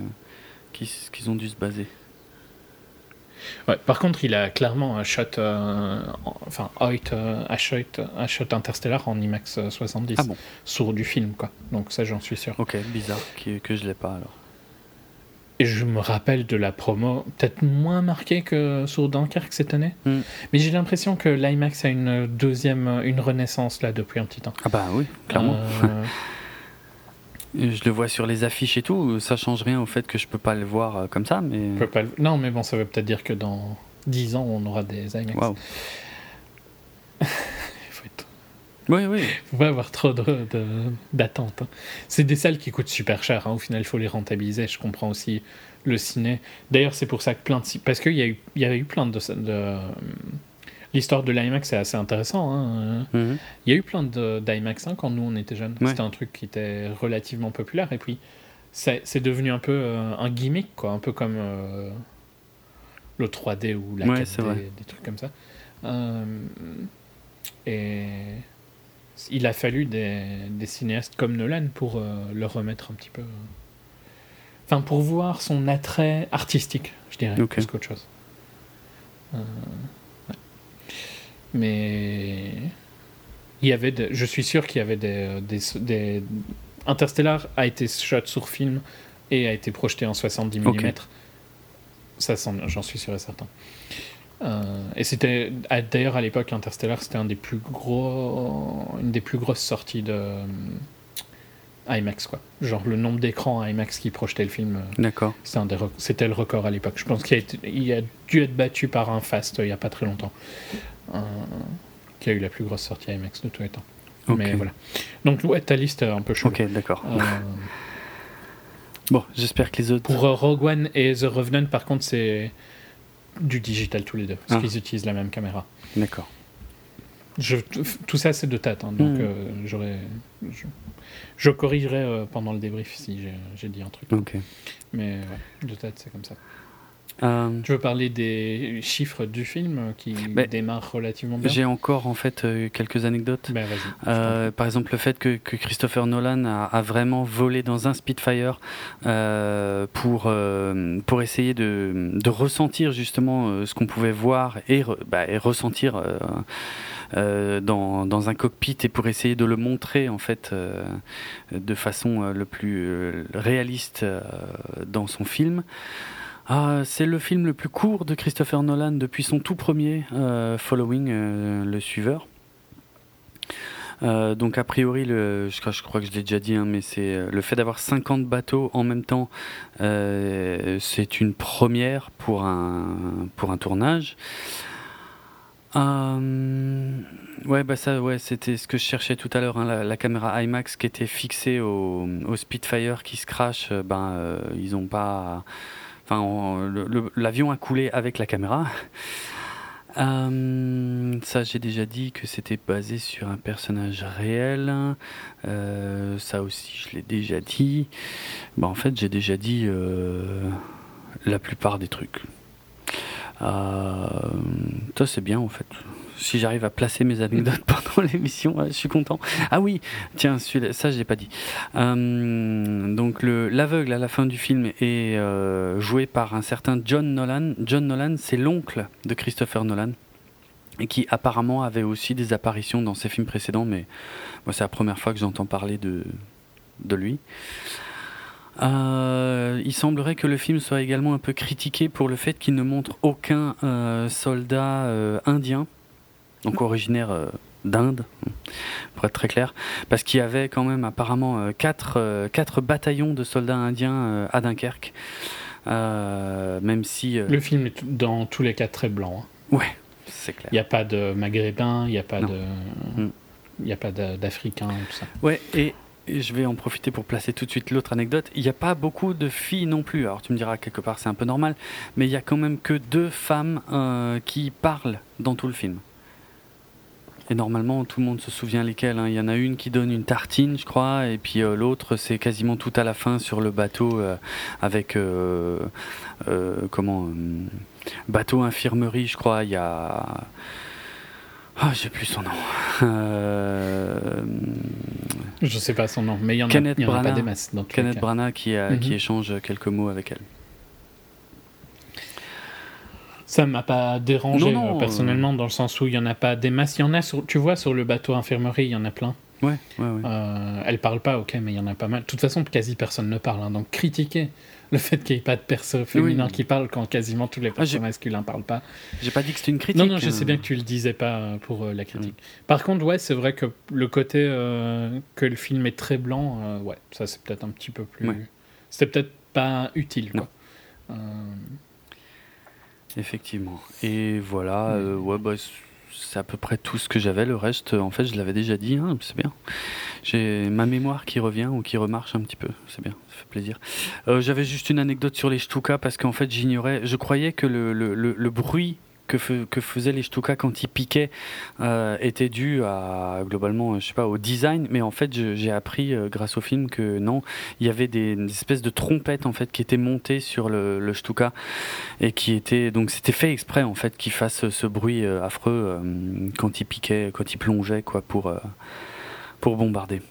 qu'ils ont dû se baser par contre, il a clairement un shot, euh, enfin, euh, un shot, un shot interstellar en IMAX 70 ah bon. sur du film, quoi. Donc ça, j'en suis sûr. Ok, bizarre que je l'ai pas alors. Et je me rappelle de la promo, peut-être moins marquée que sur Dunkerque cette année, hmm. mais j'ai l'impression que l'IMAX a une deuxième, une renaissance là depuis un petit temps. Ah bah oui, clairement. Euh, je le vois sur les affiches et tout, ça change rien au fait que je peux pas le voir euh, comme ça, mais. Non, mais bon, ça veut peut-être dire que dans 10 ans, on aura des IMAX. Waouh. *laughs* faut être... Oui, oui. Faut pas avoir trop d'attente. De, hein. C'est des salles qui coûtent super cher. Hein. Au final, il faut les rentabiliser. Je comprends aussi le ciné. D'ailleurs, c'est pour ça que plein de parce qu'il y a eu, il y avait eu plein de, de L'histoire de l'IMAX, c'est assez intéressant. Hein. Mhm. Il y a eu plein d'IMAX hein, quand nous, on était jeunes. C'était un truc qui était relativement populaire. Et puis, c'est devenu un peu euh, un gimmick, quoi. Un peu comme euh, le 3D ou la 4D, des trucs comme ça. Euh, et il a fallu des, cinéastes comme Nolan pour le remettre un petit peu... Enfin, pour voir son attrait artistique, je dirais, plus qu'autre chose. Mais il y avait je suis sûr qu'il y avait des, des, Interstellar a été shot sur film et a été projeté en 70 mm. Ça, j'en suis sûr et certain. Euh, et c'était d'ailleurs à l'époque Interstellar, c'était un des plus gros, une des plus grosses sorties de euh, IMAX quoi. Genre le nombre d'écrans IMAX qui projetaient le film. Euh, D'accord. C'était le record à l'époque. Je pense qu'il a, a, dû être battu par un Fast il n'y a pas très longtemps qui a eu la plus grosse sortie IMAX de tous les temps. Mais voilà. Donc, ouais, ta liste est un peu chaude. Ok, d'accord. Euh, *laughs* bon, j'espère que les autres. Pour euh, Rogue One et The Revenant, par contre, c'est du digital tous les deux, parce ah. qu'ils utilisent la même caméra. D'accord. Je, tout ça, c'est de tête, hein, donc hmm. euh, j'aurais. Je, corrigerai pendant le débrief si j'ai dit un truc. Mais ouais, de tête, c'est comme ça. Euh, tu veux parler des chiffres du film qui bah, démarrent relativement bien J'ai encore en fait euh, quelques anecdotes. Ben, euh, par exemple, le fait que, Christopher Nolan a, vraiment volé dans un Spitfire pour, pour essayer de, de ressentir justement ce qu'on pouvait voir et, bah, et ressentir dans, dans, un cockpit et pour essayer de le montrer en fait de façon le plus réaliste dans son film. Ah, c'est le film le plus court de Christopher Nolan depuis son tout premier Following, le suiveur. Euh, donc a priori, le, je, crois que je l'ai déjà dit, hein, mais c'est euh, le fait d'avoir 50 bateaux en même temps, euh, c'est une première pour un, pour un tournage. ouais, bah ça, ouais, c'était ce que je cherchais tout à l'heure. Hein, la, caméra IMAX qui était fixée au, au Spitfire qui se crache, ben ils ont pas. Enfin, l'avion a coulé avec la caméra. Euh, ça, j'ai déjà dit que c'était basé sur un personnage réel. Euh, ça aussi, je l'ai déjà dit. Bah, en fait, j'ai déjà dit euh, la plupart des trucs. ça, c'est bien, en fait si j'arrive à placer mes anecdotes *laughs* pendant l'émission, je suis content. Ah oui, tiens, ça je l'ai pas dit. Euh, donc l'aveugle à la fin du film est euh, joué par un certain John Nolan. John Nolan, c'est l'oncle de Christopher Nolan et qui apparemment avait aussi des apparitions dans ses films précédents, mais moi c'est la première fois que j'entends parler de, de lui. Euh, il semblerait que le film soit également un peu critiqué pour le fait qu'il ne montre aucun soldat indien donc originaire euh, d'Inde, pour être très clair, parce qu'il y avait quand même apparemment euh, quatre, euh, quatre bataillons de soldats indiens à Dunkerque, même si... Le film est dans tous les cas très blanc. Hein. Ouais, c'est clair. Il n'y a pas de maghrébins, il n'y a pas de... Mm. Il n'y a pas d'Africains, tout ça. Ouais, et je vais en profiter pour placer tout de suite l'autre anecdote. Il n'y a pas beaucoup de filles non plus. Alors tu me diras quelque part c'est un peu normal, mais il y a quand même que deux femmes qui parlent dans tout le film. Et normalement, tout le monde se souvient lesquelles. Hein. Il y en a une qui donne une tartine, je crois, et puis euh, l'autre, c'est quasiment tout à la fin sur le bateau euh, avec euh, comment bateau infirmerie, je crois. Il y a ah, j'ai plus son nom. Je sais pas son nom, mais il y en a, y en a pas des masses. Kenneth Branagh qui, qui mhm. échange quelques mots avec elle. Ça m'a pas dérangé euh, personnellement dans le sens où il y en a pas des masses. Il y en a sur, tu vois, sur le bateau infirmerie, il y en a plein. Ouais, ouais, ouais. Euh, elle parle pas, ok, mais il y en a pas mal. De toute façon, quasi personne ne parle. Hein, donc critiquer le fait qu'il n'y ait pas de perso féminin qui parle quand quasiment tous les ah, persos masculins parlent pas. J'ai pas dit que c'était une critique. Non, non, je sais hein. bien que tu le disais pas euh, pour euh, la critique. Par contre, ouais, c'est vrai que le côté que le film est très blanc, ouais, ça c'est peut-être un petit peu plus. C'était peut-être pas utile, quoi. Effectivement. Et voilà, euh, ouais, bah, c'est à peu près tout ce que j'avais. Le reste, en fait, je l'avais déjà dit, hein, c'est bien. J'ai ma mémoire qui revient ou qui remarche un petit peu, c'est bien, ça fait plaisir. Euh, j'avais juste une anecdote sur les Stuka parce qu'en fait, j'ignorais, je croyais que le, le, le bruit que, que faisaient les Stuka quand ils piquaient euh, était dû à globalement, je sais pas, au design, mais en fait j'ai appris euh, grâce au film que non, il y avait des, espèces de trompettes en fait qui étaient montées sur le, le Stuka et qui étaient donc c'était fait exprès en fait qu'ils fassent ce bruit euh, affreux quand ils piquaient, quand ils plongeaient quoi pour pour bombarder.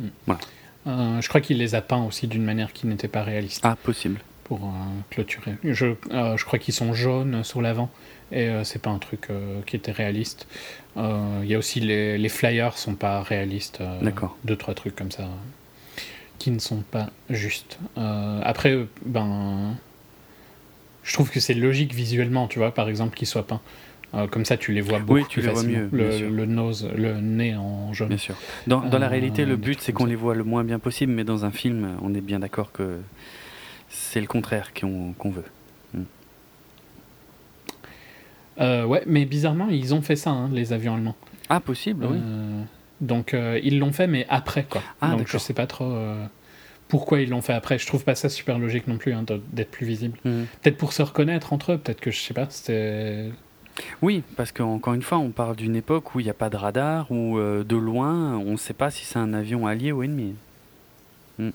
Hmm. Voilà. je crois qu'il les a peints aussi d'une manière qui n'était pas réaliste. Ah, possible pour euh, clôturer. Je, euh, je crois qu'ils sont jaunes sur l'avant et euh, c'est pas un truc qui était réaliste. Il y a aussi les, les, flyers sont pas réalistes. D'accord. Deux trois trucs comme ça qui ne sont pas justes. après, ben, je trouve que c'est logique visuellement, tu vois, par exemple, qu'ils soient peints. comme ça, tu les vois beaucoup oui, tu plus les. Vois mieux, le, le, nose, le nez en jaune. Bien sûr. Dans, dans la réalité, le but, c'est qu'on les voit le moins bien possible, mais dans un film, on est bien d'accord que c'est le contraire qu'on veut. Hmm. Euh, ouais, mais bizarrement, ils ont fait ça, hein, les avions allemands. Ah, possible, oui. Euh, donc, euh, ils l'ont fait, mais après, quoi. Ah, donc, je sais pas trop pourquoi ils l'ont fait après. Je trouve pas ça super logique non plus, hein, d'être plus visible. Hmm. Peut-être pour se reconnaître entre eux, peut-être que je sais pas, c'était. Oui, parce qu'encore une fois, on parle d'une époque où il n'y a pas de radar, où de loin, on ne sait pas si c'est un avion allié ou ennemi. Hmm.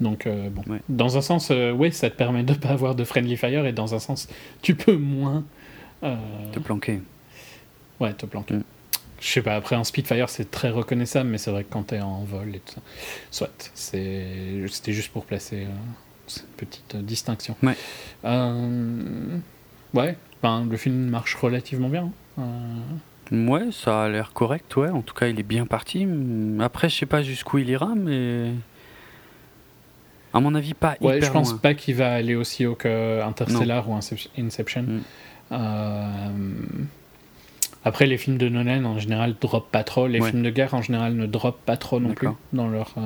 Donc, euh, bon. Dans un sens, euh, oui, ça te permet de ne pas avoir de friendly fire, et dans un sens, tu peux moins. Euh, te planquer. Ouais, te planquer. Mm. Je sais pas, après, un Spitfire, c'est très reconnaissable, mais c'est vrai que quand t'es en vol et tout ça. Soit, c'était juste pour placer cette petite distinction. Ouais. ouais, ben, le film marche relativement bien. Ouais, ça a l'air correct, ouais. En tout cas, il est bien parti. Après, je sais pas jusqu'où il ira, mais. À mon avis, pas ouais, je pense pas qu'il va aller aussi haut que Interstellar ou Inception. Mm. Euh, après, les films de Nolan en général drop pas trop. Les films de guerre en général ne drop pas trop non plus dans leur euh,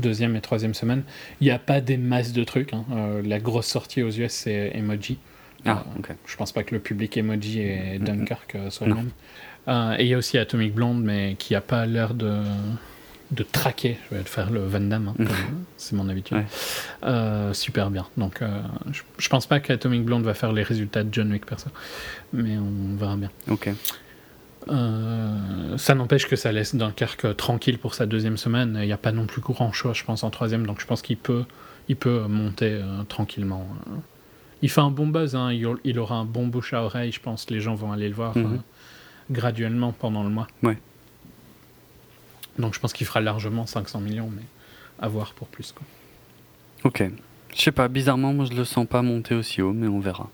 deuxième et troisième semaine. Il n'y a pas des masses de trucs. Hein. Euh, la grosse sortie aux US, c'est Emoji. Ah, Je pense pas que le public Emoji et Dunkirk soient les mêmes. et il y a aussi Atomic Blonde, mais qui a pas l'air de de traquer, je vais faire le Van Damme, hein, *laughs* c'est mon habitude, euh, super bien. Donc euh, je, pense pas qu'Atomic Blonde va faire les résultats de John Wick perso, mais on verra bien. Ok. Euh, ça n'empêche que ça laisse Dunkerque tranquille pour sa deuxième semaine. Il n'y a pas non plus grand choix, je pense, en troisième, donc je pense qu'il peut, il peut monter tranquillement. Il fait un bon buzz, hein. il, aura un bon bouche à oreille, je pense. Les gens vont aller le voir mhm. graduellement pendant le mois. Ouais. Donc je pense qu'il fera largement 500 millions, mais à voir pour plus. Quoi. Ok. Je sais pas, bizarrement, moi je le sens pas monter aussi haut, mais on verra.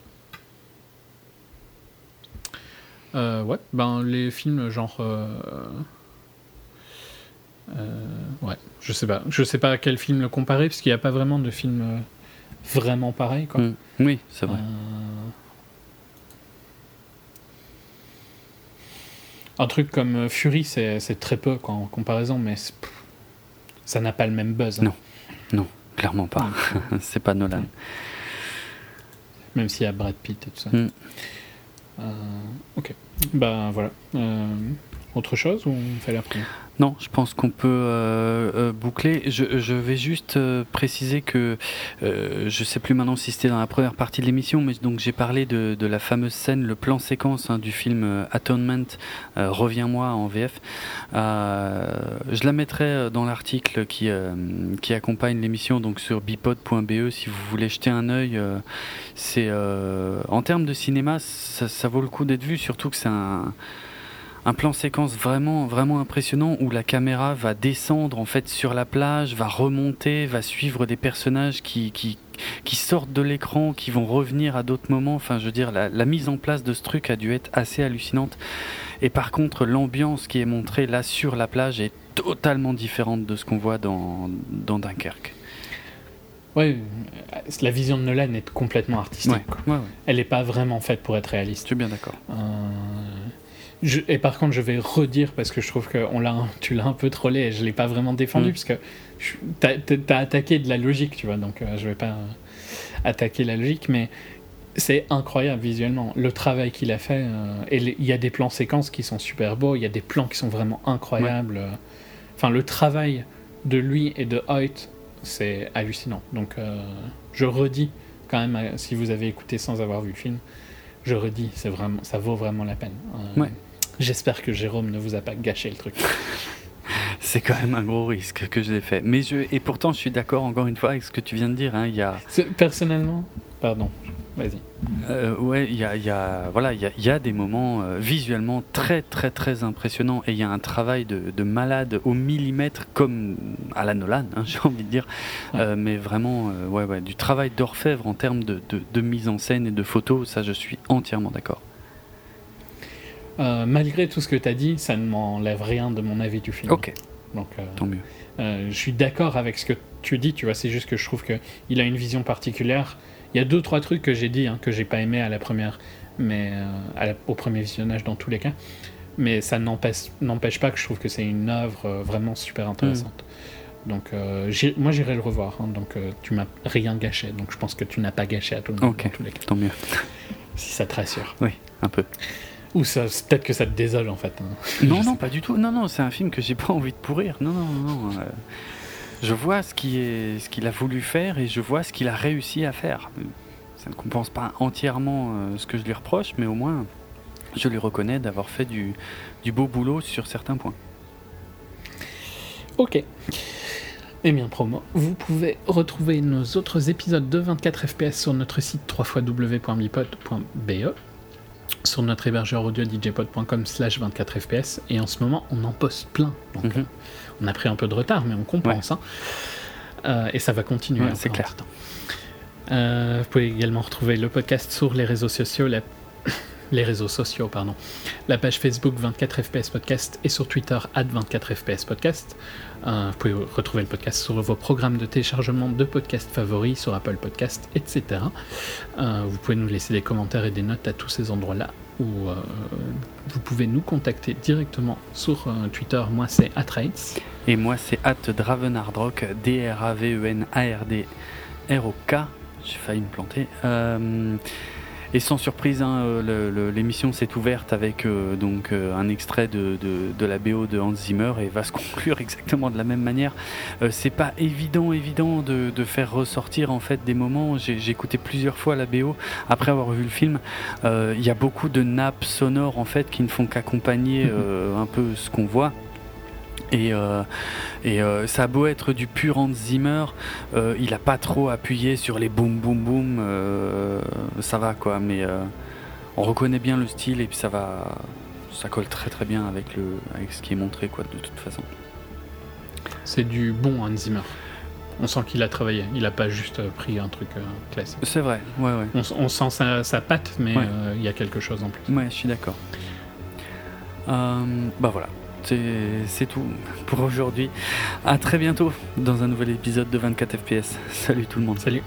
Euh, ouais, ben les films genre. Euh, euh, ouais, je sais pas. Je sais pas à quel film le comparer, parce qu'il n'y a pas vraiment de film vraiment pareil, quoi. Mm. Oui, c'est vrai. Un truc comme euh, Fury, c'est très peu quoi, en comparaison, mais ça n'a pas le même buzz. Hein. Non, non, clairement pas. *laughs* c'est pas Nolan. Même s'il y a Brad Pitt et tout ça. Mm. Euh, ok, ben voilà. Euh, autre chose ou on fait la non, je pense qu'on peut euh, euh, boucler. Je, vais juste euh, préciser que je ne sais plus maintenant si c'était dans la première partie de l'émission, mais donc j'ai parlé de, la fameuse scène, le plan séquence hein, du film Atonement, Reviens-moi en VF. je la mettrai dans l'article qui, qui accompagne l'émission, donc sur bipod.be si vous voulez jeter un œil. en termes de cinéma, ça, ça vaut le coup d'être vu, surtout que c'est un un plan séquence vraiment vraiment impressionnant où la caméra va descendre en fait sur la plage, va remonter, va suivre des personnages qui, qui, qui sortent de l'écran, qui vont revenir à d'autres moments. Enfin, je veux dire, la, mise en place de ce truc a dû être assez hallucinante. Et par contre, l'ambiance qui est montrée là sur la plage est totalement différente de ce qu'on voit dans, dans Dunkerque. Oui, la vision de Nolan est complètement artistique. Elle n'est pas vraiment faite pour être réaliste. Je suis bien d'accord. Euh, et par contre, je vais redire parce que je trouve que on l'a, tu l'as un peu trollé et je l'ai pas vraiment défendu mm. parce que tu as, attaqué de la logique, tu vois. Donc euh, je vais pas attaquer la logique, mais c'est incroyable visuellement le travail qu'il a fait. Euh, et il y a des plans séquences qui sont super beaux, il y a des plans qui sont vraiment incroyables. Enfin, le travail de lui et de Hoyt, c'est hallucinant. Donc euh, je redis quand même, si vous avez écouté sans avoir vu le film, je redis, c'est vraiment, ça vaut vraiment la peine. ouais. J'espère que Jérôme ne vous a pas gâché le truc. *laughs* C'est quand même un gros risque que j'ai fait. Mais je, et pourtant, je suis d'accord encore une fois avec ce que tu viens de dire. Hein. Y a... Personnellement, pardon, vas-y. Euh, ouais, il y a, y a, voilà, il y a, y a, des moments euh, visuellement très, très, très impressionnants. Et il y a un travail de, de, malade au millimètre, comme à la Nolan, hein, *laughs* j'ai envie de dire. Euh, mais vraiment, euh, ouais, ouais, du travail d'orfèvre en termes de, de, de mise en scène et de photos, ça, je suis entièrement d'accord. Euh, malgré tout ce que tu as dit, ça ne m'enlève rien de mon avis du film. Ok. Donc, euh, Tant mieux. Euh, je suis d'accord avec ce que tu dis, tu vois, c'est juste que je trouve qu'il a une vision particulière. Il y a deux, trois trucs que j'ai dit, hein, que j'ai pas aimé à la première, mais au premier visionnage dans tous les cas. Mais ça n'empêche pas que je trouve que c'est une œuvre vraiment super intéressante. Mm. Donc, moi, j'irai le revoir. Hein, donc, tu m'as rien gâché. Donc, je pense que tu n'as pas gâché à tout le monde. dans tous les cas. Tant mieux. Si ça te rassure. Oui, un peu. Ou peut-être que ça te désole en fait. Hein. Non, non, pas du tout. Non, non, c'est un film que j'ai pas envie de pourrir. Non, non, non. Euh, je vois ce qu'il est, ce qu'il a voulu faire et je vois ce qu'il a réussi à faire. Ça ne compense pas entièrement euh, ce que je lui reproche, mais au moins, je lui reconnais d'avoir fait du, du beau boulot sur certains points. Ok. Eh bien, promo, vous pouvez retrouver nos autres épisodes de 24 FPS sur notre site www.bipod.be sur notre hébergeur audio djpod.com slash 24fps et en ce moment on en poste plein. Donc, mhm. On a pris un peu de retard mais on compense. Hein. Euh, et ça va continuer. c'est clair. Euh, vous pouvez également retrouver le podcast sur les réseaux sociaux. *coughs* les réseaux sociaux, pardon. La page Facebook 24 FPS Podcast et sur Twitter 24 FPS Podcast. Euh, vous pouvez retrouver le podcast sur vos programmes de téléchargement de podcasts favoris, sur Apple Podcast, etc. Euh, vous pouvez nous laisser des commentaires et des notes à tous ces endroits-là. Ou euh, vous pouvez nous contacter directement sur Twitter. Moi, c'est Atrates. Et moi, c'est Dravenardrock, D-R-A-V-E-N-A-R-D-R-O-K. J'ai failli me planter. Et sans surprise, hein, euh, l'émission s'est ouverte avec euh, donc euh, un extrait de, la BO de Hans Zimmer et va se *laughs* conclure exactement de la même manière. c'est pas évident, évident de, faire ressortir en fait des moments. J'ai écouté plusieurs fois la BO après avoir vu le film. Il y a beaucoup de nappes sonores en fait qui ne font qu'accompagner *laughs* un peu ce qu'on voit. Et, euh, et euh, ça a beau être du pur Hans Zimmer, euh, il a pas trop appuyé sur les boum boum boum, ça va quoi, mais on reconnaît bien le style et puis ça va, ça colle très très bien avec, le, avec ce qui est montré quoi de toute façon. C'est du bon Hans Zimmer. On sent qu'il a travaillé, il a pas juste pris un truc classique. C'est vrai, ouais, ouais. On, sent sa, patte, mais il y a quelque chose en plus. Ouais, je suis d'accord. bah voilà, c'est tout pour aujourd'hui. À très bientôt dans un nouvel épisode de 24 FPS. Salut tout le monde. Salut.